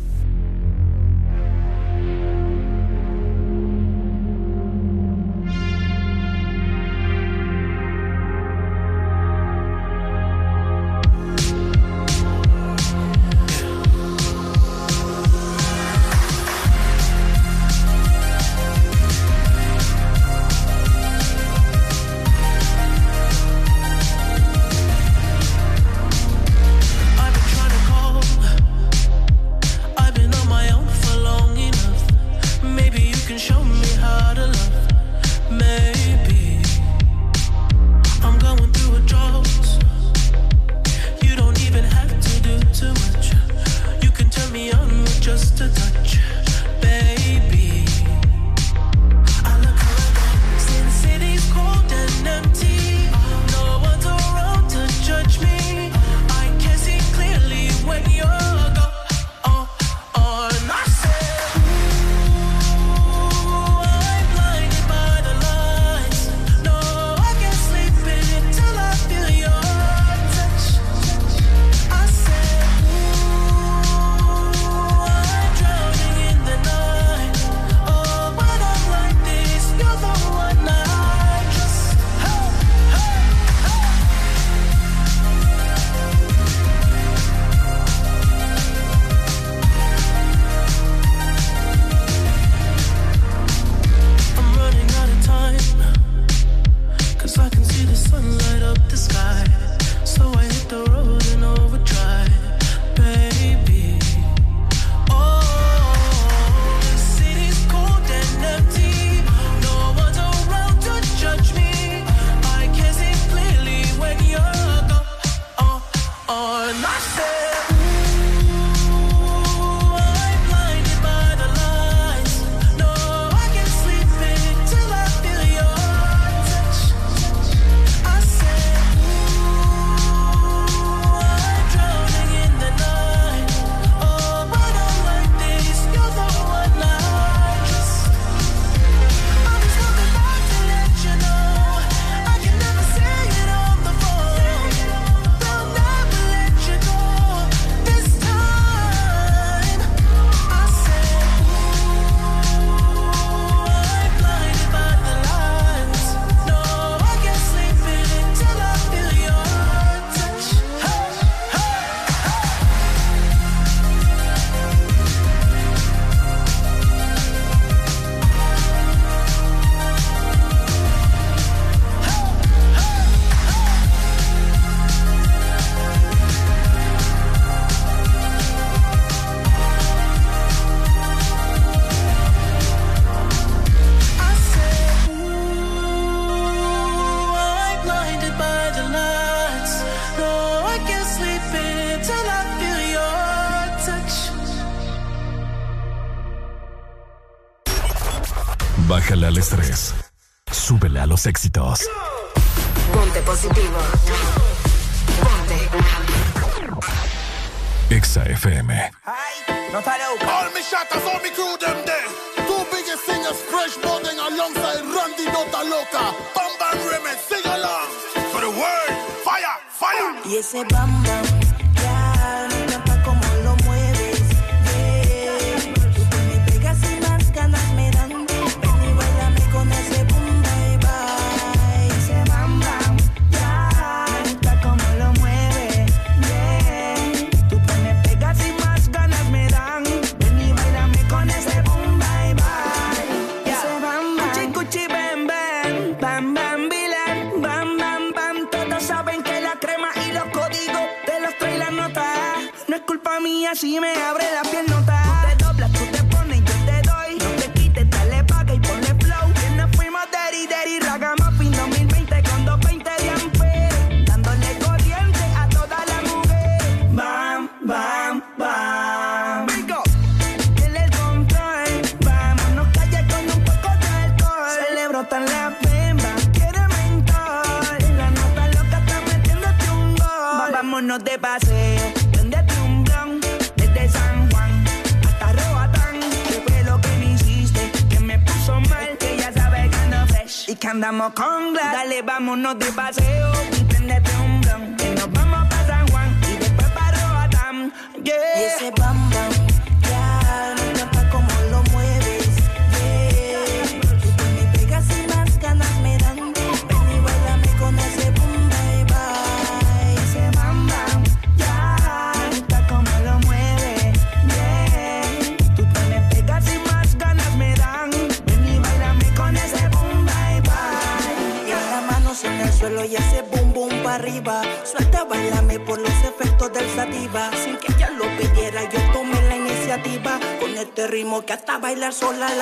sola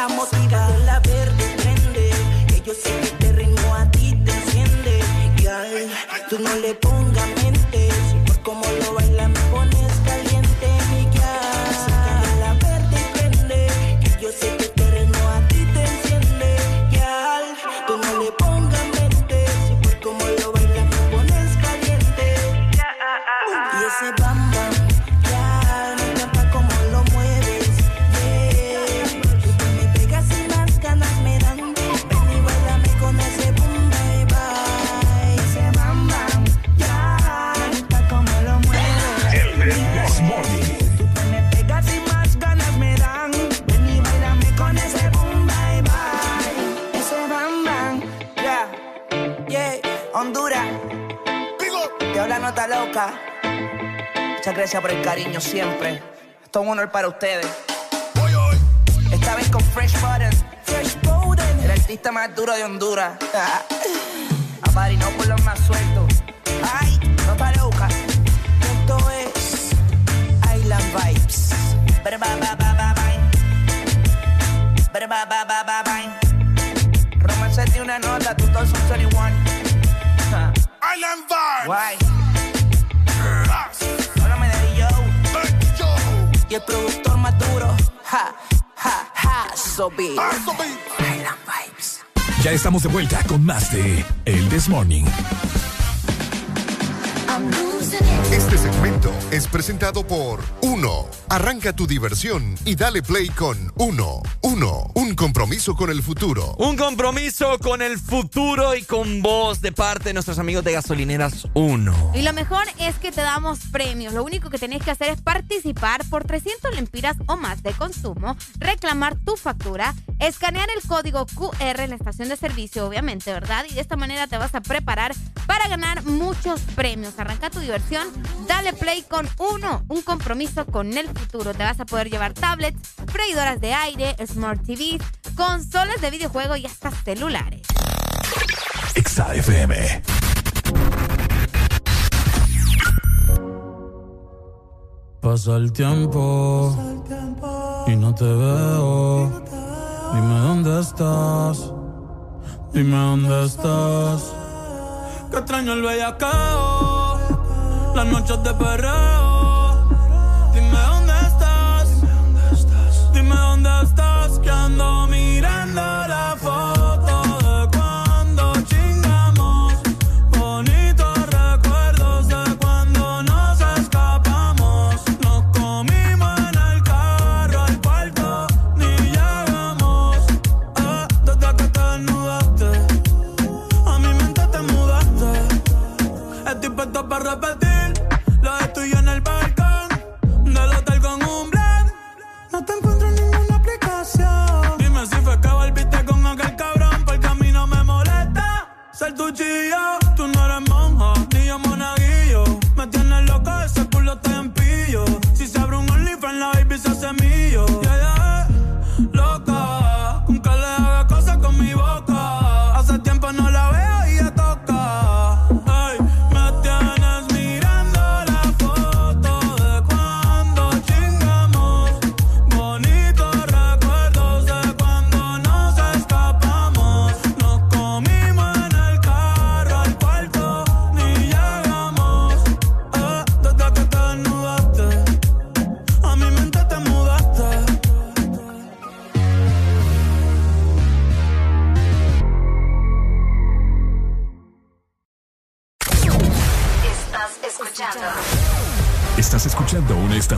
por Uno. Arranca tu diversión y dale play con Uno. Uno, un compromiso con el futuro. Un compromiso con el futuro y con vos de parte de nuestros amigos de Gasolineras Uno. Y lo mejor es que te damos premios. Lo único que tenés que hacer es participar por 300 lempiras o más de consumo, reclamar tu factura, escanear el código QR en la estación de servicio, obviamente, ¿verdad? Y de esta manera te vas a preparar para ganar muchos premios. Arranca tu diversión Dale Play con uno, un compromiso con el futuro. Te vas a poder llevar tablets, freidoras de aire, smart TVs, consolas de videojuego y hasta celulares. Exa FM. Pasa el tiempo y no te veo. Dime dónde estás. Dime dónde estás. Que extraño el bellacao las noches de perreo.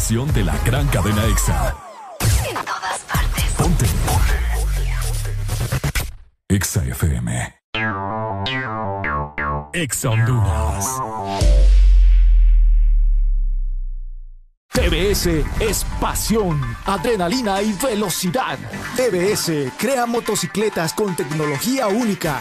Estación de la gran cadena EXA. en todas partes. Ponte. EXA FM. EXA Honduras. TBS es pasión, adrenalina y velocidad. TBS crea motocicletas con tecnología única,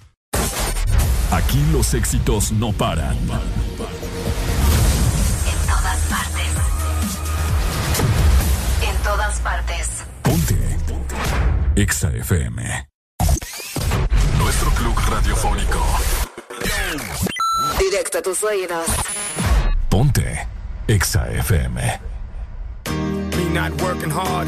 Aquí los éxitos no paran. En todas partes. En todas partes. Ponte. EXA FM. Nuestro club radiofónico. Directo a tus oídos. Ponte. EXA FM. Me not working hard.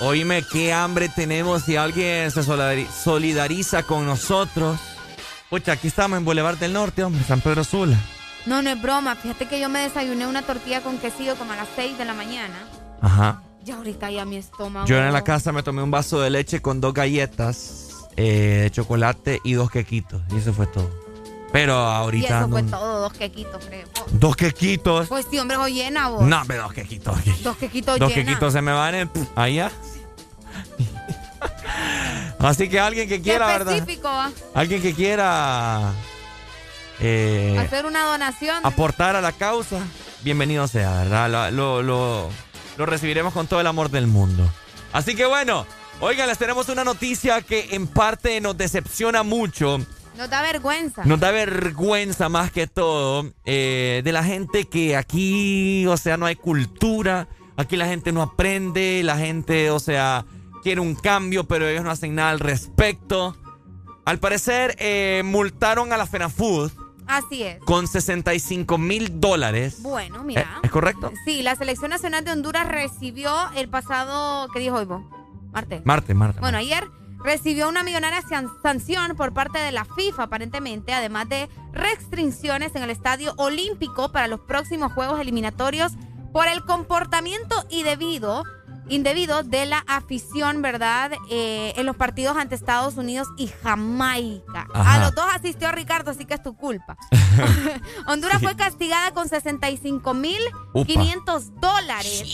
Oíme, qué hambre tenemos si alguien se solidari- solidariza con nosotros. Pucha, aquí estamos en Boulevard del Norte, hombre, San Pedro Sula. No, no es broma. Fíjate que yo me desayuné una tortilla con quesillo como a las 6 de la mañana. Ajá. Ya ahorita ya mi estómago. Yo en la casa me tomé un vaso de leche con dos galletas eh, de chocolate y dos quequitos. Y eso fue todo. Pero Y ahorita... eso fue todo, dos quequitos, creo. Dos quequitos. Pues sí, hombre, hoy llena vos. No, pero dos quequitos. Dos quequitos Dos llena. quequitos se me van en... Allá. Así que alguien que Qué quiera, ¿verdad? Alguien que quiera eh, Hacer una donación. aportar a la causa, bienvenido sea, ¿verdad? Lo, lo, lo- lo recibiremos con todo el amor del mundo. Así que bueno, oigan, les tenemos una noticia que en parte nos decepciona mucho. Nos da vergüenza. Nos da vergüenza más que todo eh, de la gente que aquí, o sea, no hay cultura, aquí la gente no aprende, la gente, o sea, quiere un cambio, pero ellos no hacen nada al respecto. Al parecer, eh, multaron a la FENAFUD Así es. con 65 mil dólares. Bueno, mira. ¿Es correcto? Sí, la Selección Nacional de Honduras recibió el pasado, ¿qué dijo hoy vos? Martes. Marte, Marte. Bueno, ayer recibió una millonaria san- sanción por parte de la FIFA, aparentemente, además de restricciones en el Estadio Olímpico para los próximos Juegos Eliminatorios por el comportamiento indebido, indebido de la afición, ¿verdad? Eh, en los partidos ante Estados Unidos y Jamaica. Ajá. A los dos asistió Ricardo, así que es tu culpa. Honduras fue castigada con 65 mil 500 dólares.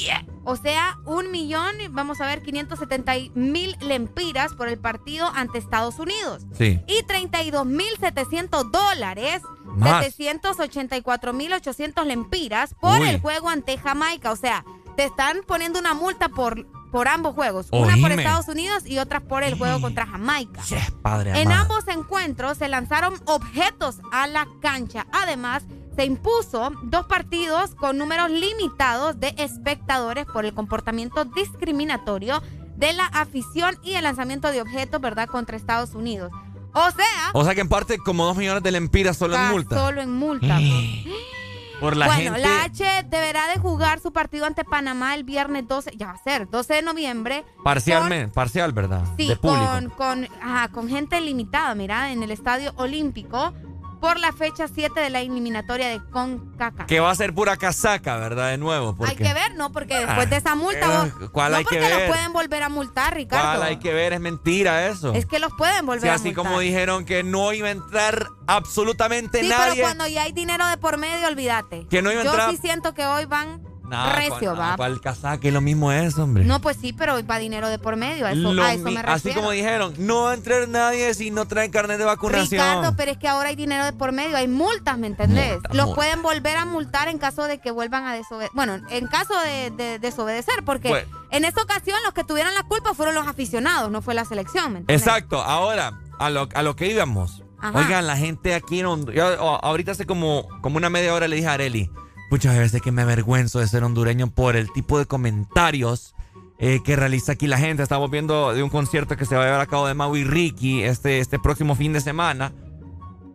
O sea, un millón, vamos a ver, 570 mil lempiras por el partido ante Estados Unidos. Sí. Y 32 mil 700 dólares. Más. 784 mil 800 lempiras por Uy. el juego ante Jamaica. O sea, te están poniendo una multa por, por ambos juegos. Una por. Estados Unidos y otra por el juego contra Jamaica. Padre En amado. ambos encuentros se lanzaron objetos a la cancha. Además, se impuso dos partidos con números limitados de espectadores por el comportamiento discriminatorio de la afición y el lanzamiento de objetos, ¿verdad?, contra Estados Unidos. O sea, O sea que en parte como dos millones de lempiras solo en multa. solo en multa. Por la bueno, gente. la H deberá de jugar su partido ante Panamá el viernes 12, ya va a ser, 12 de noviembre. Parcialmente, parcial, ¿verdad? Sí, de público. con, con, ajá, con gente limitada, mira, en el Estadio Olímpico por la fecha 7 de la eliminatoria de CONCACAF. Que va a ser pura casaca, ¿verdad? De nuevo. Porque... Hay que ver, ¿no? Porque después de esa multa, Ah, vos- ¿cuál no hay que porque ver? los pueden volver a multar, Ricardo. ¿Cuál hay que ver? Es mentira eso. Es que los pueden volver Sí, a así multar. como dijeron que no iba a entrar absolutamente Sí, nadie. pero cuando ya hay dinero de por medio, olvídate. Que no iba a Yo entrar- sí siento que hoy van Nah, recio, va. cual casaca es lo mismo eso, hombre. No, pues sí, pero va dinero de por medio. A eso, Lo a eso me refiero. así como dijeron, no va a entrar nadie si no traen carnet de vacunación. Ricardo, pero es que ahora hay dinero de por medio, hay multas, ¿me entendés? Multas, Los pueden volver a multar en caso de que vuelvan a desobedecer. Bueno, en caso de, de desobedecer, porque En esta ocasión los que tuvieron la culpa fueron los aficionados, no fue la selección. ¿me? Exacto, ahora, a lo, a lo que íbamos. Ajá. Oigan, la gente aquí en Honduras. Ahorita hace como, como una media hora le dije a Areli. Muchas veces que me avergüenzo de ser hondureño por el tipo de comentarios eh, que realiza aquí la gente. Estamos viendo de un concierto que se va a llevar a cabo de Maui Ricky este, este próximo fin de semana.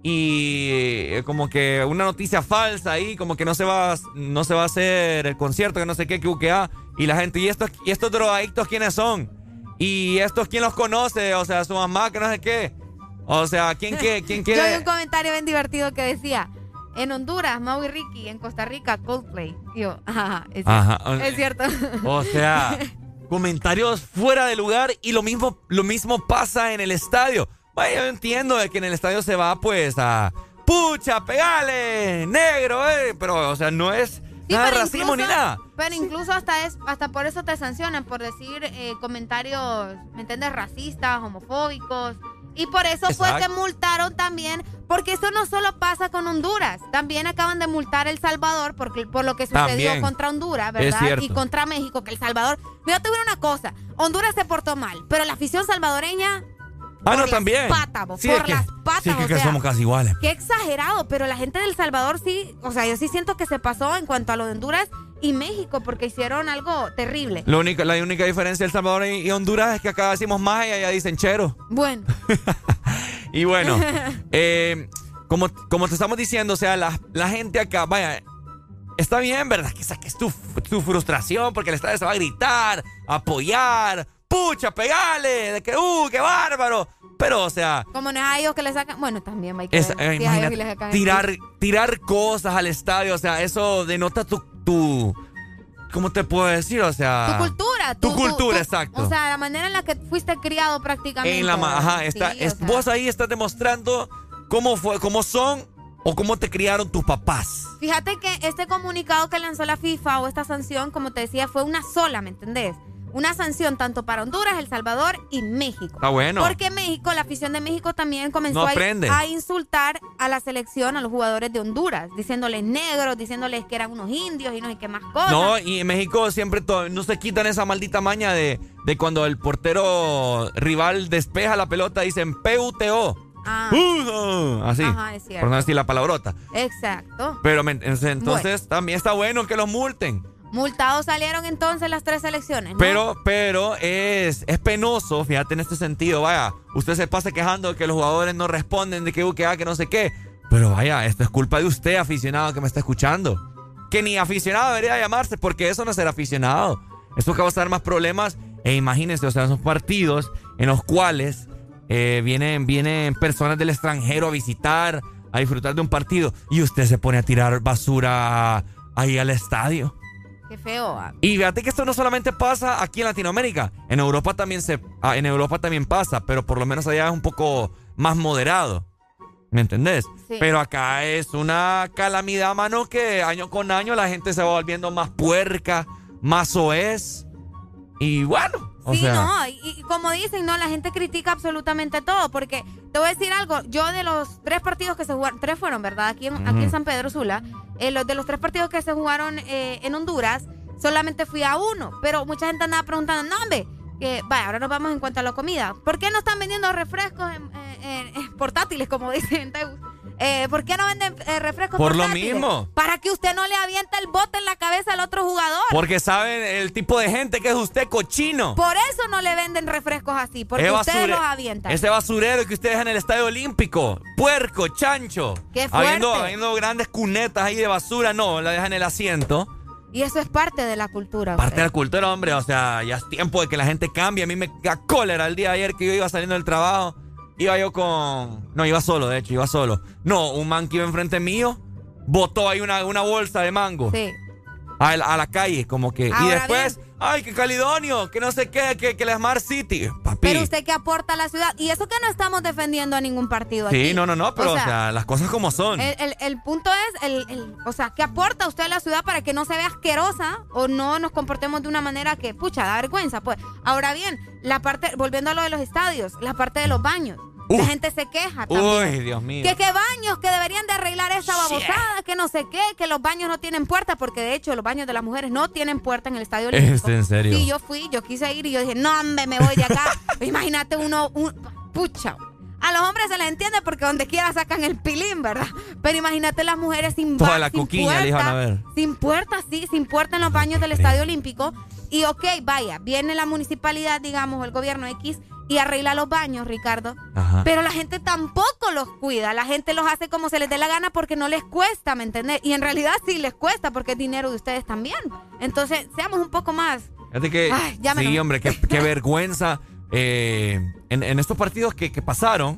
Y eh, como que una noticia falsa ahí, como que no se va, no se va a hacer el concierto, que no sé qué, que UQA. Y la gente, ¿y estos, y estos drogadictos quiénes son? ¿Y estos quién los conoce? O sea, su mamá, que no sé qué. O sea, ¿quién, qué, quién Yo vi un comentario bien divertido que decía, en Honduras, Maui Ricky, en Costa Rica, Coldplay. Y yo, ajá, es, Ajá. es cierto. O sea, comentarios fuera de lugar y lo mismo, lo mismo pasa en el estadio. Vaya, yo entiendo de que en el estadio se va pues a pucha, pegale, negro, eh, pero o sea, no es Sí, nada racismo ni nada. Pero incluso hasta es hasta por eso te sancionan, por decir eh, comentarios, ¿me entiendes? Racistas, homofóbicos. Y por eso fue que multaron también, porque eso no solo pasa con Honduras, también acaban de multar El Salvador porque, por lo que sucedió También. contra Honduras, ¿verdad? Y contra México, que El Salvador... Mira, te voy a una cosa, Honduras se portó mal, pero la afición salvadoreña... Ah, no, por también. Las patas, Sí, por es que- las patas, sí, es que, o que sea, somos casi iguales. Qué exagerado, pero la gente del Salvador sí, o sea, yo sí siento que se pasó en cuanto a lo de Honduras y México, porque hicieron algo terrible. Lo único, la única diferencia de El Salvador y, y Honduras es que acá decimos más y allá dicen chero. Bueno, Y bueno, eh, como, como te estamos diciendo, o sea, la, la gente acá, vaya, está bien, ¿verdad? Que saques tu, tu frustración porque el estadio se va a gritar, a apoyar, pucha, pegale, de que, uh, qué bárbaro. Pero, o sea, como no es a ellos que le sacan, bueno, también hay que es- ver si a ellos imagínate, sí les sacan el tirar, tirar cosas al estadio, o sea, eso denota tu, tu ¿cómo te puedo decir? O sea... Tu cultura. Tu cultura, exacto. O sea, la manera en la que fuiste criado prácticamente. En la ajá, Sí, está, es- sea. vos ahí estás demostrando cómo fue, cómo son o cómo te criaron tus papás. Fíjate que este comunicado que lanzó la FIFA o esta sanción, como te decía, fue una sola, ¿me entendés? Una sanción tanto para Honduras, El Salvador y México. Está bueno. Porque México, la afición de México también comenzó No a, insultar a la selección, a los jugadores de Honduras, diciéndoles negros, diciéndoles que eran unos indios y no sé qué más cosas. No, y en México siempre no se quitan esa maldita maña de, de cuando el portero rival despeja la pelota, dicen PUTO. Ah. Uh, así. Ajá, es cierto. por no decir la palabrota. Exacto. Pero entonces también está bueno que los multen. Multados salieron entonces las tres selecciones. ¿no? Pero, pero es, es penoso, fíjate en este sentido, vaya, usted se pasa quejando de que los jugadores no responden, de que uh, que, que no sé qué. Pero vaya, esto es culpa de usted, aficionado que me está escuchando. Que ni aficionado debería llamarse, porque eso no es ser aficionado. Eso causar más problemas. E imagínense, o sea, son partidos en los cuales eh, vienen, vienen personas del extranjero a visitar, a disfrutar de un partido, y usted se pone a tirar basura ahí al estadio. Qué feo. ah. Y fíjate que esto no solamente pasa aquí en Latinoamérica, en Europa también se ah, en Europa también pasa, pero por lo menos allá es un poco más moderado. ¿Me entendés? Sí. Pero acá es una calamidad, mano, que año con año la gente se va volviendo más puerca, más soez. Y bueno, o sí, sea, no, y, y como dicen, no, la gente critica absolutamente todo, porque te voy a decir algo, yo de los tres partidos que se jugaron, tres fueron, ¿verdad? Aquí en, aquí en. San Pedro Sula, eh, los de los tres partidos que se jugaron eh, en Honduras, solamente fui a uno, pero mucha gente andaba preguntando, no, hombre, que, vaya, ahora nos vamos en cuanto a la comida, ¿por qué no están vendiendo refrescos en- en- portátiles, como dicen en? Eh, ¿Por qué no venden eh, refrescos Por lo mismo. Para que usted no le avienta el bote en la cabeza al otro jugador. porque saben el tipo de gente que es usted cochino. Por eso no le venden refrescos así, porque Ese ustedes los avientan. Ese basurero que ustedes en el estadio olímpico. Puerco, chancho. ¡Qué fuerte! Habiendo, habiendo grandes cunetas ahí de basura, no, la dejan en el asiento. Y eso es parte de la cultura. Parte de la cultura, hombre. O sea, ya es tiempo de que la gente cambie. A mí me da cólera el día de ayer que yo iba saliendo del trabajo. Iba yo con. No, iba solo, de hecho, iba solo. No, un man que iba enfrente mío botó ahí una, una bolsa de mango Sí. a, la- a la calle, como que. y después, ay, que Calidonio, que no sé qué, que, que la Smart City. Papi. Pero usted que aporta a la ciudad. Y eso que no estamos defendiendo a ningún partido aquí. Sí, no, no, no, pero o sea, las cosas como son. El, el- el punto es, el, el- o sea, ¿qué aporta usted a la ciudad para que no se vea asquerosa o no nos comportemos de una manera que, pucha, da vergüenza? Pues, ahora bien, la parte, volviendo a lo de los estadios, la parte de los baños. La gente se queja también. Uy, Dios mío. Que qué baños, que deberían de arreglar esa babosada, que no sé qué, que los baños no tienen puerta, porque de hecho los baños de las mujeres no tienen puerta en el Estadio Olímpico. ¿Es en serio? Sí, yo fui, yo quise ir y yo dije, no, hombre, me voy de acá. Imagínate uno, un, pucha. A los hombres se les entiende porque donde quiera sacan el pilín, ¿verdad? Pero imagínate las mujeres sin Toda la sin coquiña le iban a ver. sin puerta, sí, sin puerta en los baños del Estadio Olímpico. Y ok, vaya, viene la municipalidad, digamos, o el gobierno X y arregla los baños, Ricardo. Ajá. Pero la gente tampoco los cuida. La gente los hace como se les dé la gana porque no les cuesta, ¿me entiendes? Y en realidad sí les cuesta porque es dinero de ustedes también. Entonces, seamos un poco más. Fíjate que, Ay, sí, hombre, qué, qué vergüenza. Eh, en, en estos partidos que, que pasaron,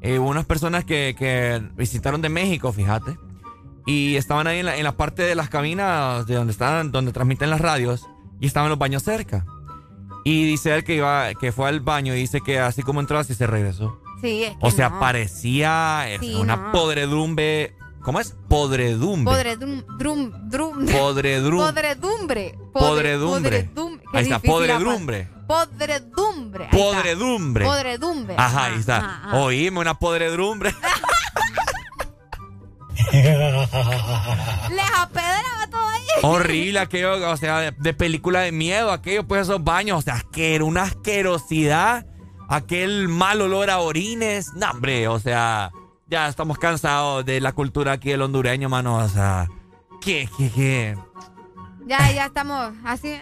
eh, hubo unas personas que, que visitaron de México, fíjate, y estaban ahí en la, en la parte de las cabinas de donde están, donde transmiten las radios, y estaban los baños cerca. Y dice él que iba, que fue al baño y dice que así como entró así se regresó. Sí, es que O sea, no. parecía Sí, una no. podredumbre. ¿Cómo es? Podredumbre. Podredum, drum, drum. Podredrum- Podredumbre. Podre- Podredumbre. podredum- qué Ahí está, podredumbre. Podredumbre. está. Podredumbre. Podredumbre. Ajá, ahí está. ajá, ajá. Oíme, una podredumbre. Les apedraba todo. Horrible aquello, o sea, de, de película de miedo, aquello, pues esos baños, o sea, que era una asquerosidad, aquel mal olor a orines, no, hombre, o sea, ya estamos cansados de la cultura aquí del hondureño, mano, o sea, ¿qué, qué, qué? Ya, ya estamos así.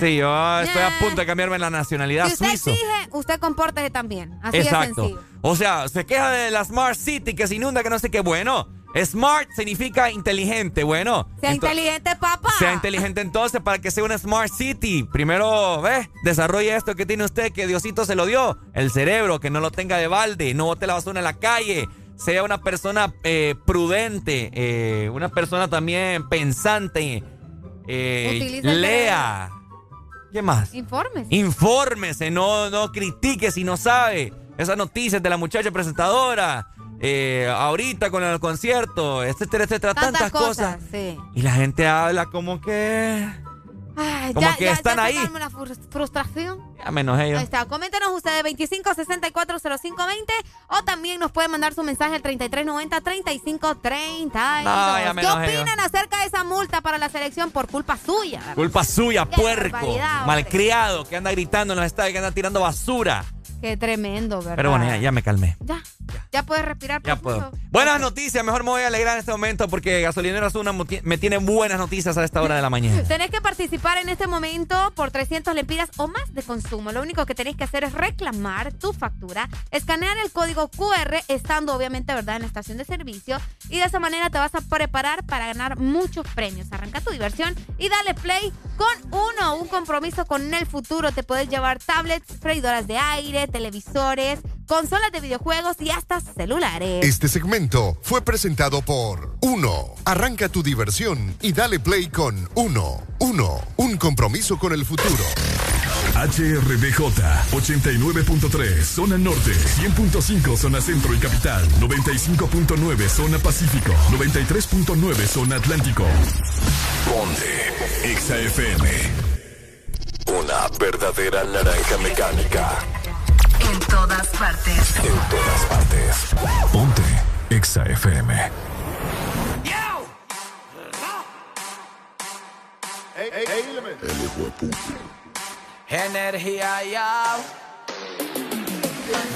Sí, yo estoy a punto de cambiarme la nacionalidad Si usted suizo. exige, usted compórtese también. Así de Exacto. sencillo. O sea, se queja de la Smart City que se inunda, que no sé qué. Bueno, Smart significa inteligente. Bueno, Sea inteligente, papá. sea inteligente entonces para que sea una Smart City. Primero, ¿ves? Desarrolle esto que tiene usted, que Diosito se lo dio. El cerebro, que no lo tenga de balde. No bote la basura en la calle. Sea una persona eh, prudente. eh, una persona también pensante. eh, lea. ¿Qué más? Informes. Infórmese, no, no critique si no sabe. Esas noticias de la muchacha presentadora. Eh, ahorita con el concierto, etcétera, etcétera, tantas, cosas. Sí. Y la gente habla como que. Ay, Como ya, que ya, están ya ahí. la frustración. Ya me enojé yo. Ahí está. Coméntenos ustedes 25640520 o también nos pueden mandar su mensaje al 3390-3530. No, ya me ¿Qué enojé yo. opinan acerca de esa multa para la selección por culpa suya? Culpa suya, Qué puerco. Malcriado, que anda gritando en los estadios, que anda tirando basura. Qué tremendo, ¿verdad? Pero bueno, ya, ya me calmé. Ya, ya puedes respirar. Ya profundo. puedo. Buenas noticias, mejor me voy a alegrar en este momento porque Gasolinero Azul me tiene buenas noticias a esta hora de la mañana. Tenés que participar en este momento por 300 lempiras o más de consumo. Lo único que tenés que hacer es reclamar tu factura, escanear el código QR, estando obviamente, ¿verdad?, en la estación de servicio. Y de esa manera te vas a preparar para ganar muchos premios. Arranca tu diversión y dale play con uno. Un compromiso con el futuro. Te puedes llevar tablets, freidoras de aire, televisores, consolas de videojuegos y hasta celulares. Este segmento fue presentado por Uno. Arranca tu diversión y dale play con Uno. Uno. Un compromiso con el futuro. HRBJ 89.3 zona norte, 100.5 zona centro y capital, 95.9 zona pacífico, 93.9 zona atlántico. Ponte XAFM. Una verdadera naranja mecánica. En todas partes. En todas partes. Ponte XAFM. Energía ya.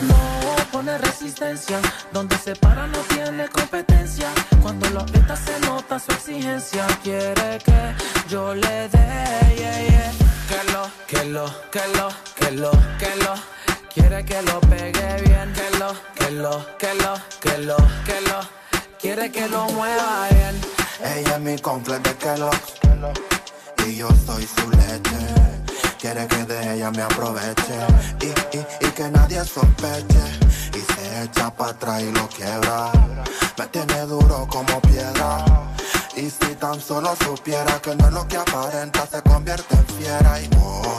No pone resistencia, donde se para no tiene competencia. Cuando lo aprieta se nota su exigencia. Quiere que yo le dé, yeah, yeah. que lo, que lo, que lo, que lo, que lo. Quiere que lo pegue bien, que lo, que lo, que lo, que lo, que lo. Quiere que lo mueva bien. Ella es mi completa de Kellogg's Y yo soy su leche. Quiere que de ella me aproveche. Y, y, y que nadie sospeche. Y se echa para atrás y lo quiebra. Me tiene duro como piedra. Y si tan solo supiera que no es lo que aparenta Se convierte en fiera. Y oh,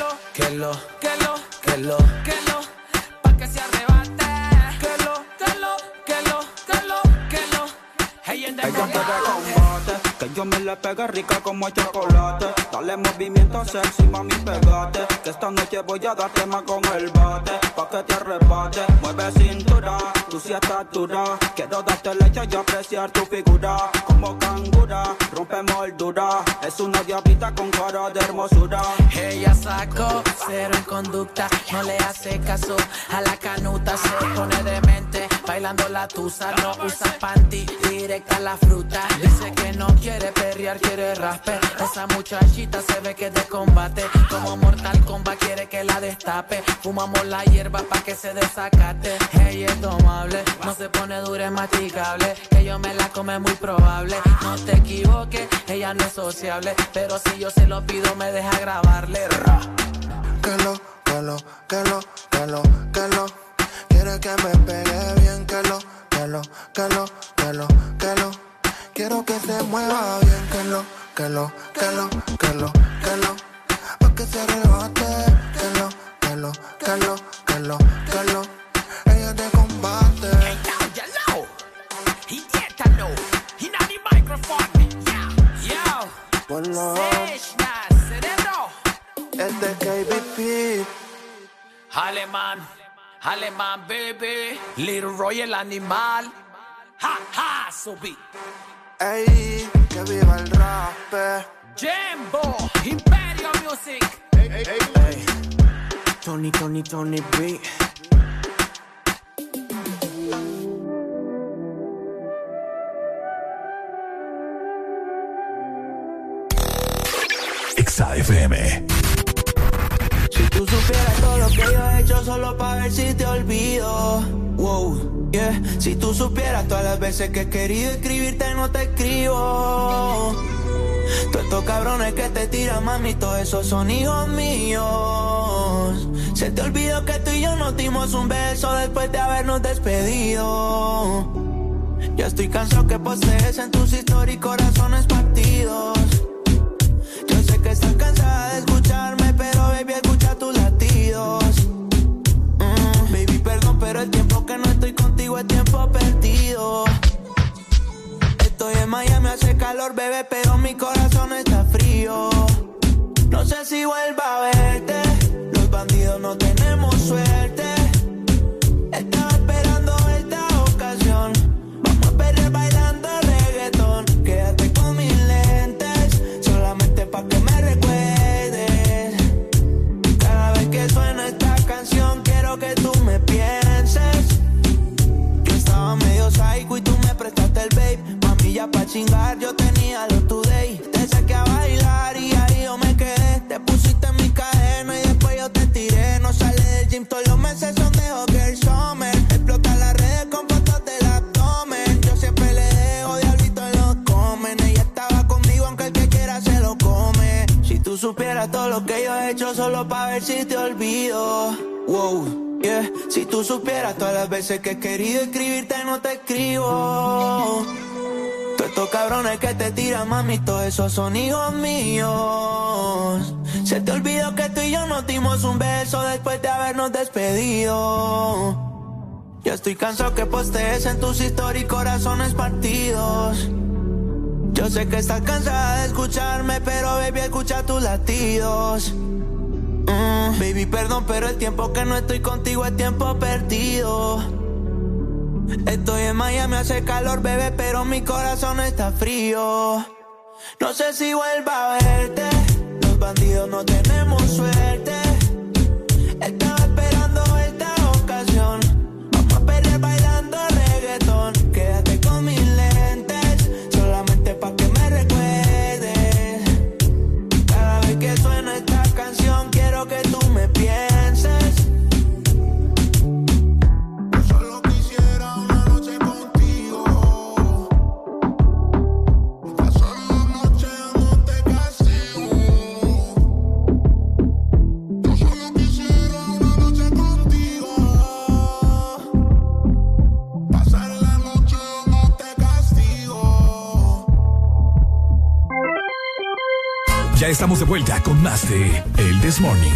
que lo, que lo, que lo, que lo. Pa' que se arrebate, que lo, que lo, que lo, que lo, que lo. Hey, en que yo me le pegue rica como el chocolate. Dale movimiento sexy, mami, pegate. Que esta noche voy a darte más con el bate. Pa' que te arrebate, mueve cintura, tú sí estás dura. Quiero darte leche y apreciar tu figura. Como cangura, rompe moldura. Es una diablita con cara de hermosura. Ella sacó cero en conducta, no le hace caso a la canuta, se pone demente, bailando la tusa, no usa panty, directa la fruta. Dice que no quiere perrear, quiere raspe. Esa muchachita se ve que es de combate, como Mortal Kombat quiere que la destape. Fumamos la hierba pa' que se desacate. Ella es tomable, no se pone dura, es masticable. Que yo me la come muy probable. No te equivoques, ella no es sociable, pero si yo se lo pido me deja grabarle. Ra. que lo, que lo, que. Quiere que me pegue bien, que lo, que lo, que lo, que lo, que lo. Quiero que se mueva bien, que lo, que lo, que lo, que lo, que lo. Pa' que se arrebate, que lo, que lo, que lo, que lo, que lo. Ella te combate. Bueno, es de KBP. Alemán, alemán, baby. Little Roy el animal. Ha, ha, subí. Ey, que viva el rap. Jimbo, Imperio Music. Ey, Tony, Tony, Tony B. Exa FM. Si tú supieras todo lo que yo he hecho solo para ver si te olvido. Wow, yeah. Si tú supieras todas las veces que he querido escribirte, no te escribo. Todos estos cabrones que te tiran, mami, todos esos son hijos míos. Se te olvidó que tú y yo nos dimos un beso después de habernos despedido. Ya estoy cansado que postees en tus historias y corazones partidos. Yo sé que estás cansada de escucharme, es tiempo perdido. Estoy en Miami, hace calor, bebé, pero mi corazón está frío. No sé si vuelva a verte. Los bandidos no tenemos suerte. Chingar, yo tenía lo today. Te saqué a bailar y ahí yo me quedé. Te pusiste en mi cadena y después yo te tiré. No sale del gym, todos los meses son de Hogger Summer. Explota las redes con fotos del abdomen. Yo siempre le dejo diablito en los comen. Ella estaba conmigo, aunque el que quiera se lo come. Si tú supieras todo lo que yo he hecho solo para ver si te olvido. Wow, yeah. Si tú supieras todas las veces que he querido escribirte, no te escribo. Todos estos cabrones que te tiran, mami, todos esos son hijos míos. Se te olvidó que tú y yo nos dimos un beso después de habernos despedido. Ya estoy cansado que postees en tus historias corazones partidos. Yo sé que estás cansada de escucharme, pero baby, escucha tus latidos. Mm, baby, perdón, pero el tiempo que no estoy contigo es tiempo perdido. Estoy en Miami, hace calor, bebé, pero mi corazón está frío. No sé si vuelva a verte. Los bandidos no tenemos suerte. Estamos de vuelta con más de El This Morning.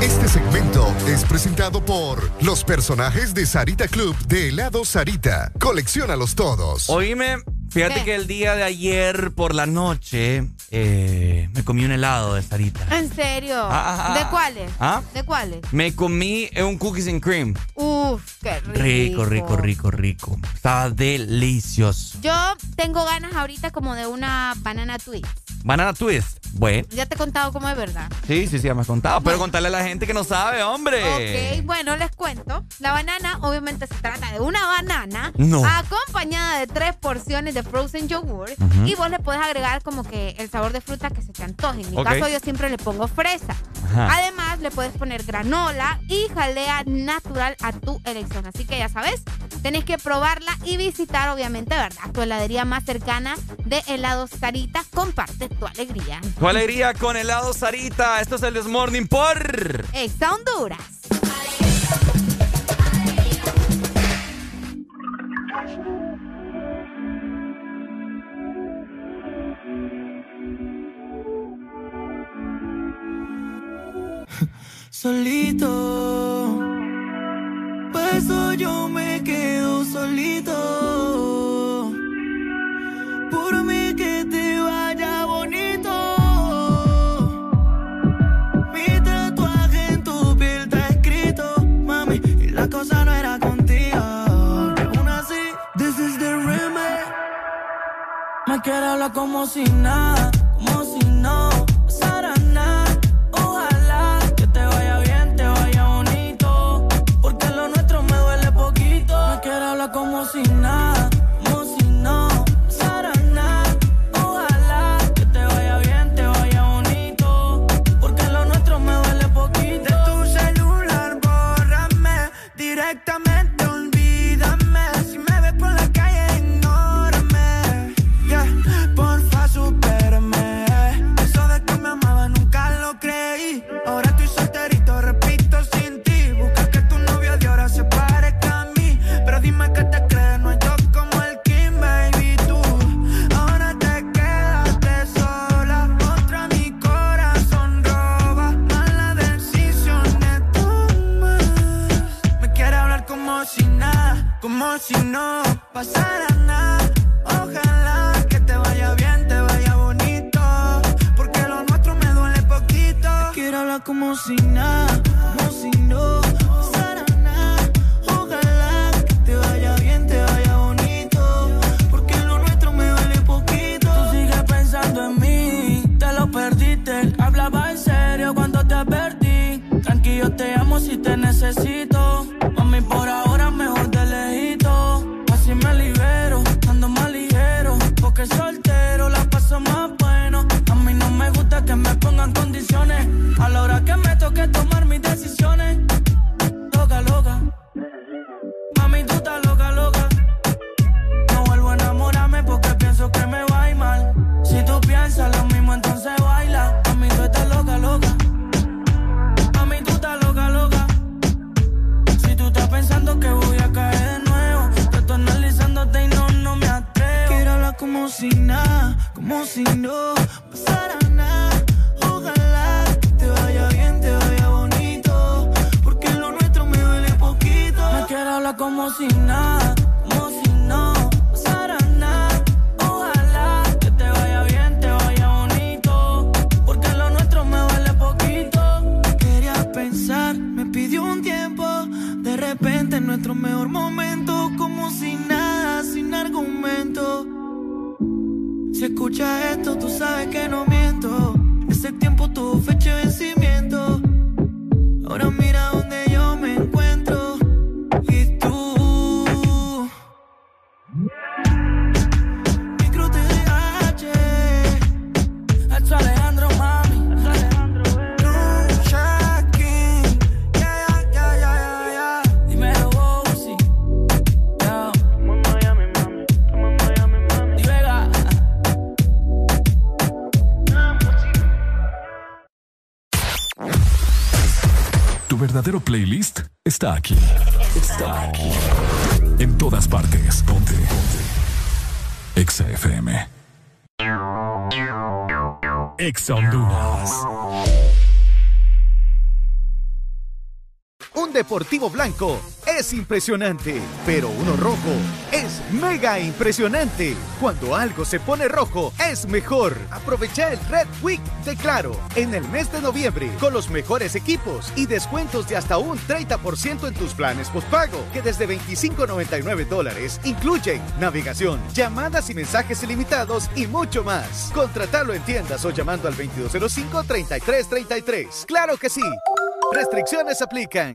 Este segmento es presentado por los personajes de Sarita Club de helado Sarita. Colecciónalos todos. Oíme, fíjate ¿Qué? que el día de ayer por la noche eh, me comí un helado de Sarita. ¿En serio? Ah, ah, ¿De ah. cuáles? ¿Ah? ¿De cuáles? Me comí un cookies and cream. Uf, qué rico. Rico, rico, rico, rico. Estaba delicioso. Yo tengo ganas ahorita como de una banana twist. Banana twist. Bueno. Ya te he contado cómo es verdad. Sí, sí, sí, ya me has contado. Pero contarle a la gente que no sabe, hombre. Ok, bueno, les cuento. La banana, obviamente, se trata de una banana No. acompañada de tres porciones de frozen yogurt. Y vos le puedes agregar como que el sabor de fruta que se te antoje. En mi caso, yo siempre le pongo fresa. Ajá. Además, le puedes poner granola y jalea natural a tu elección. Así que ya sabes, tenés que probarla y visitar, obviamente, ¿verdad? Tu heladería más cercana de helados Sarita. Comparte tu alegría. Tu alegría con helado Sarita. Esto es el Desmorning por. Exa Honduras. solito. Por eso yo me quedo solito. Me quiere hablar como si nada, si no pasara nada. Ojalá que te vaya bien, te vaya bonito. Porque lo nuestro me duele poquito. Quiero hablar como si nada, como si no pasara nada. Que te vaya bien, te vaya bonito. Porque lo nuestro me duele poquito. Tú sigues pensando en mí, te lo perdiste. Hablaba en serio cuando te perdí. Tranquilo, te amo si te necesito. Mami, por ahora como si está aquí. Está aquí. En todas partes. Ponte. Ponte. Exa FM. Exa Honduras. Un deportivo blanco es impresionante, pero uno rojo es mega impresionante. Cuando algo se pone rojo, es mejor. Aprovecha el Red Week de Claro en el mes de noviembre con los mejores equipos y descuentos de hasta un 30% en tus planes postpago, que desde 25.99 dólares incluyen navegación, llamadas y mensajes ilimitados y mucho más. Contratalo en tiendas o llamando al 2205-3333. ¡Claro que sí! Restricciones aplican.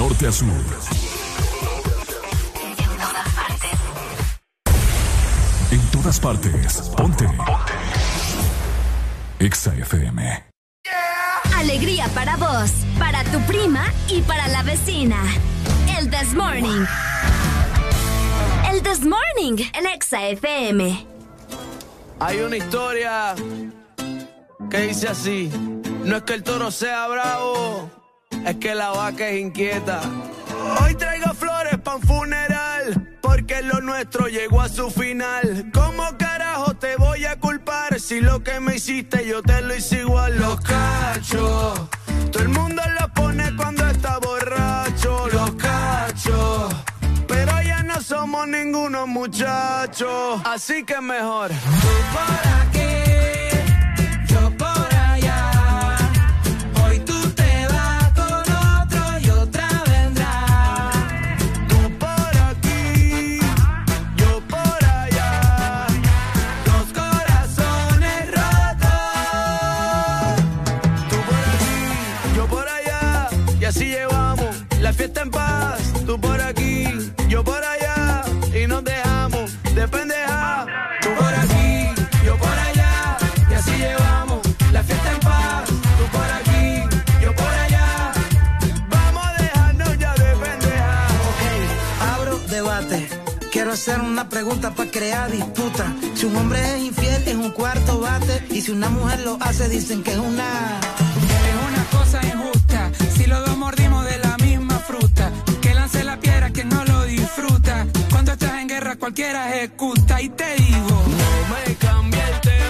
Norte a sur. En todas partes. Ponte. Exa FM. Alegría para vos, para tu prima y para la vecina. El This Morning. El This Morning, el Exa FM. Hay una historia que dice así: No es que el toro sea bravo, es que la vaca es inquieta. Hoy traigo flores pa' un funeral, porque lo nuestro llegó a su final. ¿Cómo carajo te voy a culpar si lo que me hiciste yo te lo hice igual? Los cachos, todo el mundo lo pone cuando está borracho. Los cachos, pero ya no somos ningunos muchachos, así que mejor. Tú por aquí, hacer una pregunta para crear disputa. Si un hombre es infiel, es un cuarto bate. Y si una mujer lo hace, dicen que es una. Es una cosa injusta. Si los dos mordimos de la misma fruta, que lance la piedra quien no lo disfruta. Cuando estás en guerra, cualquiera ejecuta. Y te digo, No me cambie el tema.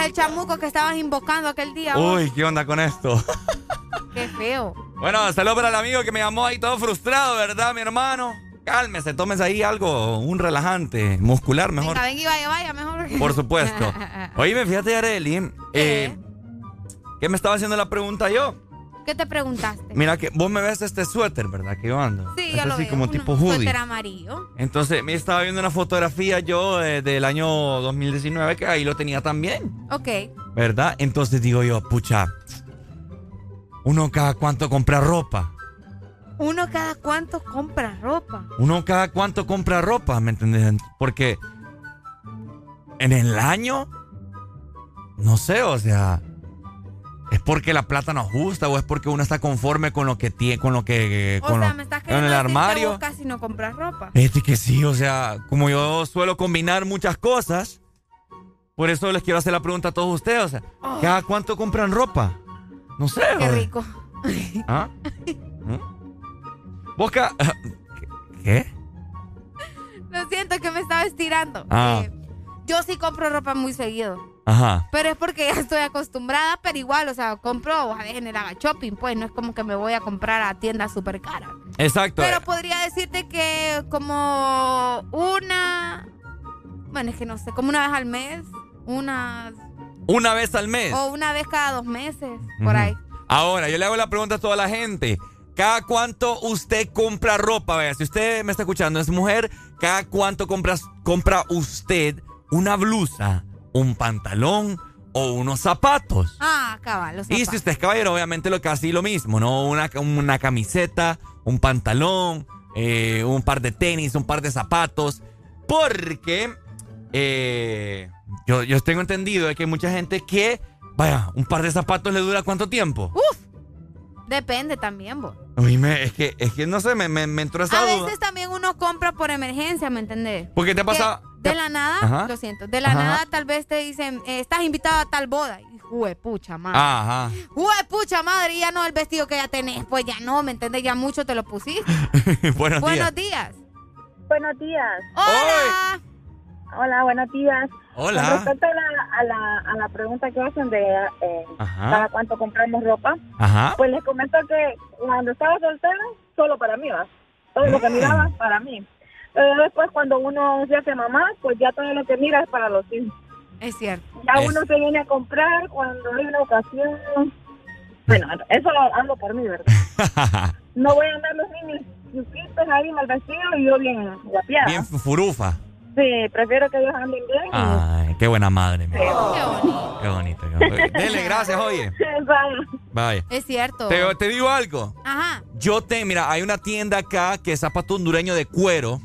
es el chamuco que estabas invocando aquel día. vos. uy, ¿qué onda con esto? Qué feo. Bueno, saludos para el amigo que me llamó ahí todo frustrado, ¿verdad, mi hermano? Cálmese, tómese ahí algo, un relajante, muscular mejor. Venga, venga y vaya, vaya, mejor. Por supuesto. Oíme, fíjate, Arely, eh, ¿qué me estaba haciendo la pregunta yo? ¿Qué te preguntaste? Mira que vos me ves este suéter, ¿verdad? Que yo ando. Sí, es yo lo así veo. como tipo hoodie. Suéter amarillo. Entonces, me estaba viendo una fotografía yo eh, del año 2019 que ahí lo tenía también, Ok. ¿verdad? Entonces digo yo, pucha, uno cada cuánto compra ropa. Uno cada cuánto compra ropa. Uno cada cuánto compra ropa, ¿me entiendes? Porque en el año, no sé, o sea, es porque la plata nos gusta o es porque uno está conforme con lo que tiene, con lo que, O con, sea, lo- me estás queriendo el que armario. vos casi no compras ropa. Este que sí, o sea, como yo suelo combinar muchas cosas, por eso les quiero hacer la pregunta a todos ustedes, o sea, ¿cada cuánto compran ropa? No sé. Oh. Qué joder. rico. ¿Ah? ¿Mm? ¿Vos ¿Qué? Lo siento que me estaba estirando. Ah. Eh, yo sí compro ropa muy seguido. Ajá. Pero es porque ya estoy acostumbrada, pero igual, o sea, compro a generar shopping, pues no es como que me voy a comprar a tiendas súper caras. Exacto. Pero podría decirte que como una, bueno, es que no sé, como una vez al mes, una, Una vez al mes. o una vez cada dos meses, por ahí. Ahora, yo le hago la pregunta a toda la gente. ¿Cada cuánto usted compra ropa? Vea, si usted me está escuchando, es mujer, ¿cada cuánto compras, compra usted una blusa, un pantalón o unos zapatos? Ah, cabal, los Y si usted es caballero, obviamente lo casi lo mismo, ¿no? Una, una camiseta, un pantalón, eh, un par de tenis, un par de zapatos. Porque eh, yo, yo tengo entendido de que hay mucha gente que, vaya, un par de zapatos le dura cuánto tiempo. Uf, depende también, vos. Oíme, es que, es que no sé, me, me, me entró esa A duda. veces también uno compra por emergencia, ¿me entendés? Porque te pasa. De la nada, Ajá. lo siento, de la Ajá. nada tal vez te dicen, eh, estás invitado a tal boda. Jue pucha madre. Ajá. Jue pucha madre, y ya no el vestido que ya tenés, pues ya no, ¿me entiendes? Ya mucho te lo pusiste. Buenos días. Buenos días. Buenos días. Hola. Hola, buenos días. Hola. Con respecto a la, a la, a la pregunta que hacen de eh, cada cuánto compramos ropa, Ajá. pues les comento que cuando estaba soltera, solo para mí, ¿va? Todo lo que miraba, para mí. Pero después, cuando uno se hace mamá, pues ya todo lo que mira es para los hijos. Es cierto. Ya Es- uno se viene a comprar cuando hay una ocasión. Bueno, eso lo hablo por mí, ¿verdad? No voy a andar los niños chiquitos ahí mal vestidos y yo bien guapiada. Bien furufa. Sí, prefiero que ellos anden bien. y- Ay, qué buena madre. mi. Sí. Qué bonito. qué bonito. Dele, gracias, oye. Vaya. Es cierto. Te, te digo algo. Ajá. Yo te, mira, hay una tienda acá que es zapato hondureño de cuero.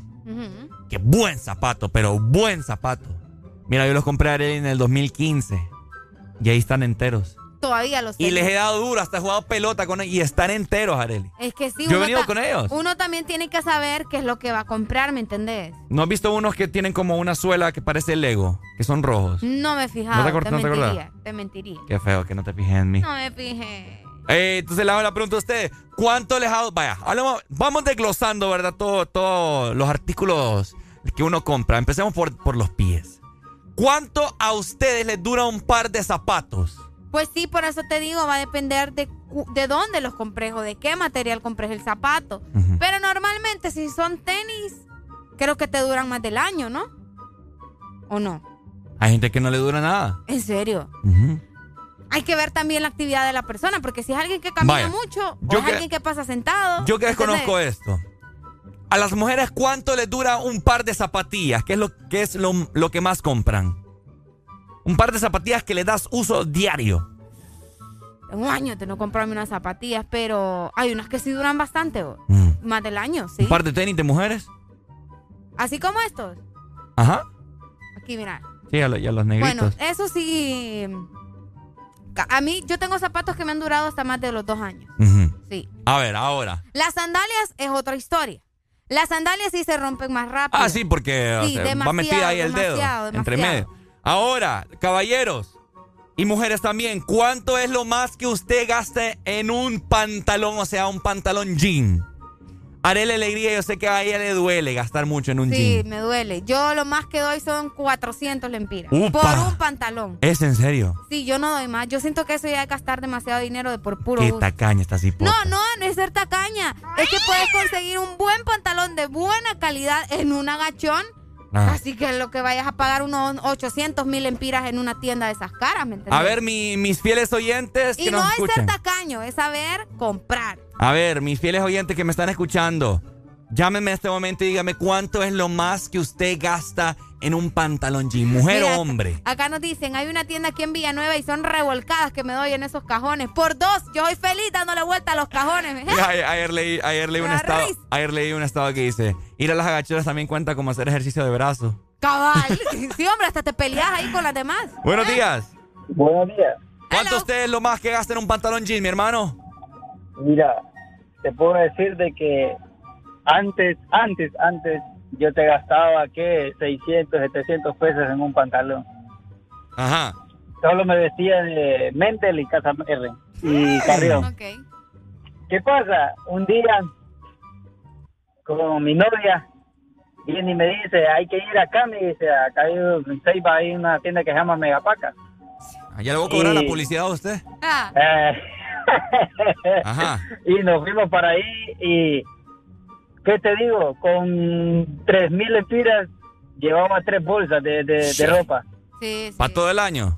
Que buen zapato, pero buen zapato. Mira, yo los compré en el 2015. Y ahí están enteros. Todavía los Y les he dado duro, hasta he jugado pelota con ellos. Y están enteros, Areli. Es que sí. Yo he uno venido con ellos. Uno también tiene que saber qué es lo que va a comprar, ¿me entendés? ¿No has visto unos que tienen como una suela que parece Lego? Que son rojos. No me he fijado. ¿No te acor- no te acordás? mentiría. Te mentiría. Qué feo que no te fijes en mí. No me fijé. Eh, entonces le hago la pregunta a ustedes. ¿Cuánto les ha dado? Vaya, hablamos- vamos desglosando, ¿verdad? Todos todo los artículos que uno compra. Empecemos por, por los pies. ¿Cuánto a ustedes les dura un par de zapatos? Pues sí, por eso te digo, va a depender de, de dónde los compres o de qué material compres el zapato. Pero normalmente si son tenis, creo que te duran más del año, ¿no? ¿O no? Hay gente que no le dura nada. En serio. Ujú. Hay que ver también la actividad de la persona, porque si es alguien que camina Vaya, mucho, yo o es alguien que pasa sentado. Yo que desconozco esto. A las mujeres, ¿cuánto les dura un par de zapatillas? ¿Qué es lo, qué es lo, lo que más compran? Un par de zapatillas que le das uso diario. Tengo años de no comprarme unas zapatillas, pero hay unas que sí duran bastante, ¿o? más del año, sí. Mm. ¿Un par de tenis de mujeres? Así como estos. Ajá. Aquí, mira. Sí, a, lo- y a los negritos. Bueno, eso sí. A mí, yo tengo zapatos que me han durado hasta más de los dos años. Sí. A ver, ahora. Las sandalias es otra historia. Las sandalias sí se rompen más rápido. Ah, sí, porque o Sí, sea, va demasiado, metida ahí el dedo. demasiado, Entre demasiado. medio. Ahora, caballeros y mujeres también, ¿cuánto es lo más que usted gaste en un pantalón, o sea, un pantalón jean? Arele Alegría, yo sé que a ella le duele gastar mucho en un Sí, jean. me duele. Yo lo más que doy son 400 lempiras. Upa. Por un pantalón. ¿Es en serio? Sí, yo no doy más. Yo siento que eso ya es gastar demasiado dinero de por puro Qué gusto. tacaña estás así. No, no, no es ser tacaña. Es que puedes conseguir un buen pantalón de buena calidad en un agachón. Ah. Así que lo que vayas a pagar unos 800 mil empiras en una tienda de esas caras, ¿me entiendes? A ver, mi- mis fieles oyentes que y no nos es ser tacaño, es saber comprar. A ver, mis fieles oyentes que me están escuchando. Llámenme en este momento y dígame cuánto es lo más que usted gasta en un pantalón jean, mujer Mira, o hombre. Acá nos dicen, hay una tienda aquí en Villanueva y son revolcadas que me doy en esos cajones. Por dos, yo soy feliz dándole vuelta a los cajones. Y Ayer, ayer leí, ayer, leí un estado, ayer leí un estado que dice, ir a las agachonas también cuenta como hacer ejercicio de brazo. Cabal. Sí, hombre, hasta te peleas ahí con las demás. Buenos días. Buenos días. ¿Cuánto usted es lo más que gasta en un pantalón jean, mi hermano? Mira, te puedo decir de que antes, antes, antes, yo te gastaba, ¿qué? 600, 700 pesos en un pantalón. Ajá. Solo me vestía de Mendel y Casa R y Carrión. ¿Qué pasa? Un día, con mi novia, viene y me dice, hay que ir acá, me dice, acá hay, en Ceiba hay una tienda que se llama Megapaca. ¿Ya le voy a cobrar Y- la publicidad a usted? Eh, Ajá. y nos fuimos para ahí y ¿qué te digo? Con tres mil empiras llevaba tres bolsas de, de, de ropa. Sí, ¿Para todo el año?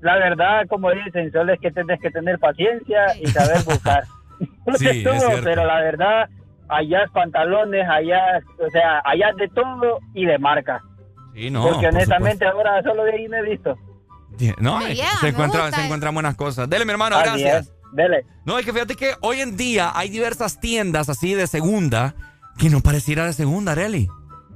La verdad, como dicen, solo es que tienes que tener paciencia y saber buscar. Sí, es pero la verdad, allá es pantalones, allá, o sea, allá es de todo y de marca. Sí, no. Porque por honestamente ahora solo de ahí no he visto. No, Me se, me encuentra, se encuentran buenas cosas. Dele, mi hermano, Así gracias. es. Dele. No, es que fíjate que hoy en día hay diversas tiendas así de segunda que no pareciera de segunda, Arely.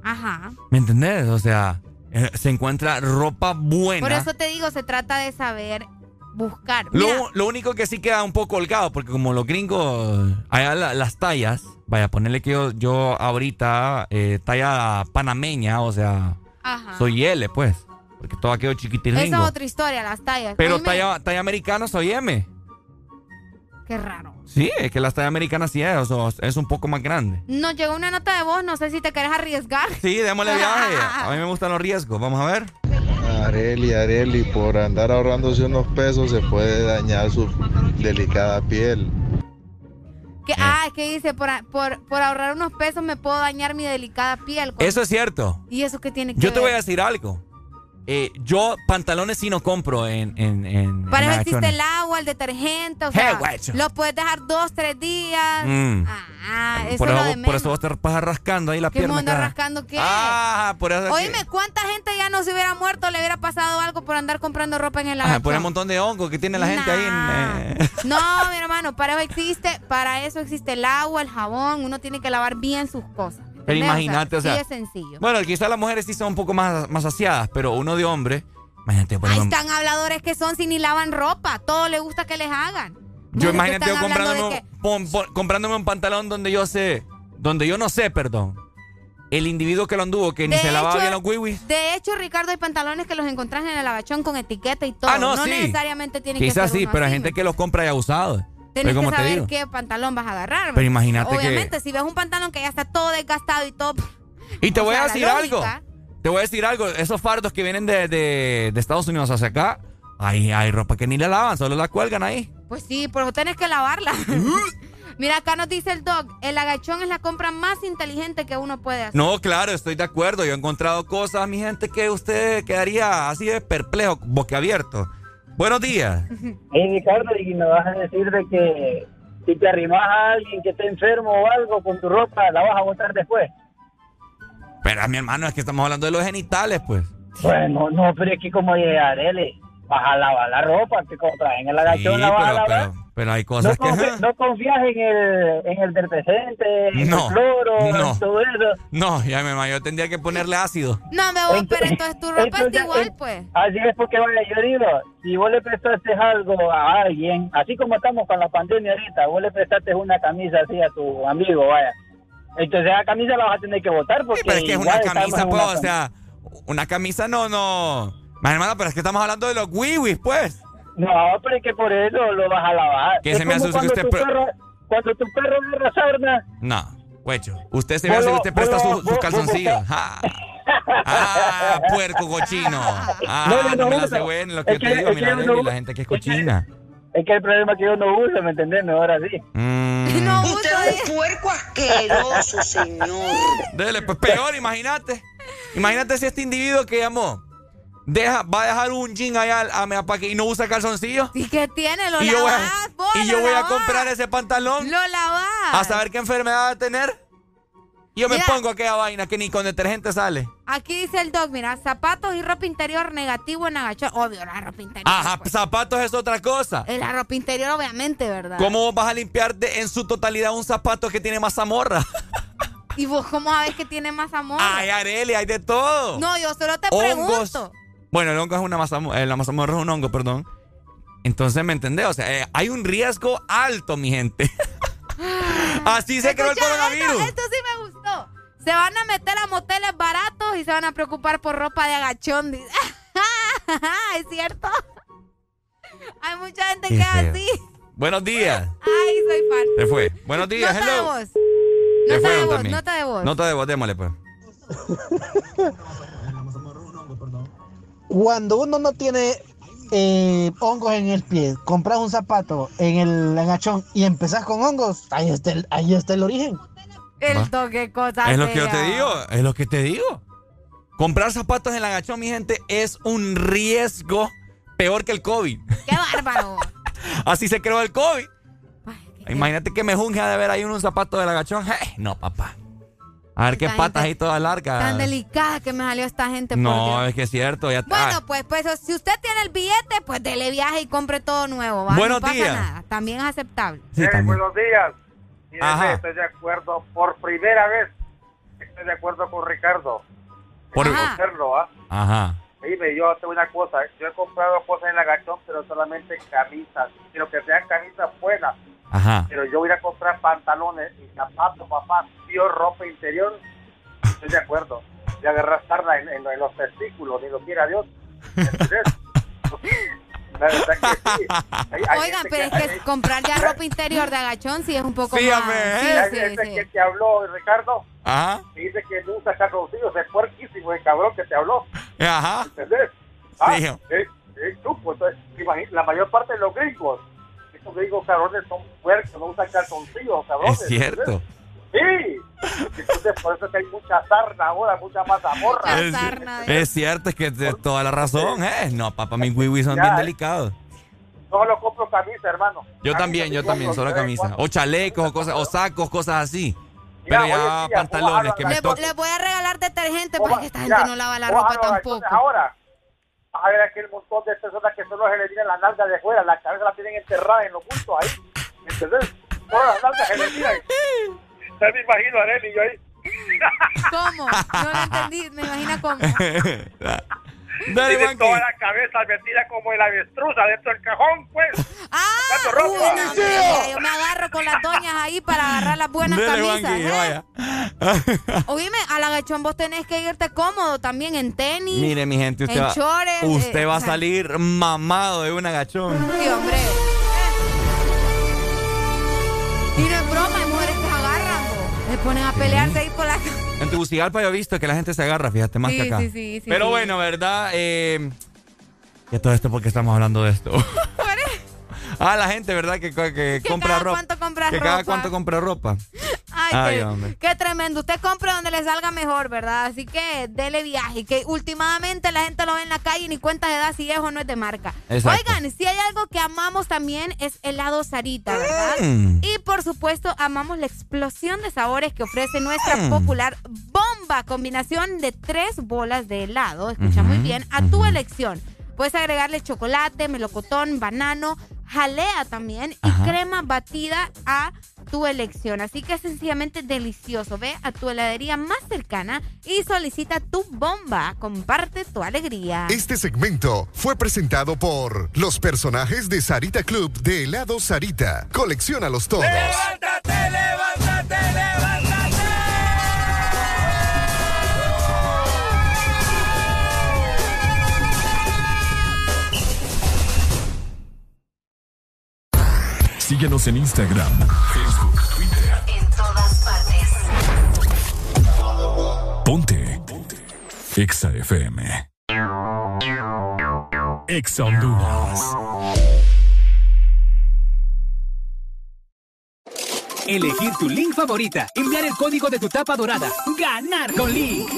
Ajá. ¿Me entendés? O sea, eh, se encuentra ropa buena. Por eso te digo, se trata de saber buscar. Lo, lo único que sí queda un poco holgado, porque como los gringos, allá la- las tallas, vaya, ponerle que yo, yo ahorita eh, talla panameña, o sea, Ajá. soy L, pues, porque todo quedó chiquitín esa es otra historia, las tallas. Pero me- talla, talla americana soy M. Qué raro. Sí, es que las tallas americanas sí es, o sea, es un poco más grande. Nos llegó una nota de voz, no sé si te querés arriesgar. Sí, démosle viaje. A mí me gustan los riesgos. Vamos a ver. Areli, Areli, por andar ahorrándose unos pesos se puede dañar su delicada piel. Que, Ah, es que dice, por, por, por ahorrar unos pesos me puedo dañar mi delicada piel. Eso es cierto. ¿Y eso qué tiene que Yo te ver? voy a decir algo. Eh, yo pantalones sí no compro en... en, en Para en eso existe el agua, el detergente, o sea, guacho. lo puedes dejar dos, tres días. Mm. Ah, eso por, es lo eso, por vos te pasas rascando ahí la ¿Qué pierna. mundo rascando qué? Ah, por eso es que- Oíme, ¿cuánta gente ya no se hubiera muerto, le hubiera pasado algo por andar comprando ropa en el Ah, agachón? por el montón de hongos que tiene la gente ahí eh, No, mi hermano, para eso existe, para eso existe el agua, el jabón, uno tiene que lavar bien sus cosas. Pero imagínate, o sea... Sí es sencillo. Bueno, quizás las mujeres sí son un poco más, más saciadas, pero uno de hombre... Imagínate, Ahí están habladores que son si ni lavan ropa, todo le gusta que les hagan. Yo No, imagínate que yo comprándome, comprándome un pantalón donde yo sé, donde yo no sé, perdón. El individuo que lo anduvo, que ni se lavaba bien los wiwis. De hecho, Ricardo, hay pantalones que los encontrás en el agachón con etiqueta y todo. Ah, no, sí. necesariamente tiene que Quizás ser sí, uno pero hay gente que los compra ya usados. Tienes Pero que saber digo. qué pantalón vas a agarrar. Pero imagínate que- Obviamente, si ves un pantalón que ya está todo desgastado y todo. Y te voy sea, a decir algo. Te voy a decir algo. Esos fardos que vienen de, de- de Estados Unidos hacia acá, hay, hay ropa que ni la lavan, solo la cuelgan ahí. Pues sí, por eso tenés que lavarla. Mira, acá nos dice el dog, el agachón es la compra más inteligente que uno puede hacer. No, claro, estoy de acuerdo. Yo he encontrado cosas, mi gente, que usted quedaría así de perplejo, boquiabierto. Buenos días. Hey Ricardo, y me vas a decir de que si te arrimas a alguien que esté enfermo o algo con tu ropa, la vas a botar después. Pero mi hermano, es que estamos hablando de los genitales, pues. Bueno, no, pero es que como llegar, L, vas a lavar la ropa que compras en el agachón, Sí, la vas a pero, lavar. pero, pero hay No, cosas que... confi- no confías en el, en el detergente, en No, el cloro, no. en todo eso. No, ya hermano, yo tendría que ponerle ácido. No, me voy, pero entonces tu ropa Entonces, está igual, pues. Así es porque, vaya, yo digo, si vos le prestaste algo a alguien, así como estamos con la pandemia ahorita, vos le prestaste una camisa así a tu amigo, vaya. Entonces esa camisa la vas a tener que botar porque Pero es que es una camisa, pues, una o sea, una camisa no, no... Mi hermano, pero es que estamos hablando de los wiwis, pues. No, pero es que por eso lo vas a lavar. ¿Qué Es se me hace que cuando usted tu carro- cuando tu perro agarra sarna. No, huecho. Usted se ve así, usted presta sus su calzoncillos. Ah, ah, puerco cochino. Ah, No, no, no, no me usa. hace bueno lo que Es yo que- te digo, es que mira, uno- Arely, la gente que es cochina. Es que el problema es que yo no uso, ¿me entendés? No, ahora sí. Mm. No Usted es un puerco asqueroso, señor. Dele, pues peor, imagínate. Imagínate si este individuo que llamó deja, va a dejar un jean allá a, a- para que y no usa calzoncillos. ¿Y qué tiene? Lo Y yo voy lavás, a, vos, y yo voy a lavás. comprar ese pantalón Lo lavás. a saber qué enfermedad va a tener. Yo me pongo aquella vaina que ni con detergente sale. Aquí dice el doc, mira, zapatos y ropa interior negativo en agachón. Obvio, la ropa interior. Ajá, zapatos es otra cosa. Eh, La ropa interior, obviamente, ¿verdad? ¿Cómo vas a limpiar de- en su totalidad un zapato que tiene mazamorra? ¿Y vos cómo sabes que tiene más amor? Ay, Areli, hay de todo. No, yo solo te Hongos. pregunto. Bueno, el hongo es una mazamorra, la mazamorra es un hongo, perdón. Entonces, ¿me entendés? O sea, eh, hay un riesgo alto, mi gente. Así se creó el coronavirus. Esto, esto sí me gustó. Se van a meter a moteles baratos y se van a preocupar por ropa de agachón. es cierto. Hay mucha gente que es así. Buenos días. Ay, soy fan. Se fue. Buenos días, Nota de hello. voz. Se Nota de voz, también. nota de voz. Nota de voz, démosle pues. Cuando uno no tiene eh, hongos en el pie, compras un zapato en el agachón y empezás con hongos, ahí está el, ahí está el origen. El toque cosa Es lo que yo te digo, es lo que te digo. Comprar zapatos en el agachón, mi gente, es un riesgo peor que el COVID. Qué bárbaro. Así se creó el COVID. Imagínate que me junge de ver ahí un zapato del agachón. No, papá. A ver qué Esta patas ahí todas largas. Tan delicada que me salió esta gente. por No, es que es cierto. Ya Bueno, está. pues, pues si usted tiene el billete, pues dele viaje y compre todo nuevo. ¿va? Buenos no pasa días. nada. También es aceptable. Sí, también. buenos días. Verdad estoy de acuerdo, por primera vez estoy de acuerdo con Ricardo. Por- Conocerlo, ¿ah? Ajá. Dime, yo tengo una cosa, yo he comprado cosas en la gachón, pero solamente camisas, quiero que sean camisas buenas, Ajá. pero yo voy a comprar pantalones y zapatos, papá, tío, ropa interior, estoy de acuerdo. De agarrar sarna en, en- en los testículos, ni lo quiera Dios. ¿Entendés? La verdad que sí. Hay- hay Oigan, pero es que comprar ya ropa interior de agachón sí es un poco Sí, más. Sí, sí, que te habló, Ricardo, Ajá. que dice que no usa calzoncillos, es puerquísimo el cabrón que te habló. Ajá. ¿Entendés? Ah, Sí. eh, tú, pues, entonces, la mayor parte de los gringos, estos gringos cabrones son puercos, no usan calzoncillos, cabrones. Es cierto. ¿entendés? Sí. Entonces, por eso es que hay mucha sarna ahora, mucha mazamorra. Es, es cierto, es que de toda la razón, ¿eh? No, papá, mis wiwis son Ya, bien eh. delicados. No solo compro camisa, hermano. Yo también, yo también, solo camisa. O chalecos, o cosas, o sacos, cosas así. Pero ya pantalones que me Le, tocan. le voy a regalar detergente para que esta gente no lava la ropa tampoco. Ahora, vas a ver aquel montón de personas que solo se le miran las nalgas de fuera, la cabeza la tienen enterrada en los puntos ahí. ¿Entendés? Todas las nalgas se le. Ya me imagino a Arely y yo ahí. ¿Cómo? No lo entendí, me imagino cómo. Dale, Tiene toda la cabeza metida como el avestruz adentro del cajón, pues. Ah, ropa. uy, no, hombre, mira, yo me agarro con las doñas ahí para agarrar las buenas Dale, camisas. Juanqui, ¿eh? vaya. Oíme, al agachón vos tenés que irte cómodo también en tenis. Mire, mi gente, usted en va, chores, usted eh, va o a salir mamado de un agachón. Sí, hombre. Y no es broma, hay mujeres que se agarran. Se ponen a pelearse ahí por la En Tegucigalpa yo he visto que la gente se agarra, fíjate, más Sí, que acá. sí, sí, sí, Pero sí. bueno, ¿verdad? Eh, y todo esto porque estamos hablando de esto. ah, la gente, ¿verdad? Que, que, que compra cada ropa. cuánto compra que cada ropa. cuánto compra ropa. Ay, Ay, qué, hombre. qué tremendo. Usted compre donde le salga mejor, ¿verdad? Así que dele viaje. Que últimamente la gente lo ve en la calle y ni cuenta de edad si es o no es de marca. Exacto. Oigan, si hay algo que amamos también es helado Sarita, ¿verdad? Mm. Y por supuesto, amamos la explosión de sabores que ofrece nuestra Mm. popular bomba. Combinación de tres bolas de helado. Escucha muy bien. A tu elección. Puedes agregarle chocolate, melocotón, banano, jalea también y crema batida a tu elección. Así que es sencillamente delicioso. Ve a tu heladería más cercana y solicita tu bomba. Comparte tu alegría. Este segmento fue presentado por los personajes de Sarita Club de helado Sarita. Colecciónalos todos. ¡Levántate, levántate, levántate! Síguenos en Instagram, Facebook, Twitter. En todas partes. Ponte. Ponte. Exa FM. Exa Honduras. Elegir tu link favorita, enviar el código de tu tapa dorada, ganar con Link.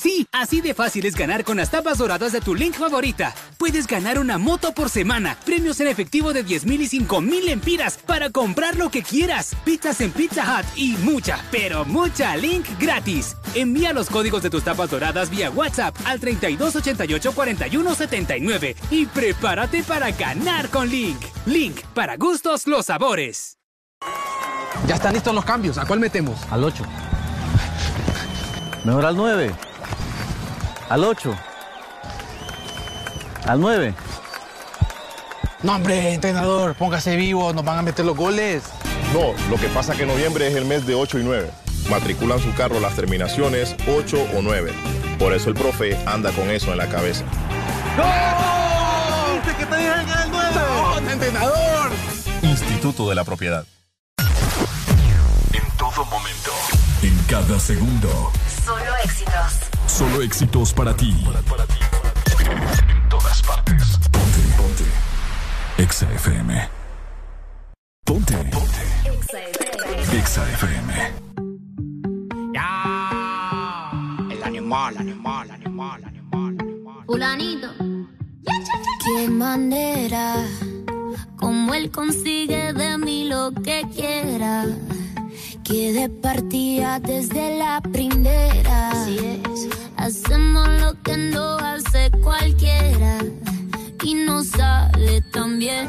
Sí, así de fácil es ganar con las tapas doradas de tu link favorita. Puedes ganar una moto por semana, premios en efectivo de 10 mil y 5 mil empiras para comprar lo que quieras, pizzas en Pizza Hut y mucha, pero mucha link gratis. Envía los códigos de tus tapas doradas vía WhatsApp al 3288 4179 y prepárate para ganar con Link. Link, para gustos los sabores. Ya están listos los cambios. ¿A cuál metemos? Al 8. Mejor al 9. Al 8. Al 9. No, hombre, entrenador, póngase vivo, nos van a meter los goles. No, lo que pasa es que noviembre es el mes de 8 y 9. Matriculan su carro las terminaciones 8 o 9. Por eso el profe anda con eso en la cabeza. ¡No! ¿Viste que te dije que era el 9? ¡No, entrenador! Instituto de la Propiedad. En todo momento. En cada segundo. Solo éxitos. Solo éxitos para ti. En todas partes. Ponte. Ponte. Exa FM. Ponte. Ponte. Exa FM. El animal, animal, animal, animal. Fulanito. Qué manera, como él consigue de mí lo que quiera. Que de partida desde la primera. Hacemos lo que no hace cualquiera. Y no sale tan bien.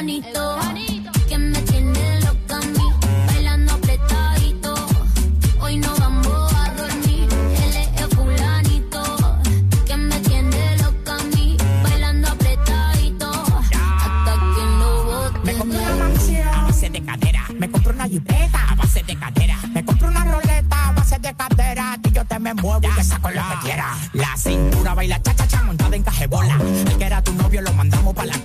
Que me tiene loca a mí, bailando apretadito. Hoy no vamos a dormir, él es el fulanito que me tiene loca a mí, bailando apretadito. Hasta que no bote. Me compré una mansión a base de cadera. Me compré una jipeta a base de cadera. Me compré una roleta a base de cadera. Y yo te me muevo y te saco lo que quiera. La cintura baila cha cha cha montada en cajebola. El que era tu novio lo mandamos pa' la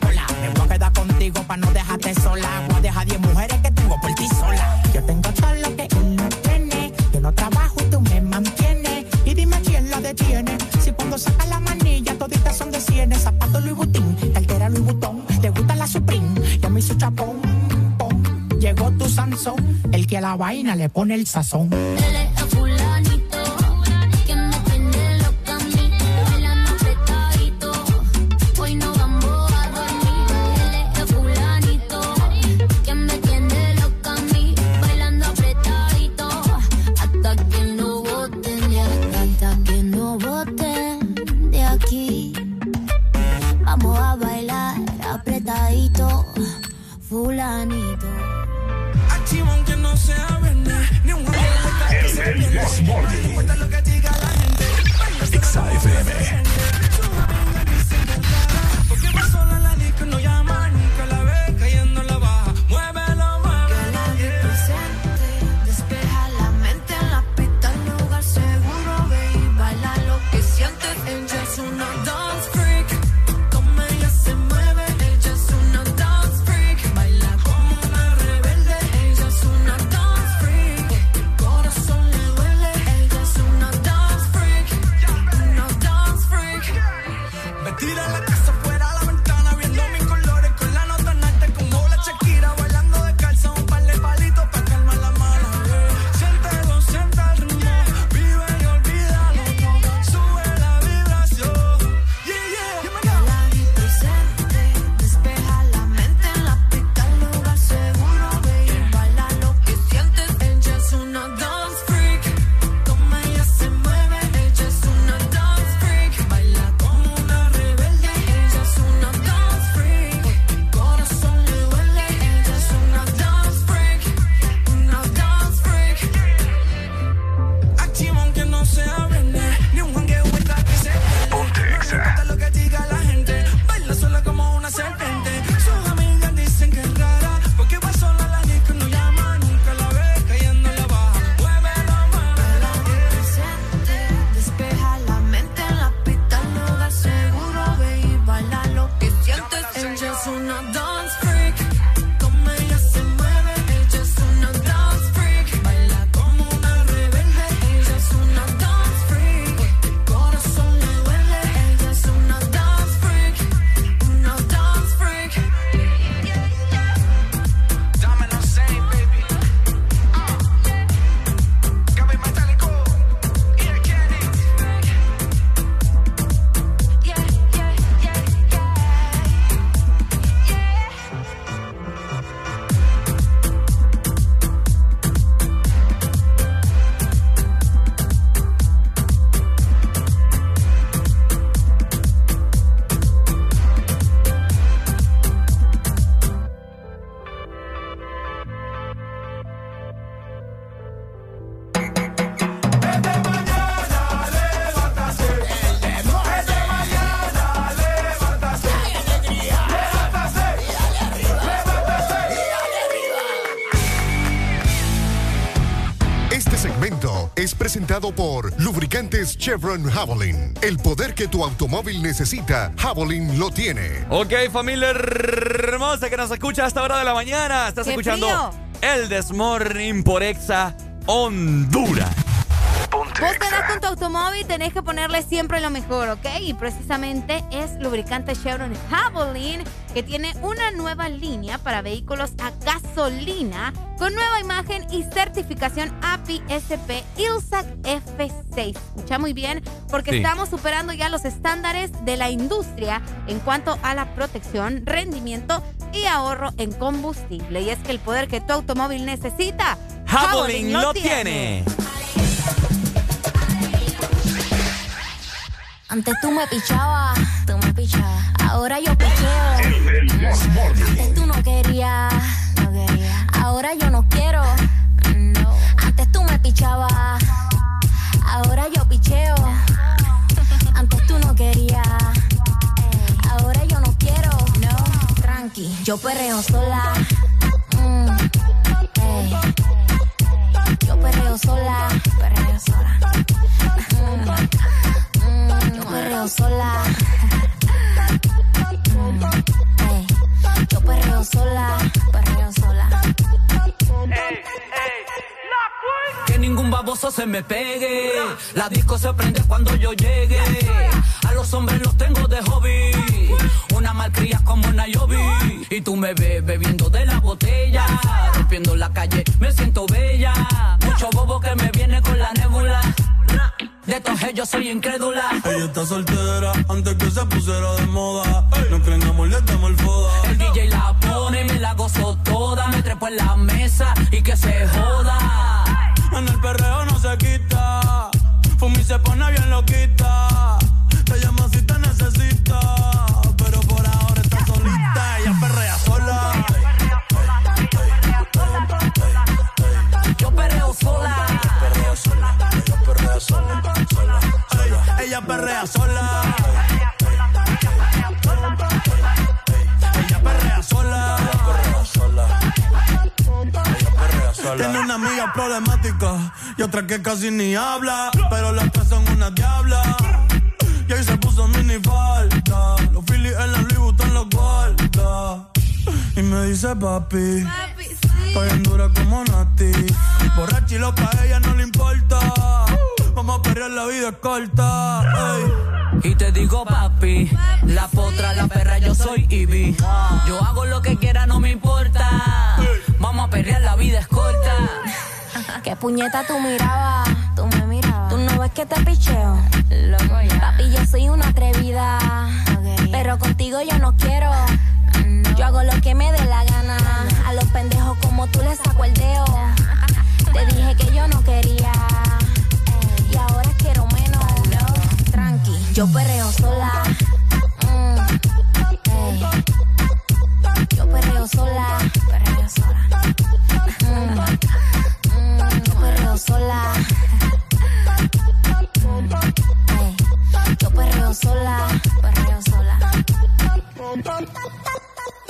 pa' no dejarte sola. Voy a dejar 10 mujeres que tengo por ti sola. Yo tengo todo lo que él no tiene. Yo no trabajo y tú me mantienes. Y dime quién la detiene. Si cuando saca la manilla toditas son de cienes. Zapato Louis Vuitton, cartera Louis Vuitton. Te gusta la Supreme, yo me hizo chapón. Llegó tu Sansón, el que a la vaina le pone el sazón. Por Lubricantes Chevron Javelin. El poder que tu automóvil necesita, Javelin lo tiene. Ok, familia hermosa que nos escucha a esta hora de la mañana. Estás escuchando el Desmorning por Exa Honduras. Vos tenés con tu automóvil, tenés que ponerle siempre lo mejor, ¿ok? Y precisamente es lubricante Chevron Javelin, que tiene una nueva línea para vehículos a gasolina con nueva imagen y certificación API SP ILSAC F6. Escucha muy bien, porque estamos superando ya los estándares de la industria en cuanto a la protección, rendimiento y ahorro en combustible. Y es que el poder que tu automóvil necesita, Javelin lo, tiene. Antes tú me pichabas, tú me pichabas. Ahora yo picheo. Antes tú no querías, no quería. Ahora yo no quiero. Ahora yo picheo. Antes tú no querías. Ahora yo no quiero. No. Tranqui, yo perreo sola. La disco se prende cuando yo llegue. A los hombres los tengo de hobby. Una malcria como Nayobi. Y tú me ves bebiendo de la botella. Rompiendo la calle, me siento bella. Mucho bobo que me viene con la nébula. De todos ellos soy incrédula. Ella está soltera antes que se pusiera de dice papi. Papi, Estoy en dura como Nati. Borracha y loca, a ella no le importa. Vamos a perder la vida corta. Y te digo, papi, la potra, la perra, yo soy Ivy. Yo hago lo que quiera, no me importa. Vamos a perder la vida es corta. Qué puñeta tú mirabas, tú me mirabas. Tú no ves que te picheo. Loco ya. Papi, yo soy una atrevida. Pero contigo yo no quiero. Yo hago lo que me dé la gana. A los pendejos como tú les saco el dedo. Te dije que yo no quería y ahora quiero menos. Tranqui, yo perreo sola. Mm, yo perreo sola, perreo sola. Mm, mm, yo perreo sola. yo perreo sola, perreo sola.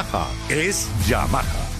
Yamaha es Yamaha.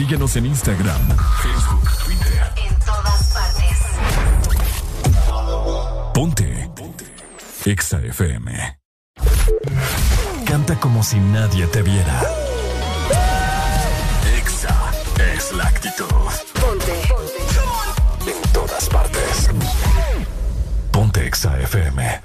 Síguenos en Instagram, Facebook, Twitter. En todas partes. Ponte. Ponte. Exa FM. Canta como si nadie te viera. Exa es la actitud. Ponte. Ponte. En todas partes. Ponte Exa FM.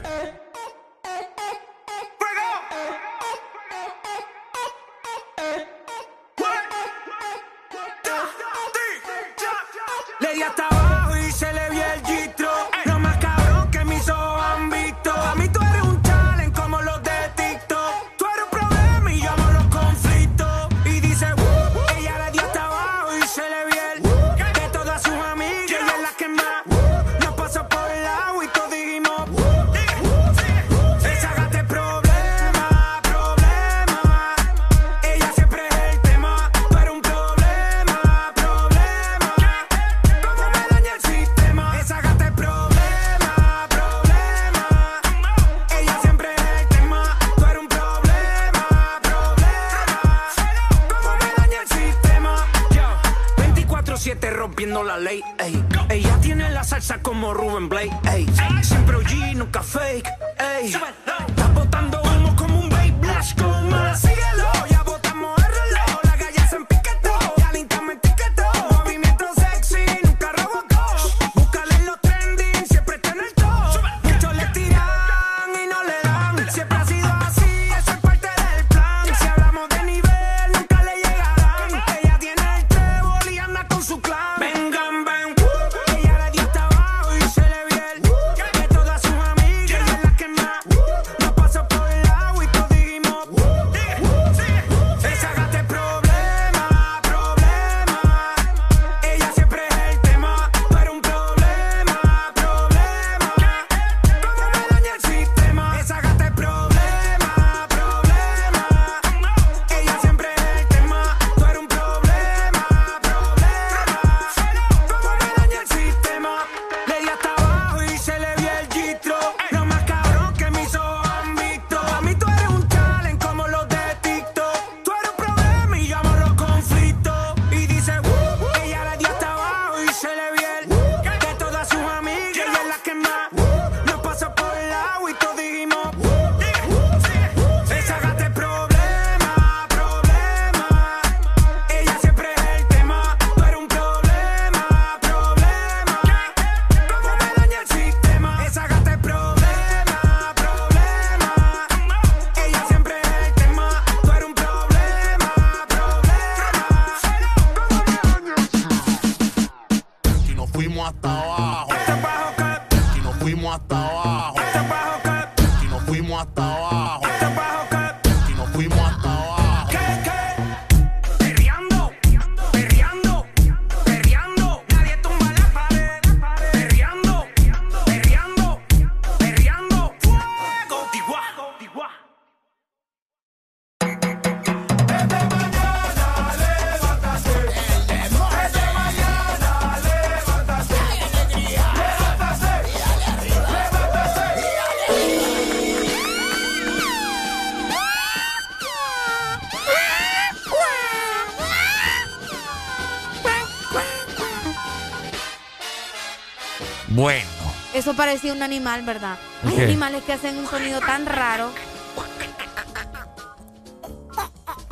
Eso parecía un animal, ¿verdad? Hay animales que hacen un sonido tan raro.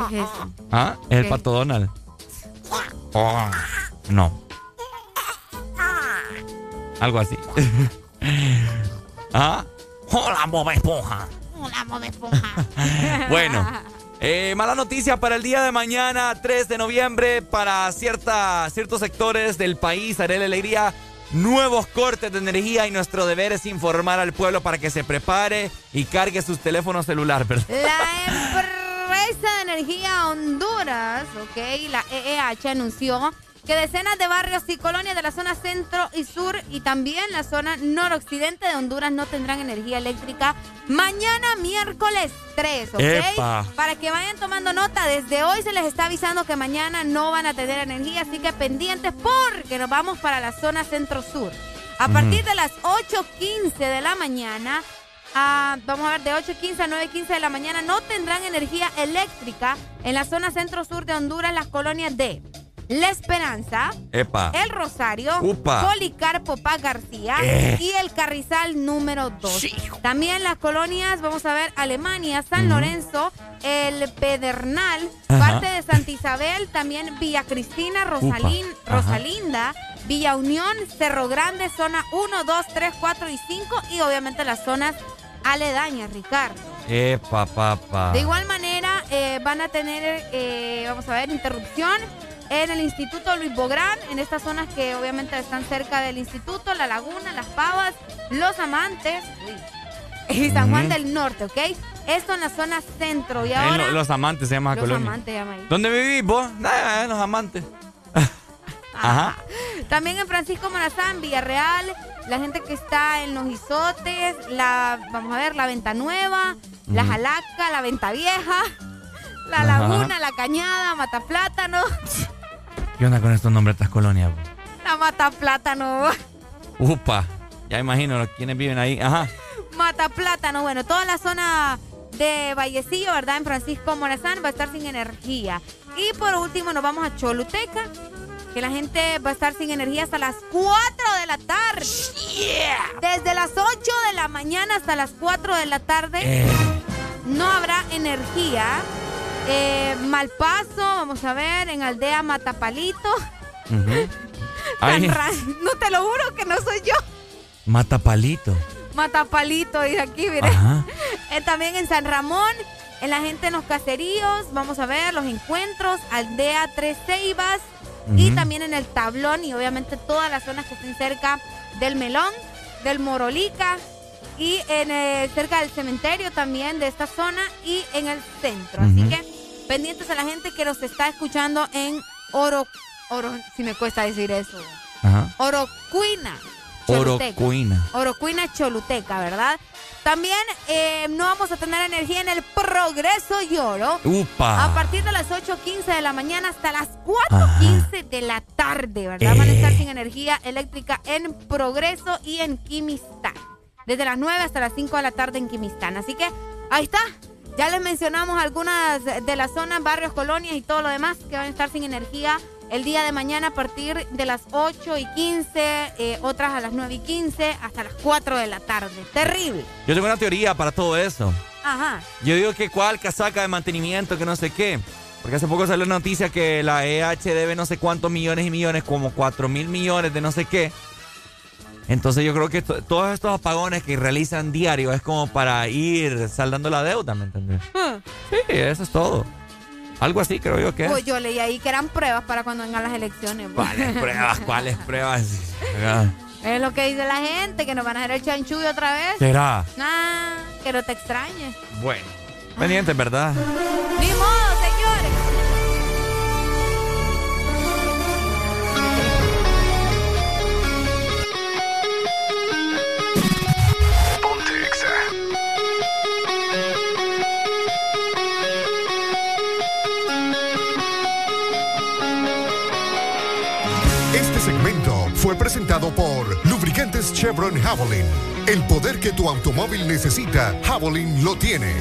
¿Qué es eso? ¿Ah? ¿Es el pato Donald? Oh, no. Algo así. ¿Ah? Hola, Bob Esponja. Hola, Bob Esponja. bueno. Eh, mala noticia para el día de mañana, 3 de noviembre, para cierta, ciertos sectores del país. Haré la alegría nuevos cortes de energía y nuestro deber es informar al pueblo para que se prepare y cargue sus teléfonos celulares. La empresa de energía Honduras, ok, la EEH anunció que decenas de barrios y colonias de la zona centro y sur y también la zona noroccidente de Honduras no tendrán energía eléctrica mañana miércoles 3, ¿ok? Para que vayan tomando nota, desde hoy se les está avisando que mañana no van a tener energía, así que pendientes porque nos vamos para la zona centro-sur. A partir de las 8.15 de la mañana, vamos a ver, de 8.15 a 9.15 de la mañana no tendrán energía eléctrica en la zona centro-sur de Honduras, las colonias de la Esperanza, El Rosario, Policarpo Paz García eh. y el Carrizal número 2. También las colonias, vamos a ver, Alemania, San Lorenzo, el Pedernal, parte de Santa Isabel, también Villa Cristina, Rosalín, Rosalinda, Villa Unión, Cerro Grande, zona 1, 2, 3, 4 y 5 y obviamente las zonas aledañas, Ricardo. Epa, papá. De igual manera, eh, van a tener, eh, vamos a ver, interrupción en el Instituto Luis Bográn, en estas zonas que obviamente están cerca del instituto, La Laguna, Las Pavas, Los Amantes y San Juan del Norte, ¿ok? Esto en la zona centro y ahora... los Amantes se llama Los colonia. Amantes llama ahí. ¿Dónde vivís vos? Ah, los Amantes. Ajá. También en Francisco Morazán, Villarreal, la gente que está en los Isotes, la, vamos a ver, la Venta Nueva, la Jalaca, la Venta Vieja, la Laguna, la Cañada, Mata Plátano. ¿Qué onda con estos nombres de estas colonias? La Mata Plátano. Upa, ya imagino quiénes viven ahí. Ajá. Mata Plátano, bueno, toda la zona de Vallecillo, ¿verdad? En Francisco Morazán va a estar sin energía. Y por último nos vamos a Choluteca, que la gente va a estar sin energía hasta las 4 de la tarde. Desde las 8 de la mañana hasta las 4 de la tarde eh. no habrá energía. Eh, Malpaso, vamos a ver, en Aldea Matapalito. no te lo juro que no soy yo. Matapalito. Matapalito, dice aquí, mire. Eh, también en San Ramón, en la gente en los caseríos, vamos a ver los encuentros, Aldea Tres Ceibas y también en el Tablón y obviamente todas las zonas que estén cerca del Melón, del Morolica y en eh, cerca del cementerio también de esta zona y en el centro. Así que pendientes a la gente que nos está escuchando en Oro, Oro, si me cuesta decir eso. Ajá. Orocuina. Orocuina. Orocuina Choluteca, ¿verdad? También eh, no vamos a tener energía en el Progreso Lloro. Upa. A partir de las 8.15 de la mañana hasta las 4.15 de la tarde, ¿verdad? Van a estar eh. sin energía eléctrica en Progreso y en Quimistán. Desde las 9 hasta las 5 de la tarde en Quimistán. Así que ahí está. Ya les mencionamos algunas de las zonas, barrios, colonias y todo lo demás que van a estar sin energía el día de mañana a partir de las 8 y 15, eh, otras a las 9 y 15, hasta las 4 de la tarde. Terrible. Yo tengo una teoría para todo eso. Ajá. Yo digo que cuál casaca de mantenimiento, que no sé qué. Porque hace poco salió la noticia que la EH debe no sé cuántos millones y millones, como 4 mil millones de no sé qué. Entonces yo creo que todos estos apagones que realizan diario es como para ir saldando la deuda, ¿me entiendes? Ah. Sí, eso es todo. Algo así creo yo que pues yo leí ahí que eran pruebas para cuando vengan las elecciones. Pues. ¿Cuáles pruebas? ¿Cuáles pruebas? es lo que dice la gente, que nos van a hacer el chanchullo otra vez. ¿Será? Ah, que no te extrañes. Bueno, pendiente, ¿verdad? Ni presentado por Lubricantes Chevron Javelin. El poder que tu automóvil necesita, Javelin lo tiene.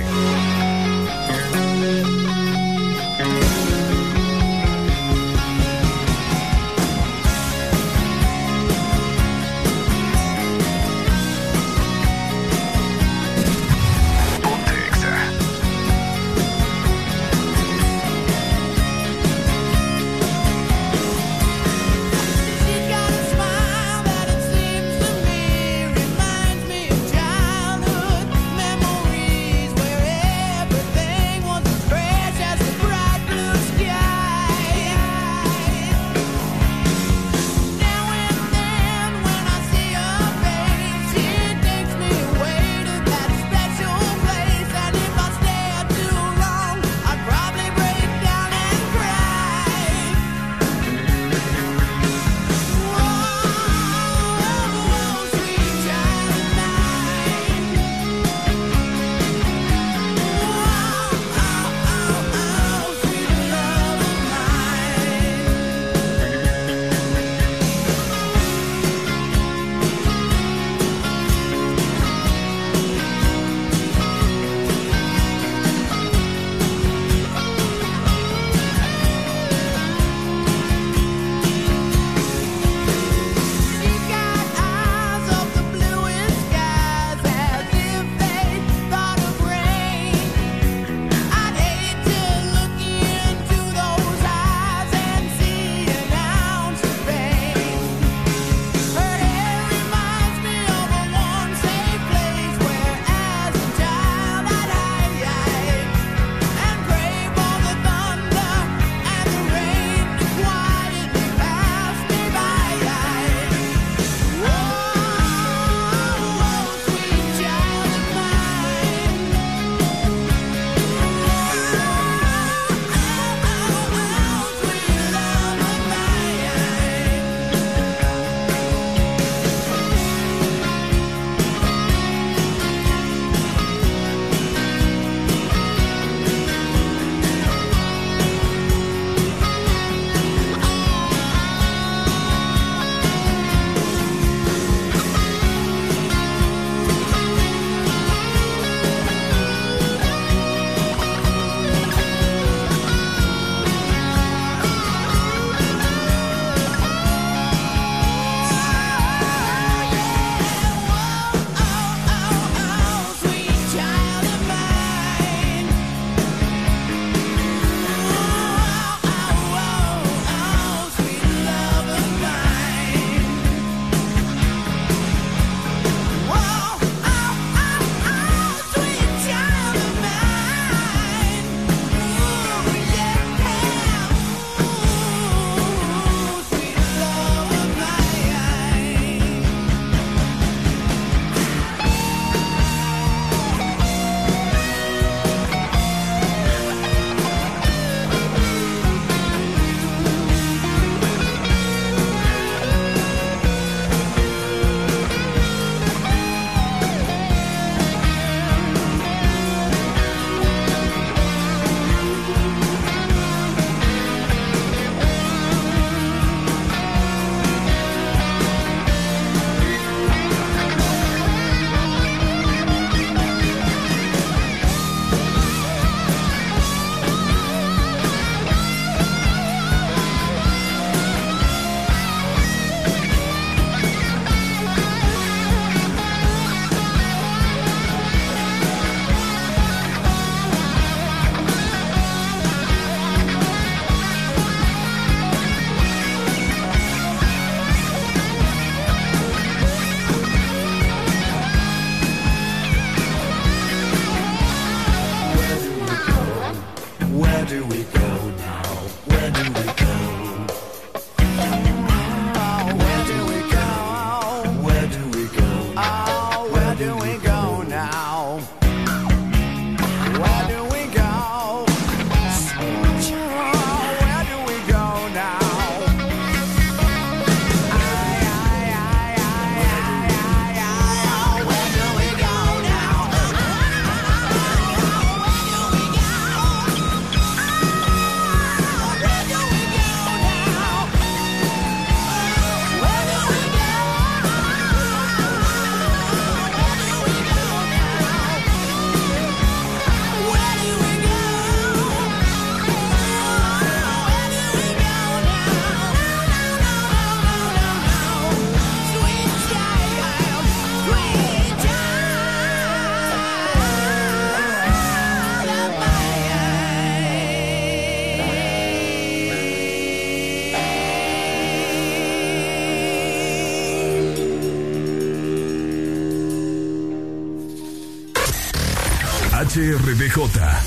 HBBJ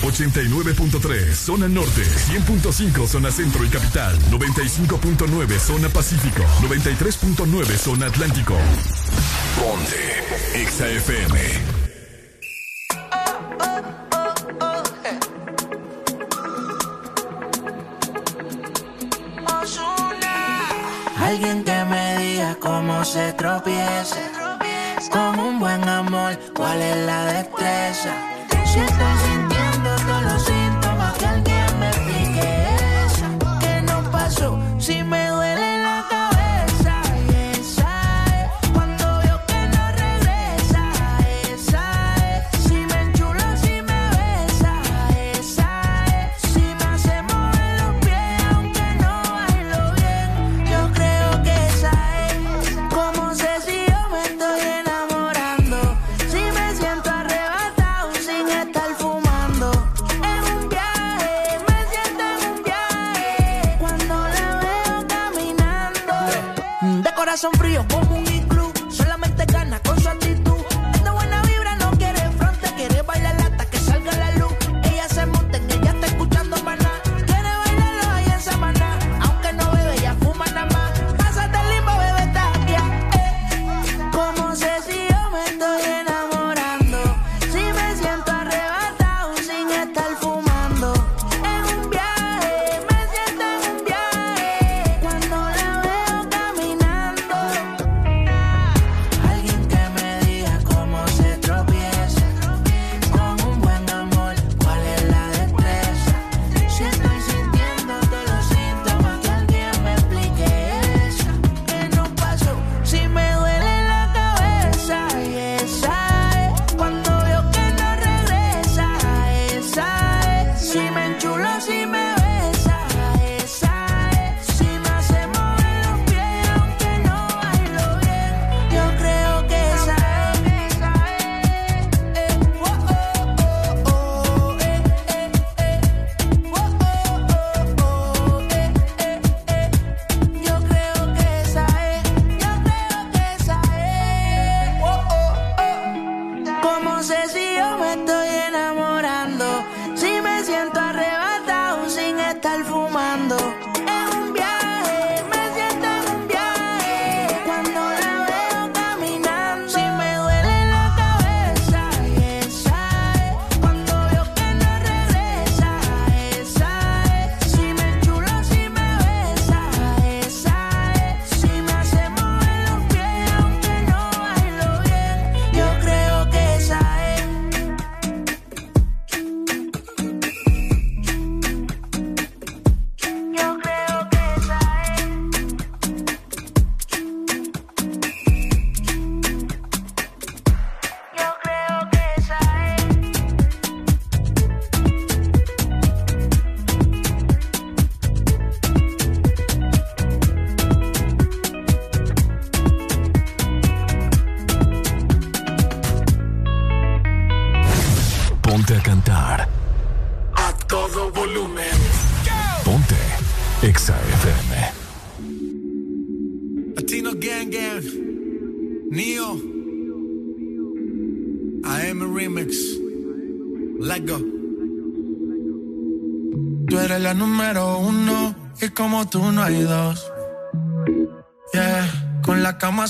89.3 zona norte, 100.5 zona centro y capital, 95.9 zona pacífico, 93.9 zona atlántico. Ponte XAFM. Alguien que me diga cómo se tropieza. Con un buen amor, ¿cuál es la destreza?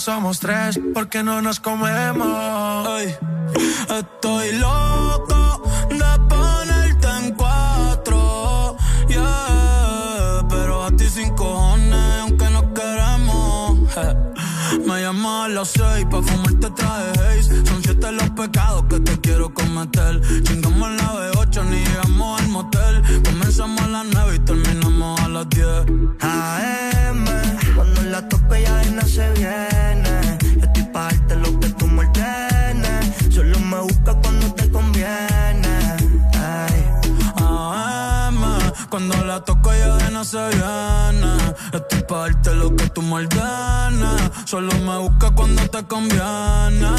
Somos tres, porque no nos comemos. Ay, estoy loco de ponerte en cuatro. Pero a ti sin cojones, aunque no queremos. Me llama a las seis pa' fumarte traje. Son siete los pecados que te quiero cometer. Chingamos conviene.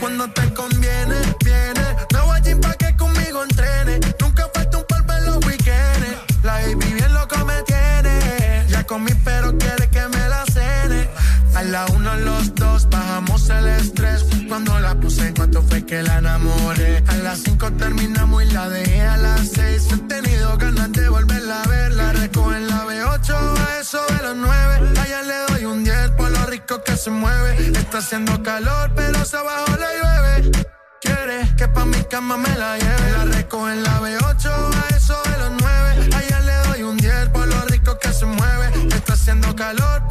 Cuando te conviene, viene. Me voy a pa' que conmigo entrene. Nunca falta un polvo en los weekends. La baby bien loco me tiene. Ya comí, pero quiere que me la cene. A la uno, los dos, bajamos el estrés. Cuando la puse, en cuanto fue que la enamoré. A las cinco terminamos y la dejé Está haciendo calor, pero se abajo le llueve. Quiere que pa' mi cama me la lleve. La recojo en la B8, a eso de los nueve. Allá le doy un 10 por lo rico que se mueve. Está haciendo calor,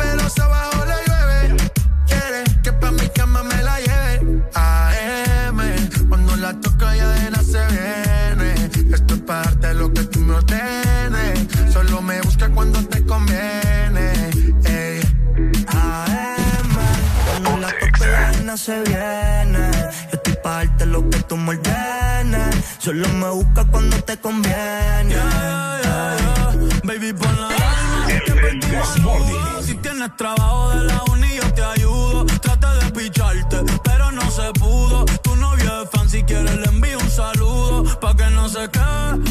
se viene. Yo estoy pa' darte lo que tú me ordenes. Solo me busca cuando te conviene. Baby, pon la Si tienes trabajo de la uni, yo te ayudo. Trate de picharte, pero no se pudo. Tu novio es fan, si quieres le envío un saludo. Pa' que no se quede,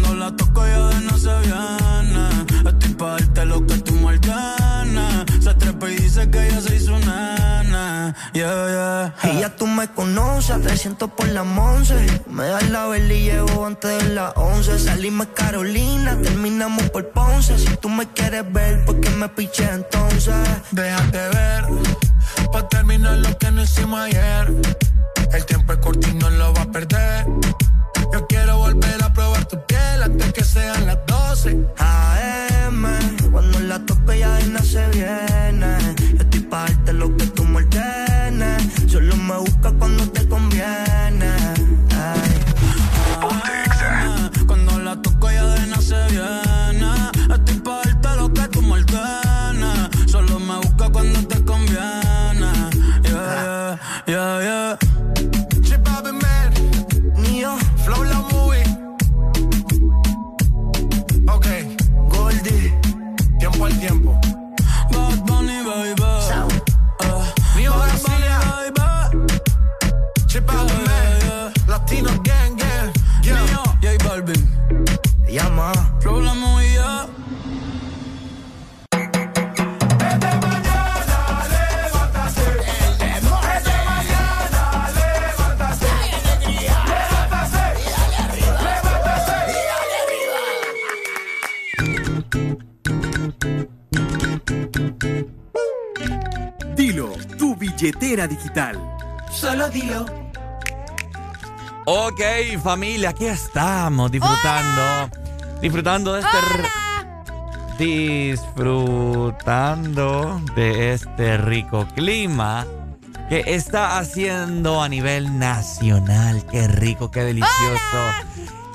Cuando la toco ya de no se viene. Estoy pa' darte lo que tú ordenes. Se trepa y dice que ella se hizo nana. Yeah, yeah. Y ya tú me conoces, 300 por la once. Me das la vela y llevo antes de las 11. Salimos Carolina, terminamos por Ponce. Si tú me quieres ver, ¿por qué me piché entonces? Déjate ver, pa' terminar lo que no hicimos ayer. El tiempo es corto y no lo va a perder. Yo quiero volver que sean las 12. AM, cuando la tope ya nada se viene. Yo estoy pa' darte lo que tú me ordenes. Solo me busca cuando te conviene. Llama. Flow la movía. Dilo, tu billetera digital. Solo dilo. Ok, familia, aquí estamos disfrutando. Disfrutando de este. Disfrutando de este rico clima que está haciendo a nivel nacional. Qué rico, qué delicioso.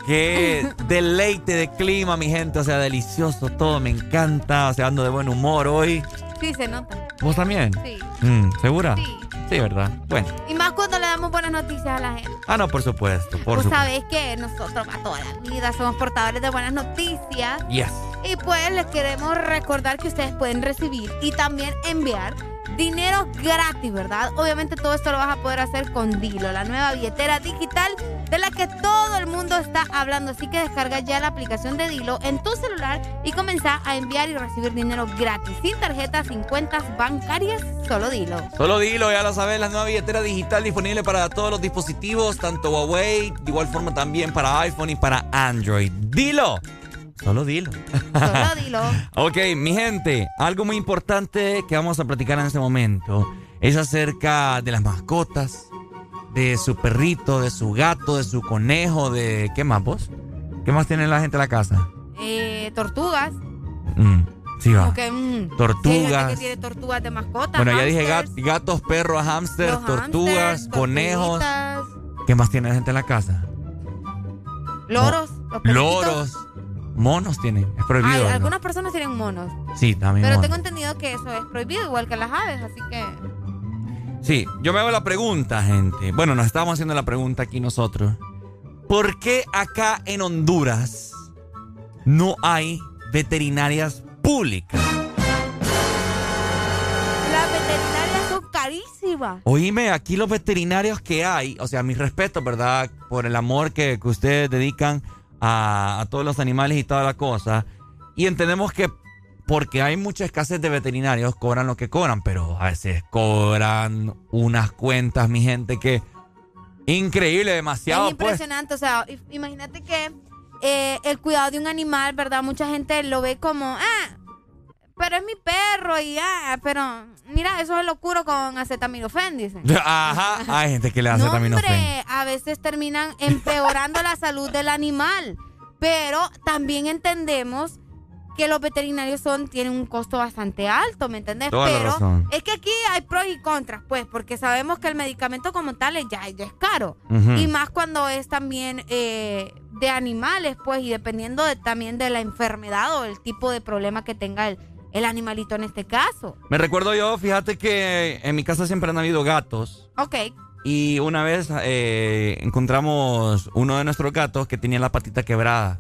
Qué deleite de clima, mi gente. O sea, delicioso todo. Me encanta. O sea, ando de buen humor hoy. Sí, se nota. ¿Vos también? Sí. Mm, ¿Segura? Sí. Sí, ¿verdad? Bueno. Y más cuando damos buenas noticias a la gente. Ah, no, por supuesto. Por Vos sabés que nosotros a toda la vida somos portadores de buenas noticias. Yes. Y pues les queremos recordar que ustedes pueden recibir y también enviar dinero gratis, ¿verdad? Obviamente todo esto lo vas a poder hacer con Dilo, la nueva billetera digital de la que todo el mundo está hablando. Así que descarga ya la aplicación de Dilo en tu celular y comenzá a enviar y recibir dinero gratis, sin tarjetas, sin cuentas bancarias, solo Dilo. Solo dilo, ya lo sabes, la nueva billetera digital disponible para todos los dispositivos, tanto Huawei, de igual forma también para iPhone y para Android. Dilo. Solo dilo. Solo dilo. ok, mi gente, algo muy importante que vamos a platicar en este momento es acerca de las mascotas, de su perrito, de su gato, de su conejo, de... ¿Qué más vos? ¿Qué más tiene la gente en la casa? Eh, tortugas. Mm, sí, va. Mm. Tortugas. Que tiene tortugas de mascota. Bueno, ya dije gat- gatos, perros, hámster, los tortugas, hamsters, conejos. tortuguitas, ¿Qué más tiene la gente en la casa? Loros. los. Loros. Monos tienen. Es prohibido. Algunas personas tienen monos. Sí, también. Pero monos. tengo entendido que eso es prohibido, igual que las aves, así que. Sí, yo me hago la pregunta, gente. Bueno, nos estábamos haciendo la pregunta aquí nosotros. ¿Por qué acá en Honduras no hay veterinarias públicas? Las veterinarias son carísimas. Oíme, aquí los veterinarios que hay, o sea, mis respetos, ¿verdad? Por el amor que, que ustedes dedican a, a todos los animales y toda la cosa. Y entendemos que porque hay mucha escasez de veterinarios, cobran lo que cobran, pero a veces cobran unas cuentas, mi gente, que increíble, demasiado, es pues. impresionante, o sea, imagínate que eh, el cuidado de un animal, ¿verdad? Mucha gente lo ve como, ah, pero es mi perro y ah, pero mira, eso es lo curo con acetaminofén, dicen. Ajá, hay gente que le hace No, también hombre, a veces terminan empeorando la salud del animal. Pero también entendemos que los veterinarios son tienen un costo bastante alto, ¿me entendés? Toda la Pero razón. es que aquí hay pros y contras, pues, porque sabemos que el medicamento como tal es- ya, ya es caro. Y más cuando es también eh, de animales, pues, y dependiendo de- también de la enfermedad o el tipo de problema que tenga el, el animalito en este caso. Me recuerdo yo, fíjate que en mi casa siempre han habido gatos. Ok. Y una vez eh, encontramos uno de nuestros gatos que tenía la patita quebrada.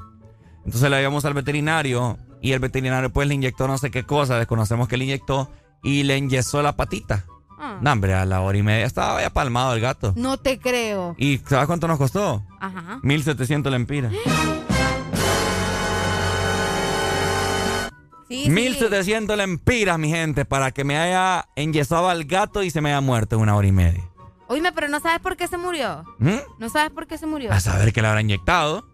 Entonces le llevamos al veterinario y el veterinario pues le inyectó no sé qué cosa, desconocemos que le inyectó y le enyesó la patita. Ah. No, hombre, a la hora y media estaba ya palmado el gato. No te creo. ¿Y sabes cuánto nos costó? Ajá. 1700 lempiras. Sí, sí. 1700 lempiras, mi gente, para que me haya enyesado al gato y se me haya muerto en una hora y media. Oíme, pero no sabes por qué se murió. ¿Mm? No sabes por qué se murió. A saber que le habrá inyectado.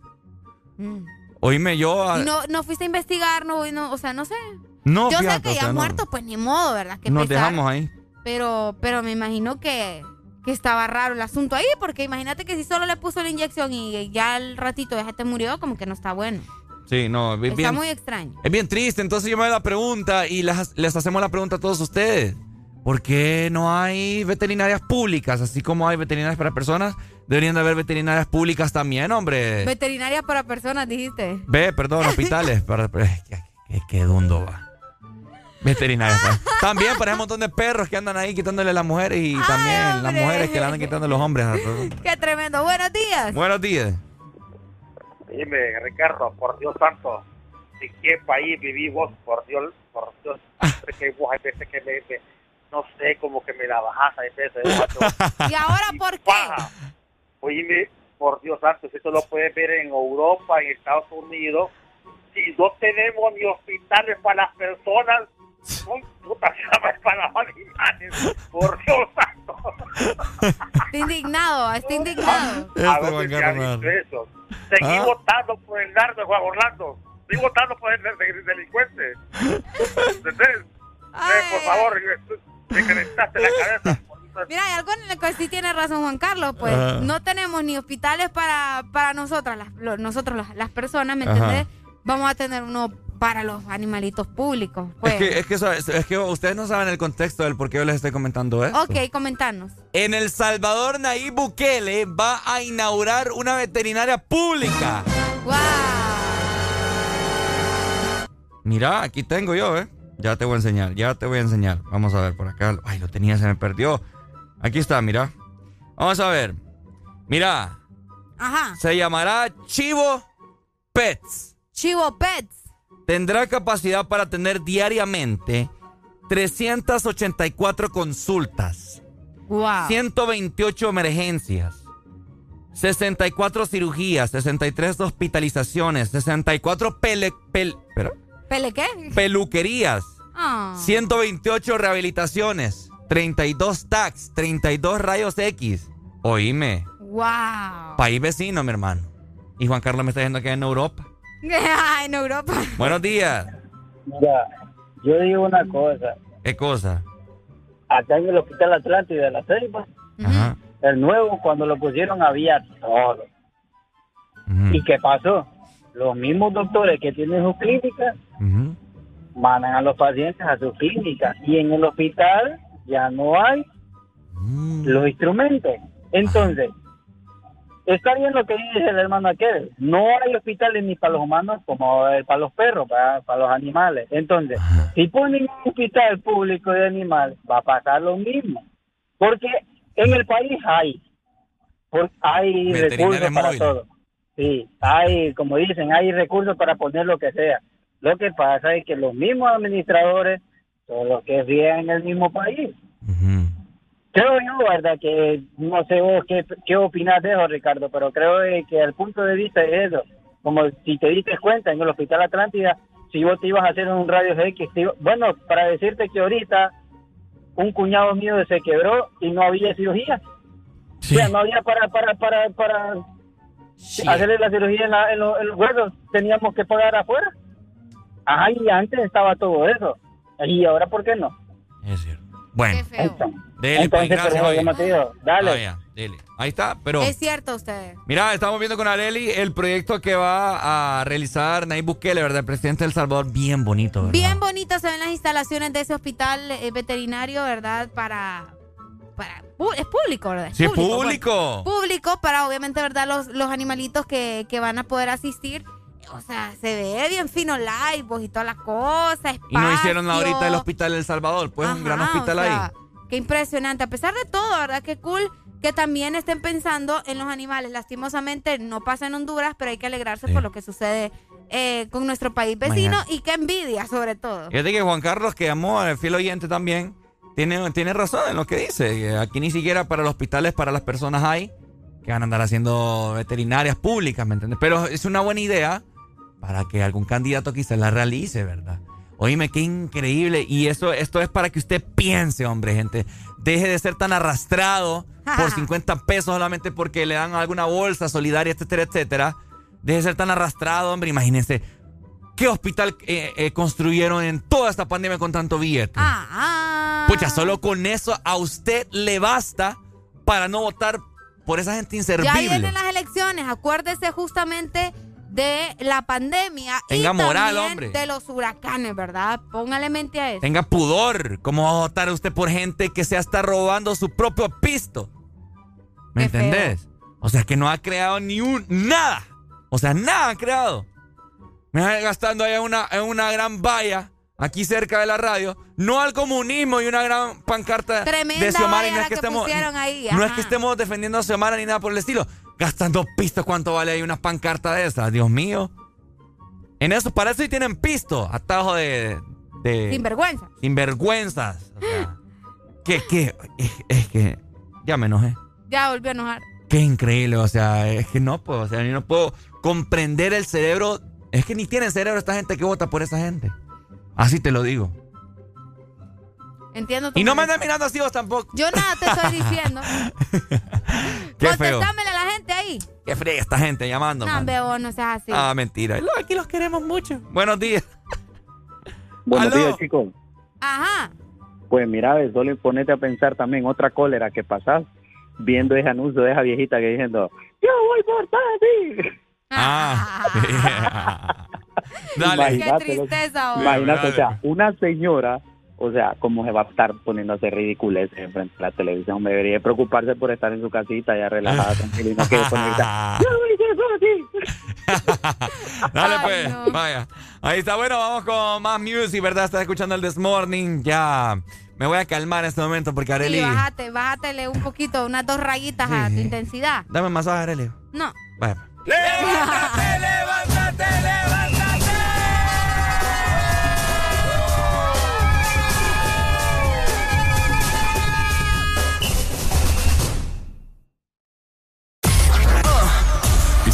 Mm. Oíme, yo... Y no, no fuiste a investigar, no, no, o sea, no sé. No, Yo sé fíjate, que o ya sea, no. muerto, pues ni modo, ¿verdad? Que Nos pesar. dejamos ahí. Pero, pero me imagino que, que estaba raro el asunto ahí, porque imagínate que si solo le puso la inyección y ya al ratito ya te murió, como que no está bueno. Sí, no, es Está bien, muy extraño. es bien triste. Entonces yo me hago la pregunta y les, les hacemos la pregunta a todos ustedes. ¿Por qué no hay veterinarias públicas? Así como hay veterinarias para personas, deberían de haber veterinarias públicas también, hombre. Veterinaria para personas, dijiste. Ve, perdón, hospitales. para, para- qué, qué- qué dundo va. Veterinarias. para- También para un montón de perros que andan ahí quitándole a las mujeres y también las mujeres que le andan quitando a los hombres. Qué tremendo. Buenos días. Buenos días. Dime, Ricardo, por Dios santo, ¿en qué país vivís vos? Por Dios, por Dios, siempre que vos hay veces que me, me- no sé, como que me la bajás, hay veces. ¿Y ahora por qué? Baja. Oíme, por Dios santo, si esto lo puedes ver en Europa, en Estados Unidos, si no tenemos ni hospitales para las personas, son putas camas para los animales, por Dios santo. Está indignado, está indignado. Este A ver si se visto eso. Seguí Ah. votando por el narco de Juan Orlando. Seguí votando por el, del- delincuente. ¿Entendés? Eh, por favor, me calentaste la cabeza. Mira, hay algo en el que sí tiene razón Juan Carlos, pues Ajá. no tenemos ni hospitales para, para nosotras, las, lo- nosotros las, las personas, ¿me entendés? Vamos a tener uno para los animalitos públicos. Pues. Es que, es, que, eso- es que ustedes no saben el contexto del por qué yo les estoy comentando esto. Ok, comentanos. En El Salvador, Nayib Bukele va a inaugurar una veterinaria pública. Mira, aquí tengo yo, ¿eh? Ya te voy a enseñar, ya te voy a enseñar. Vamos a ver por acá. Ay, lo tenía, se me perdió. Aquí está, mira. Vamos a ver. Mira, Ajá. se llamará Chivo Pets. Chivo Pets. tendrá capacidad para tener diariamente 384 consultas, Wow. 128 emergencias, 64 cirugías, 63 hospitalizaciones, 64 pele, pel- espera, ¿Pele qué? peluquerías, Ah. 128 rehabilitaciones, 32 tags, 32 rayos X. Oíme, Wow. país vecino, mi hermano. Y Juan Carlos me está diciendo que es en Europa. Ah, en Europa. Buenos días. Mira, yo digo una cosa. ¿Qué cosa? Acá en el Hospital Atlántida de la Ajá. el nuevo, cuando lo pusieron, había todo. ¿Y qué pasó? Los mismos doctores que tienen sus clínicas mandan a los pacientes a sus clínicas y en el hospital ya no hay los instrumentos. Entonces, está bien lo que dice el hermano aquel. No hay hospitales ni para los humanos como eh, para los perros, para, para los animales. Entonces, si ponen un hospital público de animales, va a pasar lo mismo. Porque en el país hay, hay recursos para todo. Sí, hay, como dicen, hay recursos para poner lo que sea. Lo que pasa es que los mismos administradores son los que viven en el mismo país. Creo yo, ¿verdad? Que no sé vos qué, qué opinas de eso, Ricardo, pero creo que el punto de vista es eso. Como si te diste cuenta en el Hospital Atlántida, si vos te ibas a hacer un radio X, te iba- bueno, para decirte que ahorita un cuñado mío se quebró y no había cirugía. O sea, no había para, para, para, para hacerle la cirugía en, la- en los huesos, teníamos que pagar afuera. Ajá, y antes estaba todo eso. Y ahora, ¿por qué no? Bueno, dele, Entonces, pues, gracias. digo, dale. Vaya, dele. Ahí está, pero... Es cierto usted. Mira, estamos viendo con Areli el proyecto que va a realizar Nayib Bukele, ¿verdad? El presidente de El Salvador, bien bonito, ¿verdad? Bien bonitas se ven las instalaciones de ese hospital eh, veterinario, ¿verdad? Para. para pu- es público, ¿verdad? Es Sí, es pues. público. Público para, obviamente, ¿verdad? Los, los animalitos que, que van a poder asistir. O sea, se ve bien fino live pues, y todas las cosas. Y no hicieron ahorita el hospital El Salvador, pues un gran hospital o sea, ahí. Qué impresionante. A pesar de todo, ¿verdad? Qué cool que también estén pensando en los animales. Lastimosamente no pasa en Honduras, pero hay que alegrarse por lo que sucede eh, con nuestro país vecino Imagínate. y qué envidia, sobre todo. Fíjate que Juan Carlos, que llamó al fiel oyente también, tiene, tiene razón en lo que dice. que Aquí ni siquiera para los hospitales, para las personas hay que van a andar haciendo veterinarias públicas, ¿me entiendes? Pero es una buena idea para que algún candidato quizás la realice, ¿verdad? Oíme, qué increíble. Y eso, esto es para que usted piense, hombre, gente. Deje de ser tan arrastrado por 50 pesos solamente porque le dan alguna bolsa solidaria, etcétera, etcétera. Deje de ser tan arrastrado, hombre. Imagínense, ¿qué hospital eh, eh, construyeron en toda esta pandemia con tanto billete? Ah, Pucha, solo con eso a usted le basta para no votar por esa gente Ya inservible. vienen las elecciones, acuérdese justamente de la pandemia Tenga y moral, también hombre. de los huracanes, ¿verdad? Póngale mente a eso. Tenga pudor. ¿Cómo va a votar usted por gente que se está robando su propio pisto? ¿Me Qué feo. entendés? O sea, que no ha creado ni un nada. O sea, nada ha creado. Me va gastando ahí en una, en una gran valla aquí cerca de la radio. No al comunismo y una gran pancarta Tremenda de Xiomara. y no es que que estemos, ahí, no es que estemos defendiendo a Xiomara ni nada por el estilo. Gastando pisto, ¿cuánto vale ahí una pancarta de esas? Dios mío. En eso, para eso sí tienen pisto. Atajo de. de Sinvergüenza. sinvergüenzas. O sea, que, que, es, es que. Ya me enojé. Ya volvió a enojar. Qué increíble, o sea, es que no puedo, o sea, yo no puedo comprender el cerebro. Es que ni tienen cerebro esta gente que vota por esa gente. Así te lo digo. Entiendo tu Y no me andan mirando así vos tampoco. Yo nada te estoy diciendo. Qué feo. Gente ahí. Qué fría esta gente llamando. No, veo, no seas así. Ah, mentira. Lo- Aquí los queremos mucho. Buenos días. Buenos Aló. días, chicos. Ajá. Pues mira, solo ponete a pensar también otra cólera que pasás viendo ese anuncio de esa viejita que diciendo, yo voy por ti. Ah. Dale. Imagínate, Qué tristeza. Imagínate, o sea, una señora, o sea, cómo se va a estar poniéndose ridiculeces enfrente de la televisión. Me debería preocuparse por estar en su casita ya relajada, tranquila y no quiere ponerse a. Dale pues, vaya. Ahí está, bueno, vamos con más music, ¿verdad? Estás escuchando el This Morning. Ya me voy a calmar en este momento porque Areli... Sí, bájate, bájatele un poquito, unas dos rayitas a tu intensidad. Dame masaje, Areli. No. Vaya. ¡Levántate, levántate, levántate!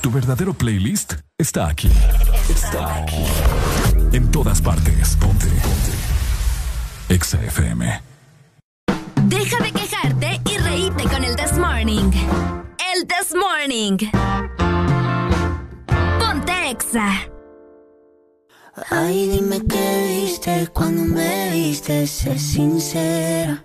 Tu verdadero playlist está aquí. Está aquí. En todas partes. Ponte. Ponte. Exa FM. Deja de quejarte y reíte con el This Morning. El This Morning. Ponte Exa. Ay, dime qué viste cuando me viste, sé sincera.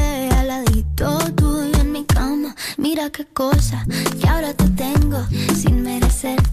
qué cosa, y ahora te tengo sin merecerte.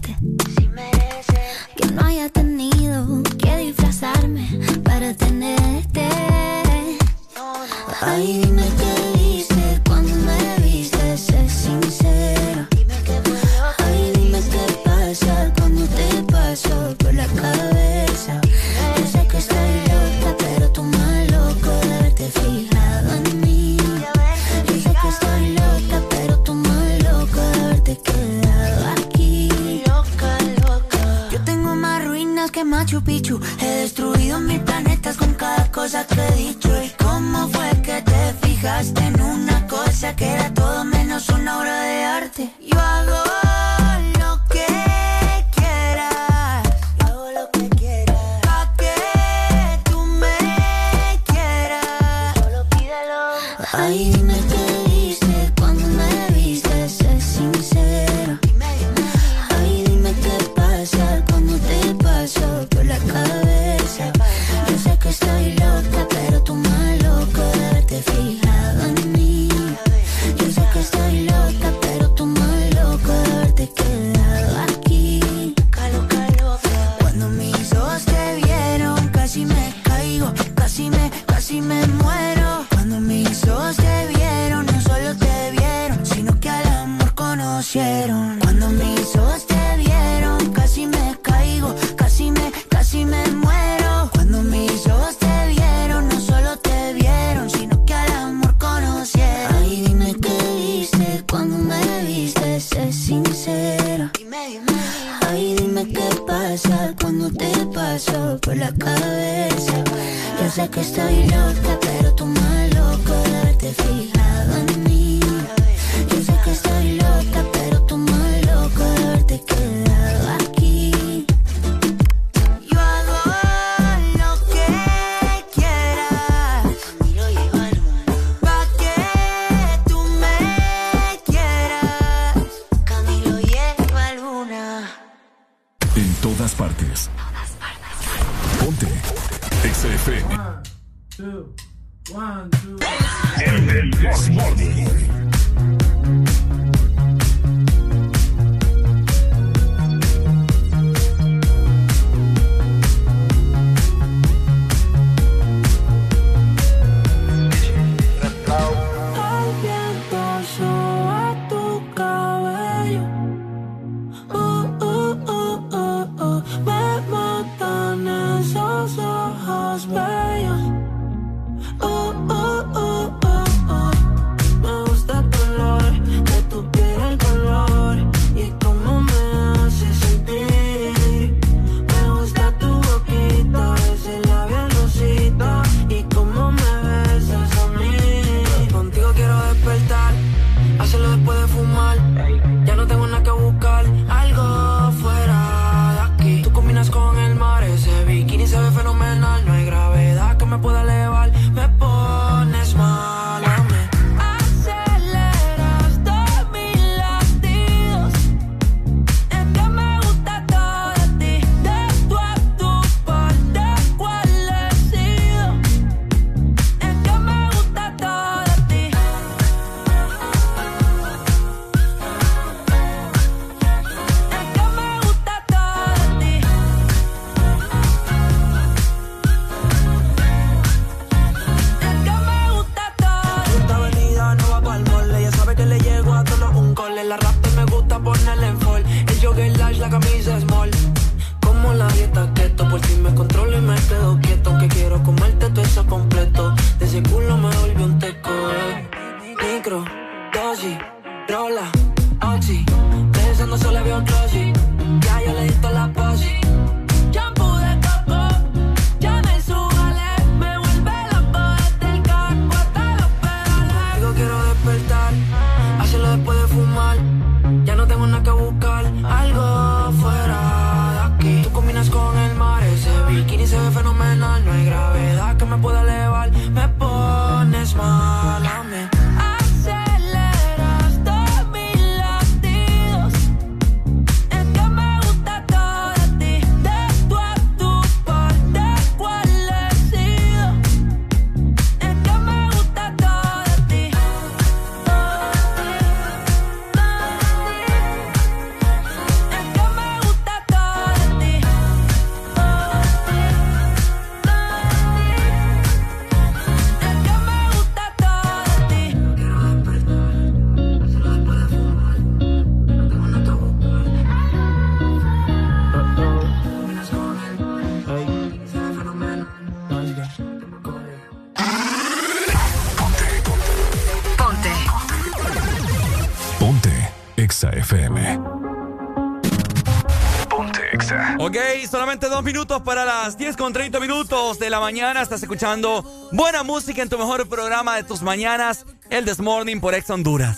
Ok, solamente dos minutos para las 10 con 30 minutos de la mañana. Estás escuchando buena música en tu mejor programa de tus mañanas, el This Morning por Ex Honduras.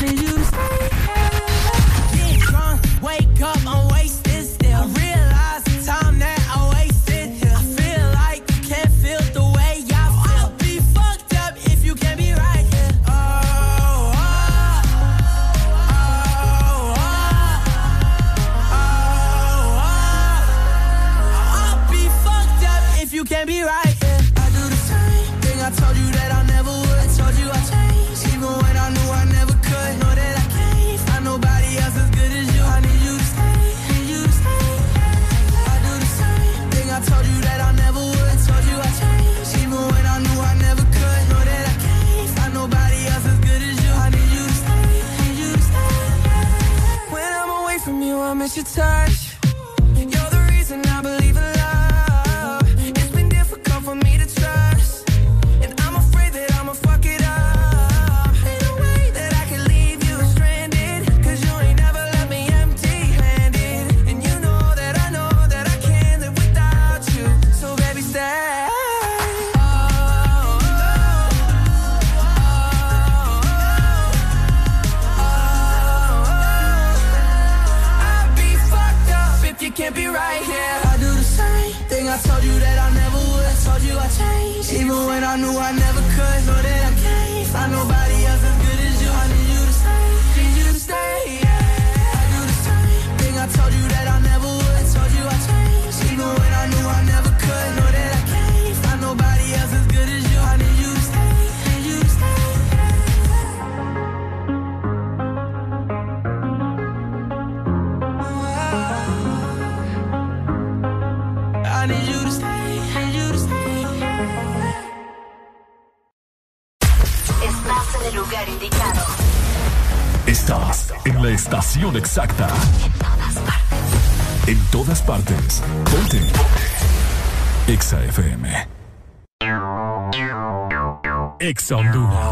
Ex Alexandru.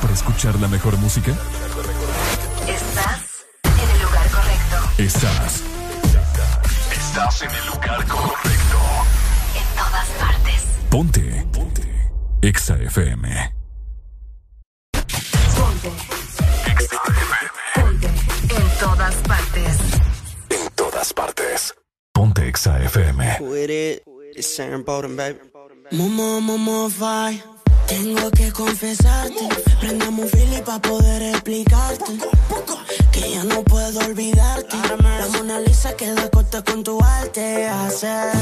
Para escuchar la mejor música? Estás en el lugar correcto. Estás. Estás en el lugar correcto. En todas partes. Ponte. Ponte. Exa FM. Ponte. Exa FM. Ponte. En todas partes. En todas partes. Ponte Exa FM. Momo, momo. Tengo que confesarte, prendamos un fili para poder explicarte que ya no puedo olvidarte. La Mona Lisa queda corta con tu arte, hacer.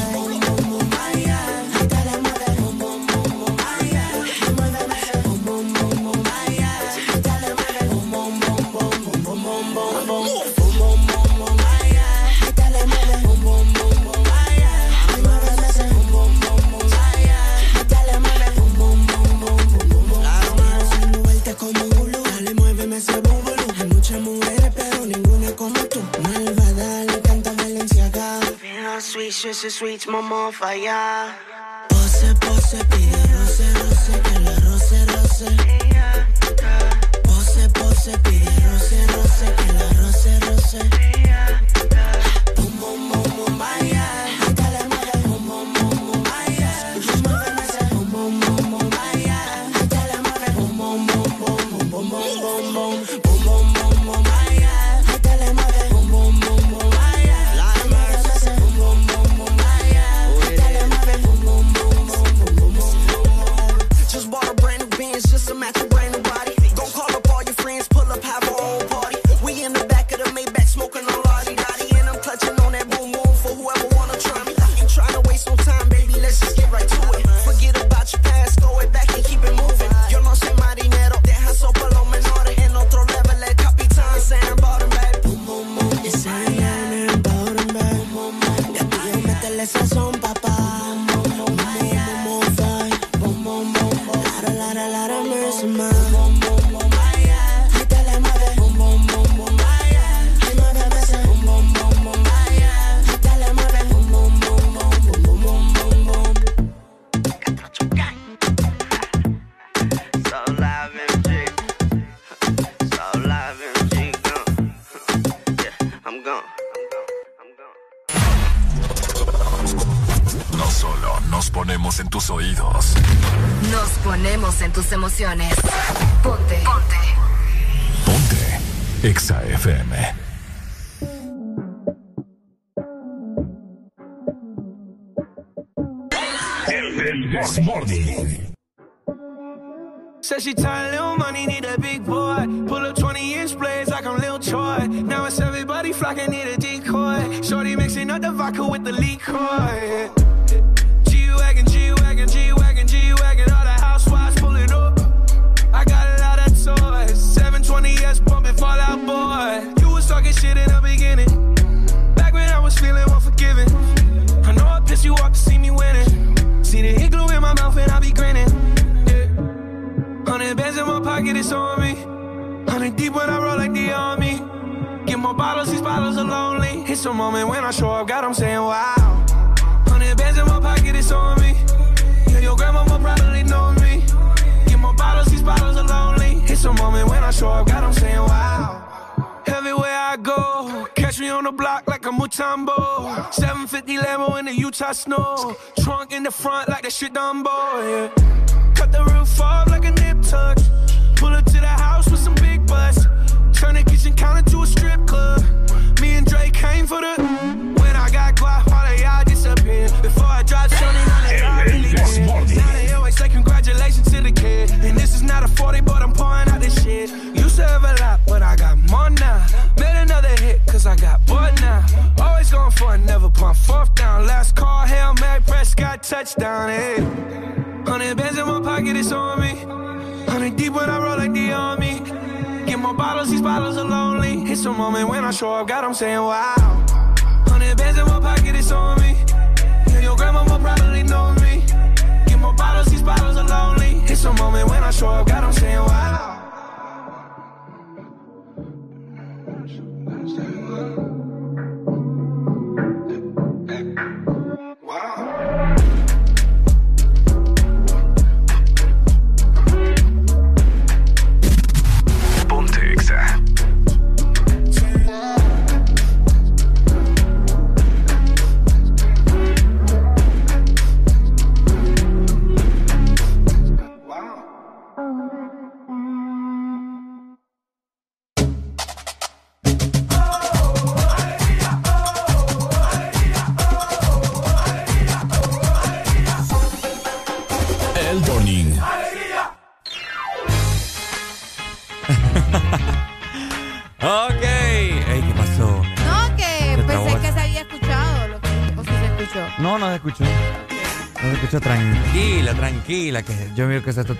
noche ese switch falla. Pose, pose, pide roce, roce, que la roce, roce. Pose, pose, pide roce, roce, que la roce, roce. En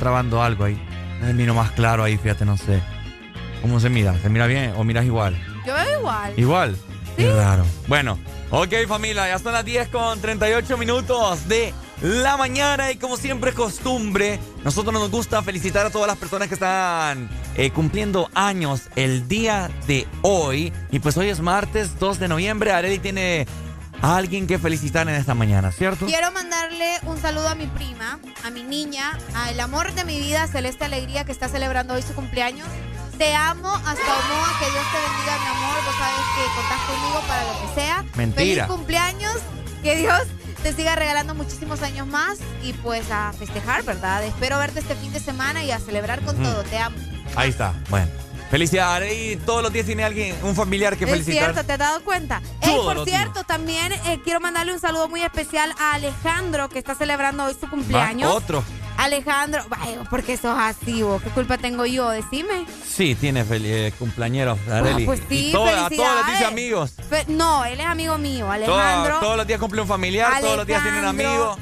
trabando algo ahí. Me miro más claro ahí, fíjate, no sé. ¿Cómo se mira? ¿Se mira bien o miras igual? Yo veo igual. Igual. Qué raro. Bueno, ok familia, ya son las 10 con 38 minutos de la mañana y como siempre es costumbre, nosotros nos gusta felicitar a todas las personas que están eh, cumpliendo años el día de hoy. Y pues hoy es martes 2 de noviembre, Areli tiene a alguien que felicitar en esta mañana, ¿cierto? Quiero mandarle un saludo a mi prima, a mi niña, a el amor de mi vida, Celeste Alegría, que está celebrando hoy su cumpleaños. Te amo hasta Omoa, que Dios te bendiga, mi amor. Vos sabes que contás conmigo para lo que sea. Mentira. Feliz cumpleaños, que Dios te siga regalando muchísimos años más y pues a festejar, ¿verdad? Espero verte este fin de semana y a celebrar con todo. Te amo. Ahí está, bueno. Felicidades, Areli, todos los días tiene alguien, un familiar que Es felicitar. cierto, ¿te has dado cuenta? Ey, por los cierto, también eh, quiero mandarle un saludo muy especial a Alejandro, que está celebrando hoy su Va, cumpleaños. otro. Alejandro, vaya, porque sos así vos? ¿Qué culpa tengo yo? Decime. Sí, tiene eh, cumpleaños, Areli. Ah, pues sí, y todo- a todos les dice amigos. Fe- no, él es amigo mío, Alejandro. todos los días cumple un familiar, todos los días tienen amigos.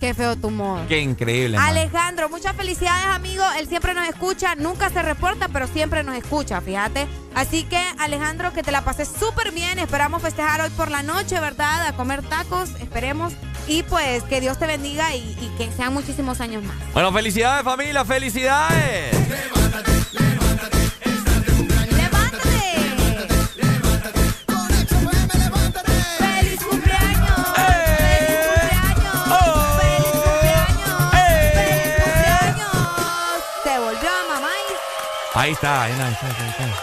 Qué feo tu modo. Qué increíble. man. Alejandro, muchas felicidades, amigo. Él siempre nos escucha, nunca se reporta, pero siempre nos escucha, fíjate. Así que, Alejandro, que te la pases súper bien. Esperamos festejar hoy por la noche, ¿verdad? A comer tacos, esperemos. Y pues que Dios te bendiga y, y que sean muchísimos años más. Bueno, felicidades, familia, felicidades. Ahí está, ahí está, ahí está, ahí está.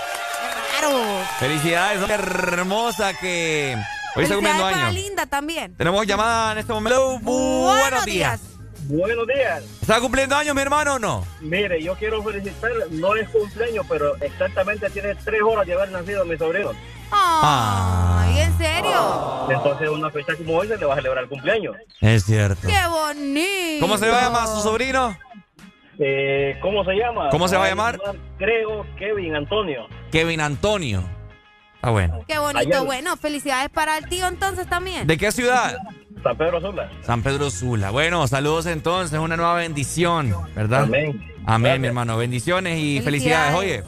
claro. Felicidades, qué hermosa que Hoy está cumpliendo para años. Linda también. Tenemos llamada en este momento. Buenos días. Buenos días. ¿Está cumpliendo años mi hermano o no? Mire, yo quiero felicitar, no es cumpleaños, pero exactamente tiene tres horas de haber nacido mi sobrino. Ay, ¿en serio? Entonces, una fecha como hoy se le va a celebrar el cumpleaños. Es cierto. ¡Qué bonito! ¿Cómo se va a llamar su sobrino? Eh, ¿Cómo se llama? ¿Cómo se va a llamar? Creo Kevin Antonio. Kevin Antonio. Ah, bueno. Qué bonito. Allá. Bueno, felicidades para el tío entonces también. ¿De qué ciudad? San Pedro Sula. San Pedro Sula. Bueno, saludos entonces, una nueva bendición, ¿verdad? Amén. Amén, mi hermano. Bendiciones y felicidades. Oye,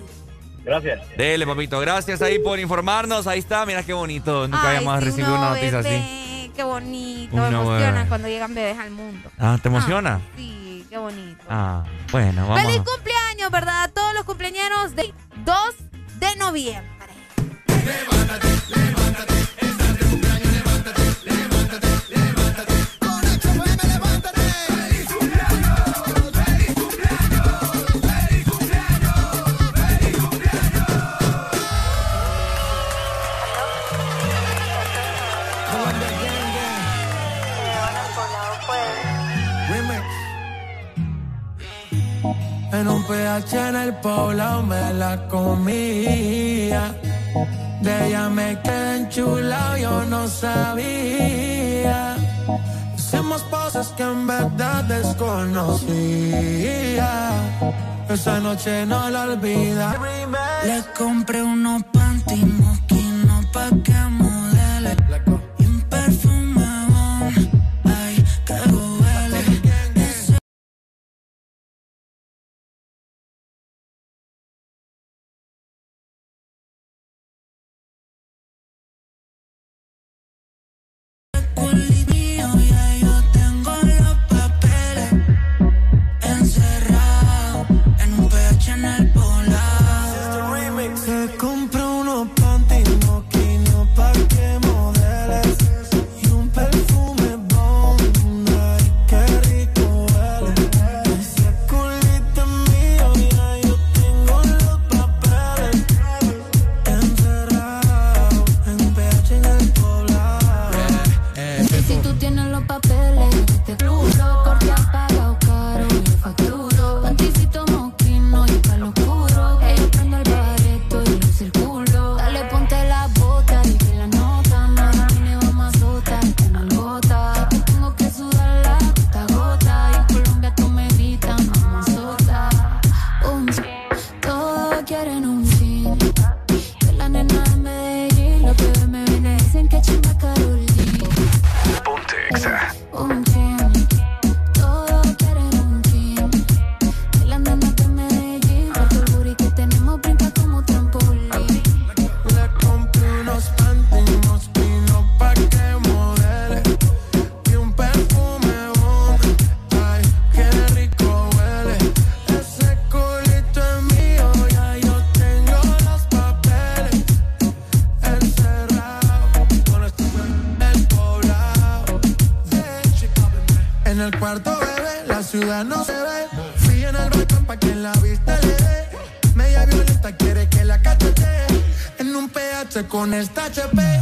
Gracias. dele, papito. Gracias ahí por informarnos. Ahí está, mira qué bonito. Nunca Ay, habíamos sí, recibido un una noticia así. bebé, Qué bonito. Me emociona bebé. cuando llegan bebés al mundo. Ah, ¿te emociona? Sí, qué bonito. Ah, bueno, vamos. Feliz cumpleaños, ¿verdad? A todos los cumpleaños de 2 de noviembre. En un PH en el poblado me la comía. De ella me quedé enchulado, yo no sabía. Hicimos cosas que en verdad desconocía. Esa noche no la olvida. Le compré unos panty con esta HP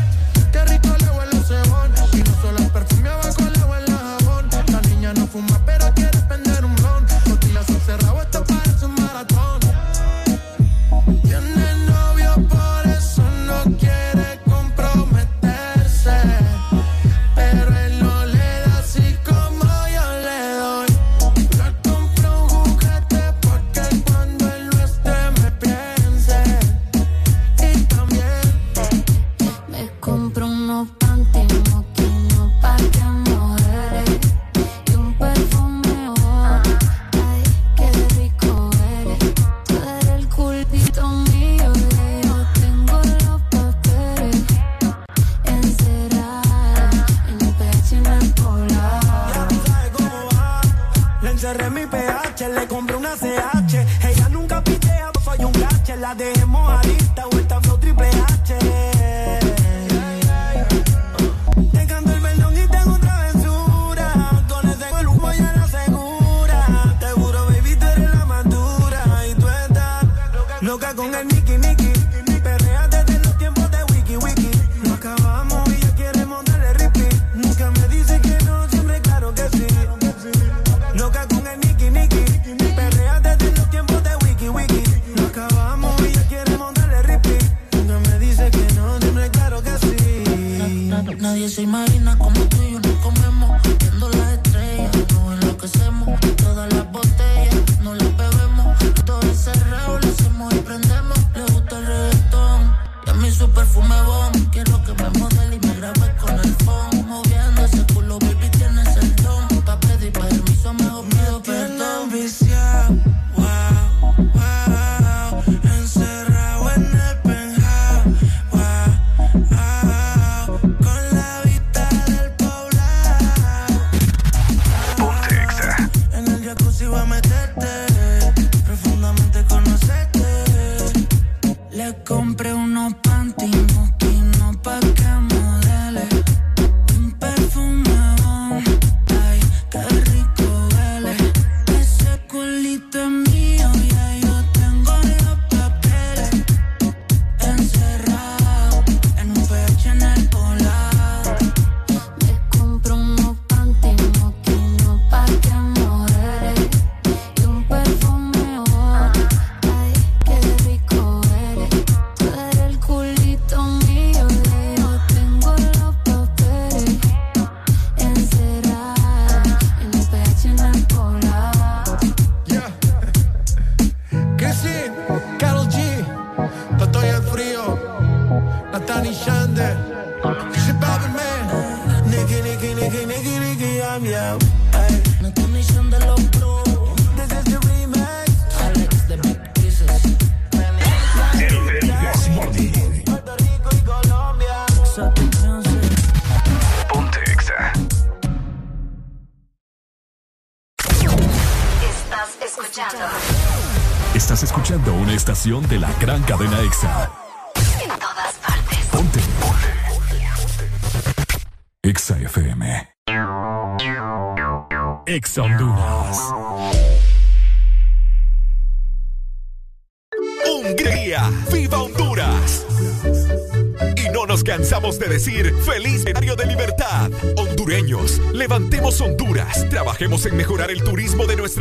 estación de la gran cadena EXA. En todas partes. Ponte. EXA FM. EXA Honduras. Hungría, viva Honduras. Y no nos cansamos de decir feliz Diario de Libertad. Hondureños, levantemos Honduras, trabajemos en mejorar el turismo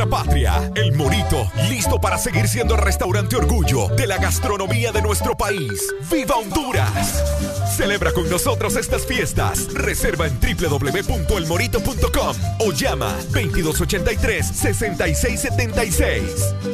patria. El Morito, listo para seguir siendo el restaurante orgullo de la gastronomía de nuestro país. ¡Viva Honduras! Celebra con nosotros estas fiestas. Reserva en www.elmorito.com o llama 2283 6676.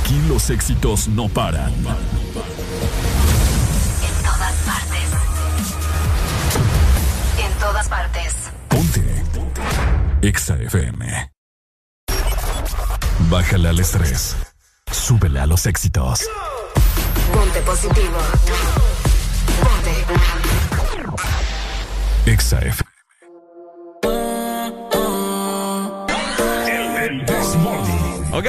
Aquí los éxitos no paran. En todas partes. En todas partes. EXA FM. Bájale al estrés. Súbele a los éxitos. Ponte positivo. Ponte. EXA FM. Ok,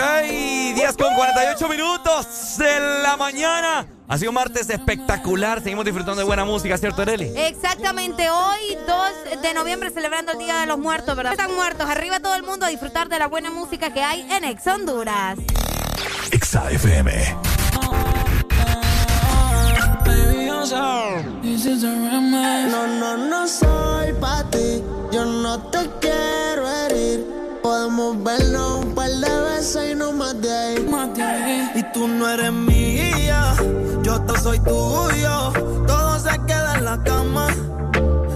10 con 48 minutos de la mañana. Ha sido un martes espectacular. Seguimos disfrutando de buena música, ¿cierto, Areli? Exactamente, hoy 2 de noviembre celebrando el Día de los Muertos, ¿verdad? Están muertos, arriba todo el mundo a disfrutar de la buena música que hay en Ex Honduras. EXA FM. No, no, no soy pa' ti. Yo no te quiero herir. Podemos vernos un par de veces y no más de ahí. Y tú no eres mía. Yo te soy tuyo. Todo se queda en la cama.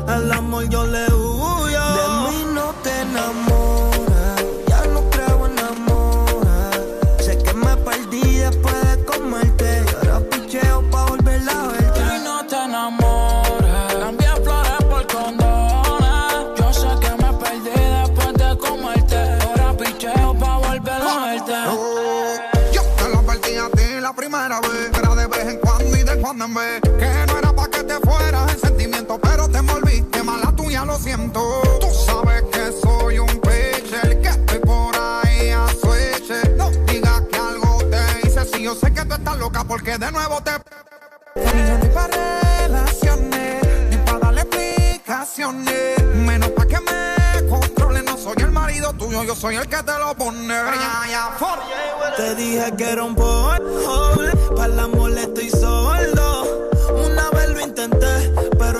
El amor yo le huyo. De mí no te enamoras. Que no era pa' que te fueras en sentimiento, pero te envolviste mala tuya, lo siento. Tú sabes que soy un pitcher, que estoy por ahí a switch. No digas que algo te hice, si yo sé que tú estás loca porque de nuevo te. Ni para relaciones, ni para darle explicaciones. Menos pa' que me controle, no soy el marido tuyo, yo soy el que te lo pone. Te dije que era un polvo, para el amor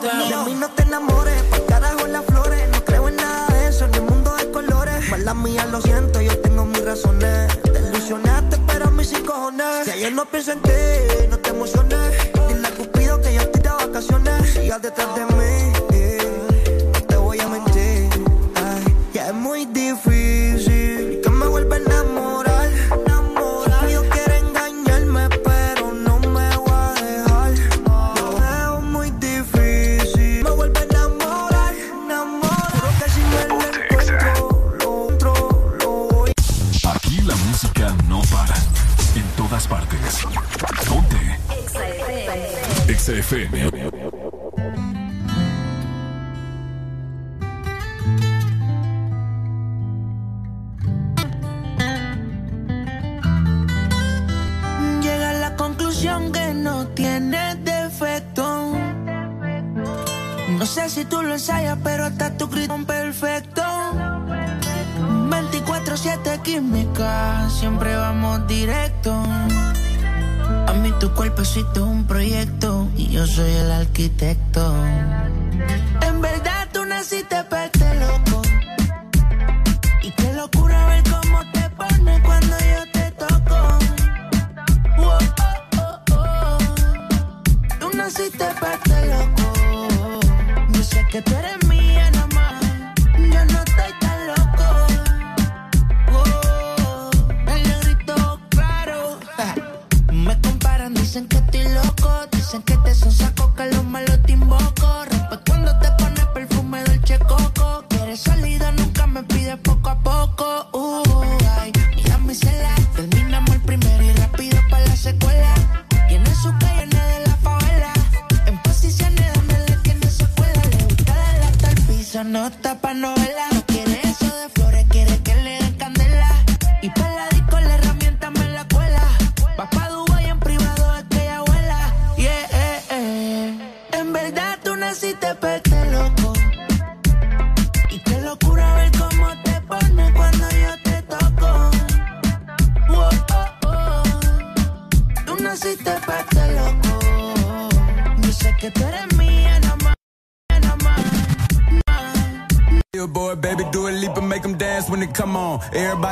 De mí no te enamores, pa' carajo las flores. No creo en nada de eso, en el mundo de colores. Mala mía, lo siento, yo tengo mis razones. Te ilusionaste, pero a mí sí cojones. Si ayer no pienso en ti, no te emociones. Dile a Cupido que yo estoy de vacaciones. Sigas detrás de mí,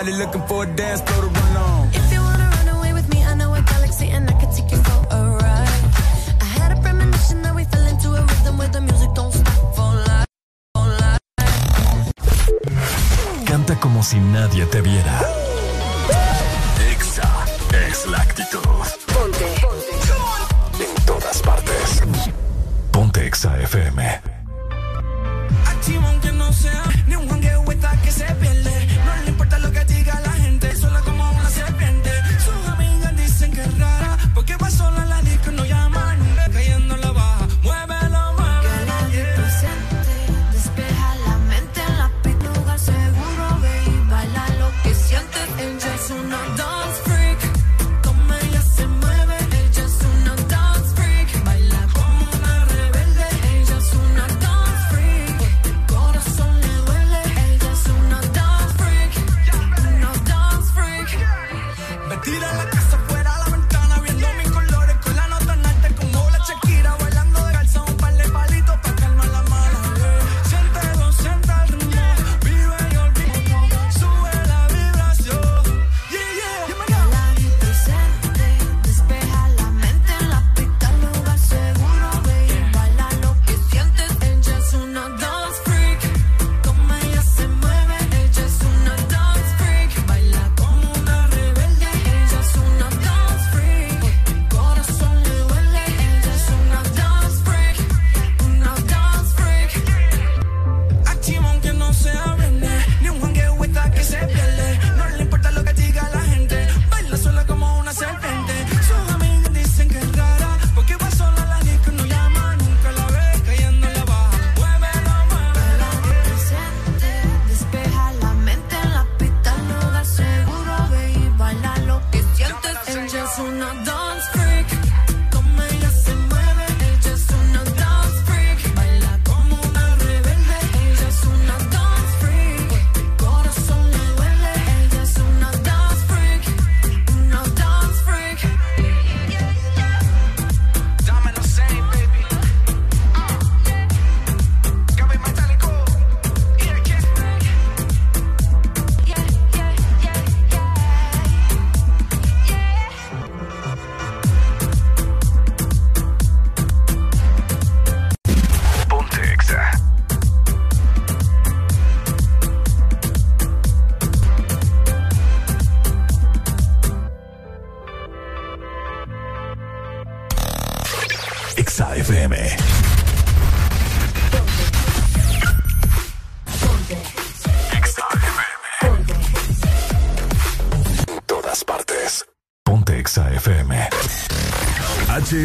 Everybody looking for a dance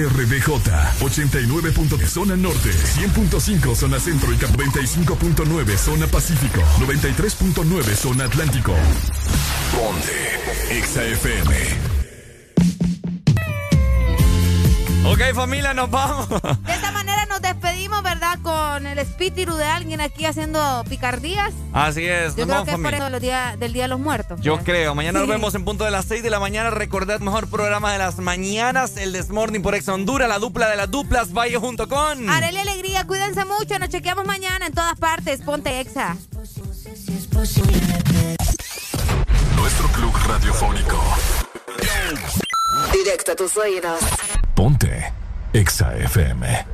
HRDJ 89. Zona Norte 100.5 Zona Centro y 95.9 Zona Pacífico 93.9 Zona Atlántico. Ponte Exa FM. Ok, familia, nos vamos. De esta manera nos despedimos, ¿verdad? Con el espíritu de alguien aquí haciendo picardías. Así es, Yo nos creo vamos, que es por eso los días- del Día de los Muertos. Yo creo. Mañana nos vemos en punto de las 6 de la mañana. Recordad, mejor programa de las mañanas, el Desmorning por Ex Honduras, la dupla de las duplas, vaya junto con... Haré la alegría, cuídense mucho. Nos chequeamos mañana en todas partes. Ponte exa. Nuestro club radiofónico. Directo a tus oídos. Ponte Exa FM.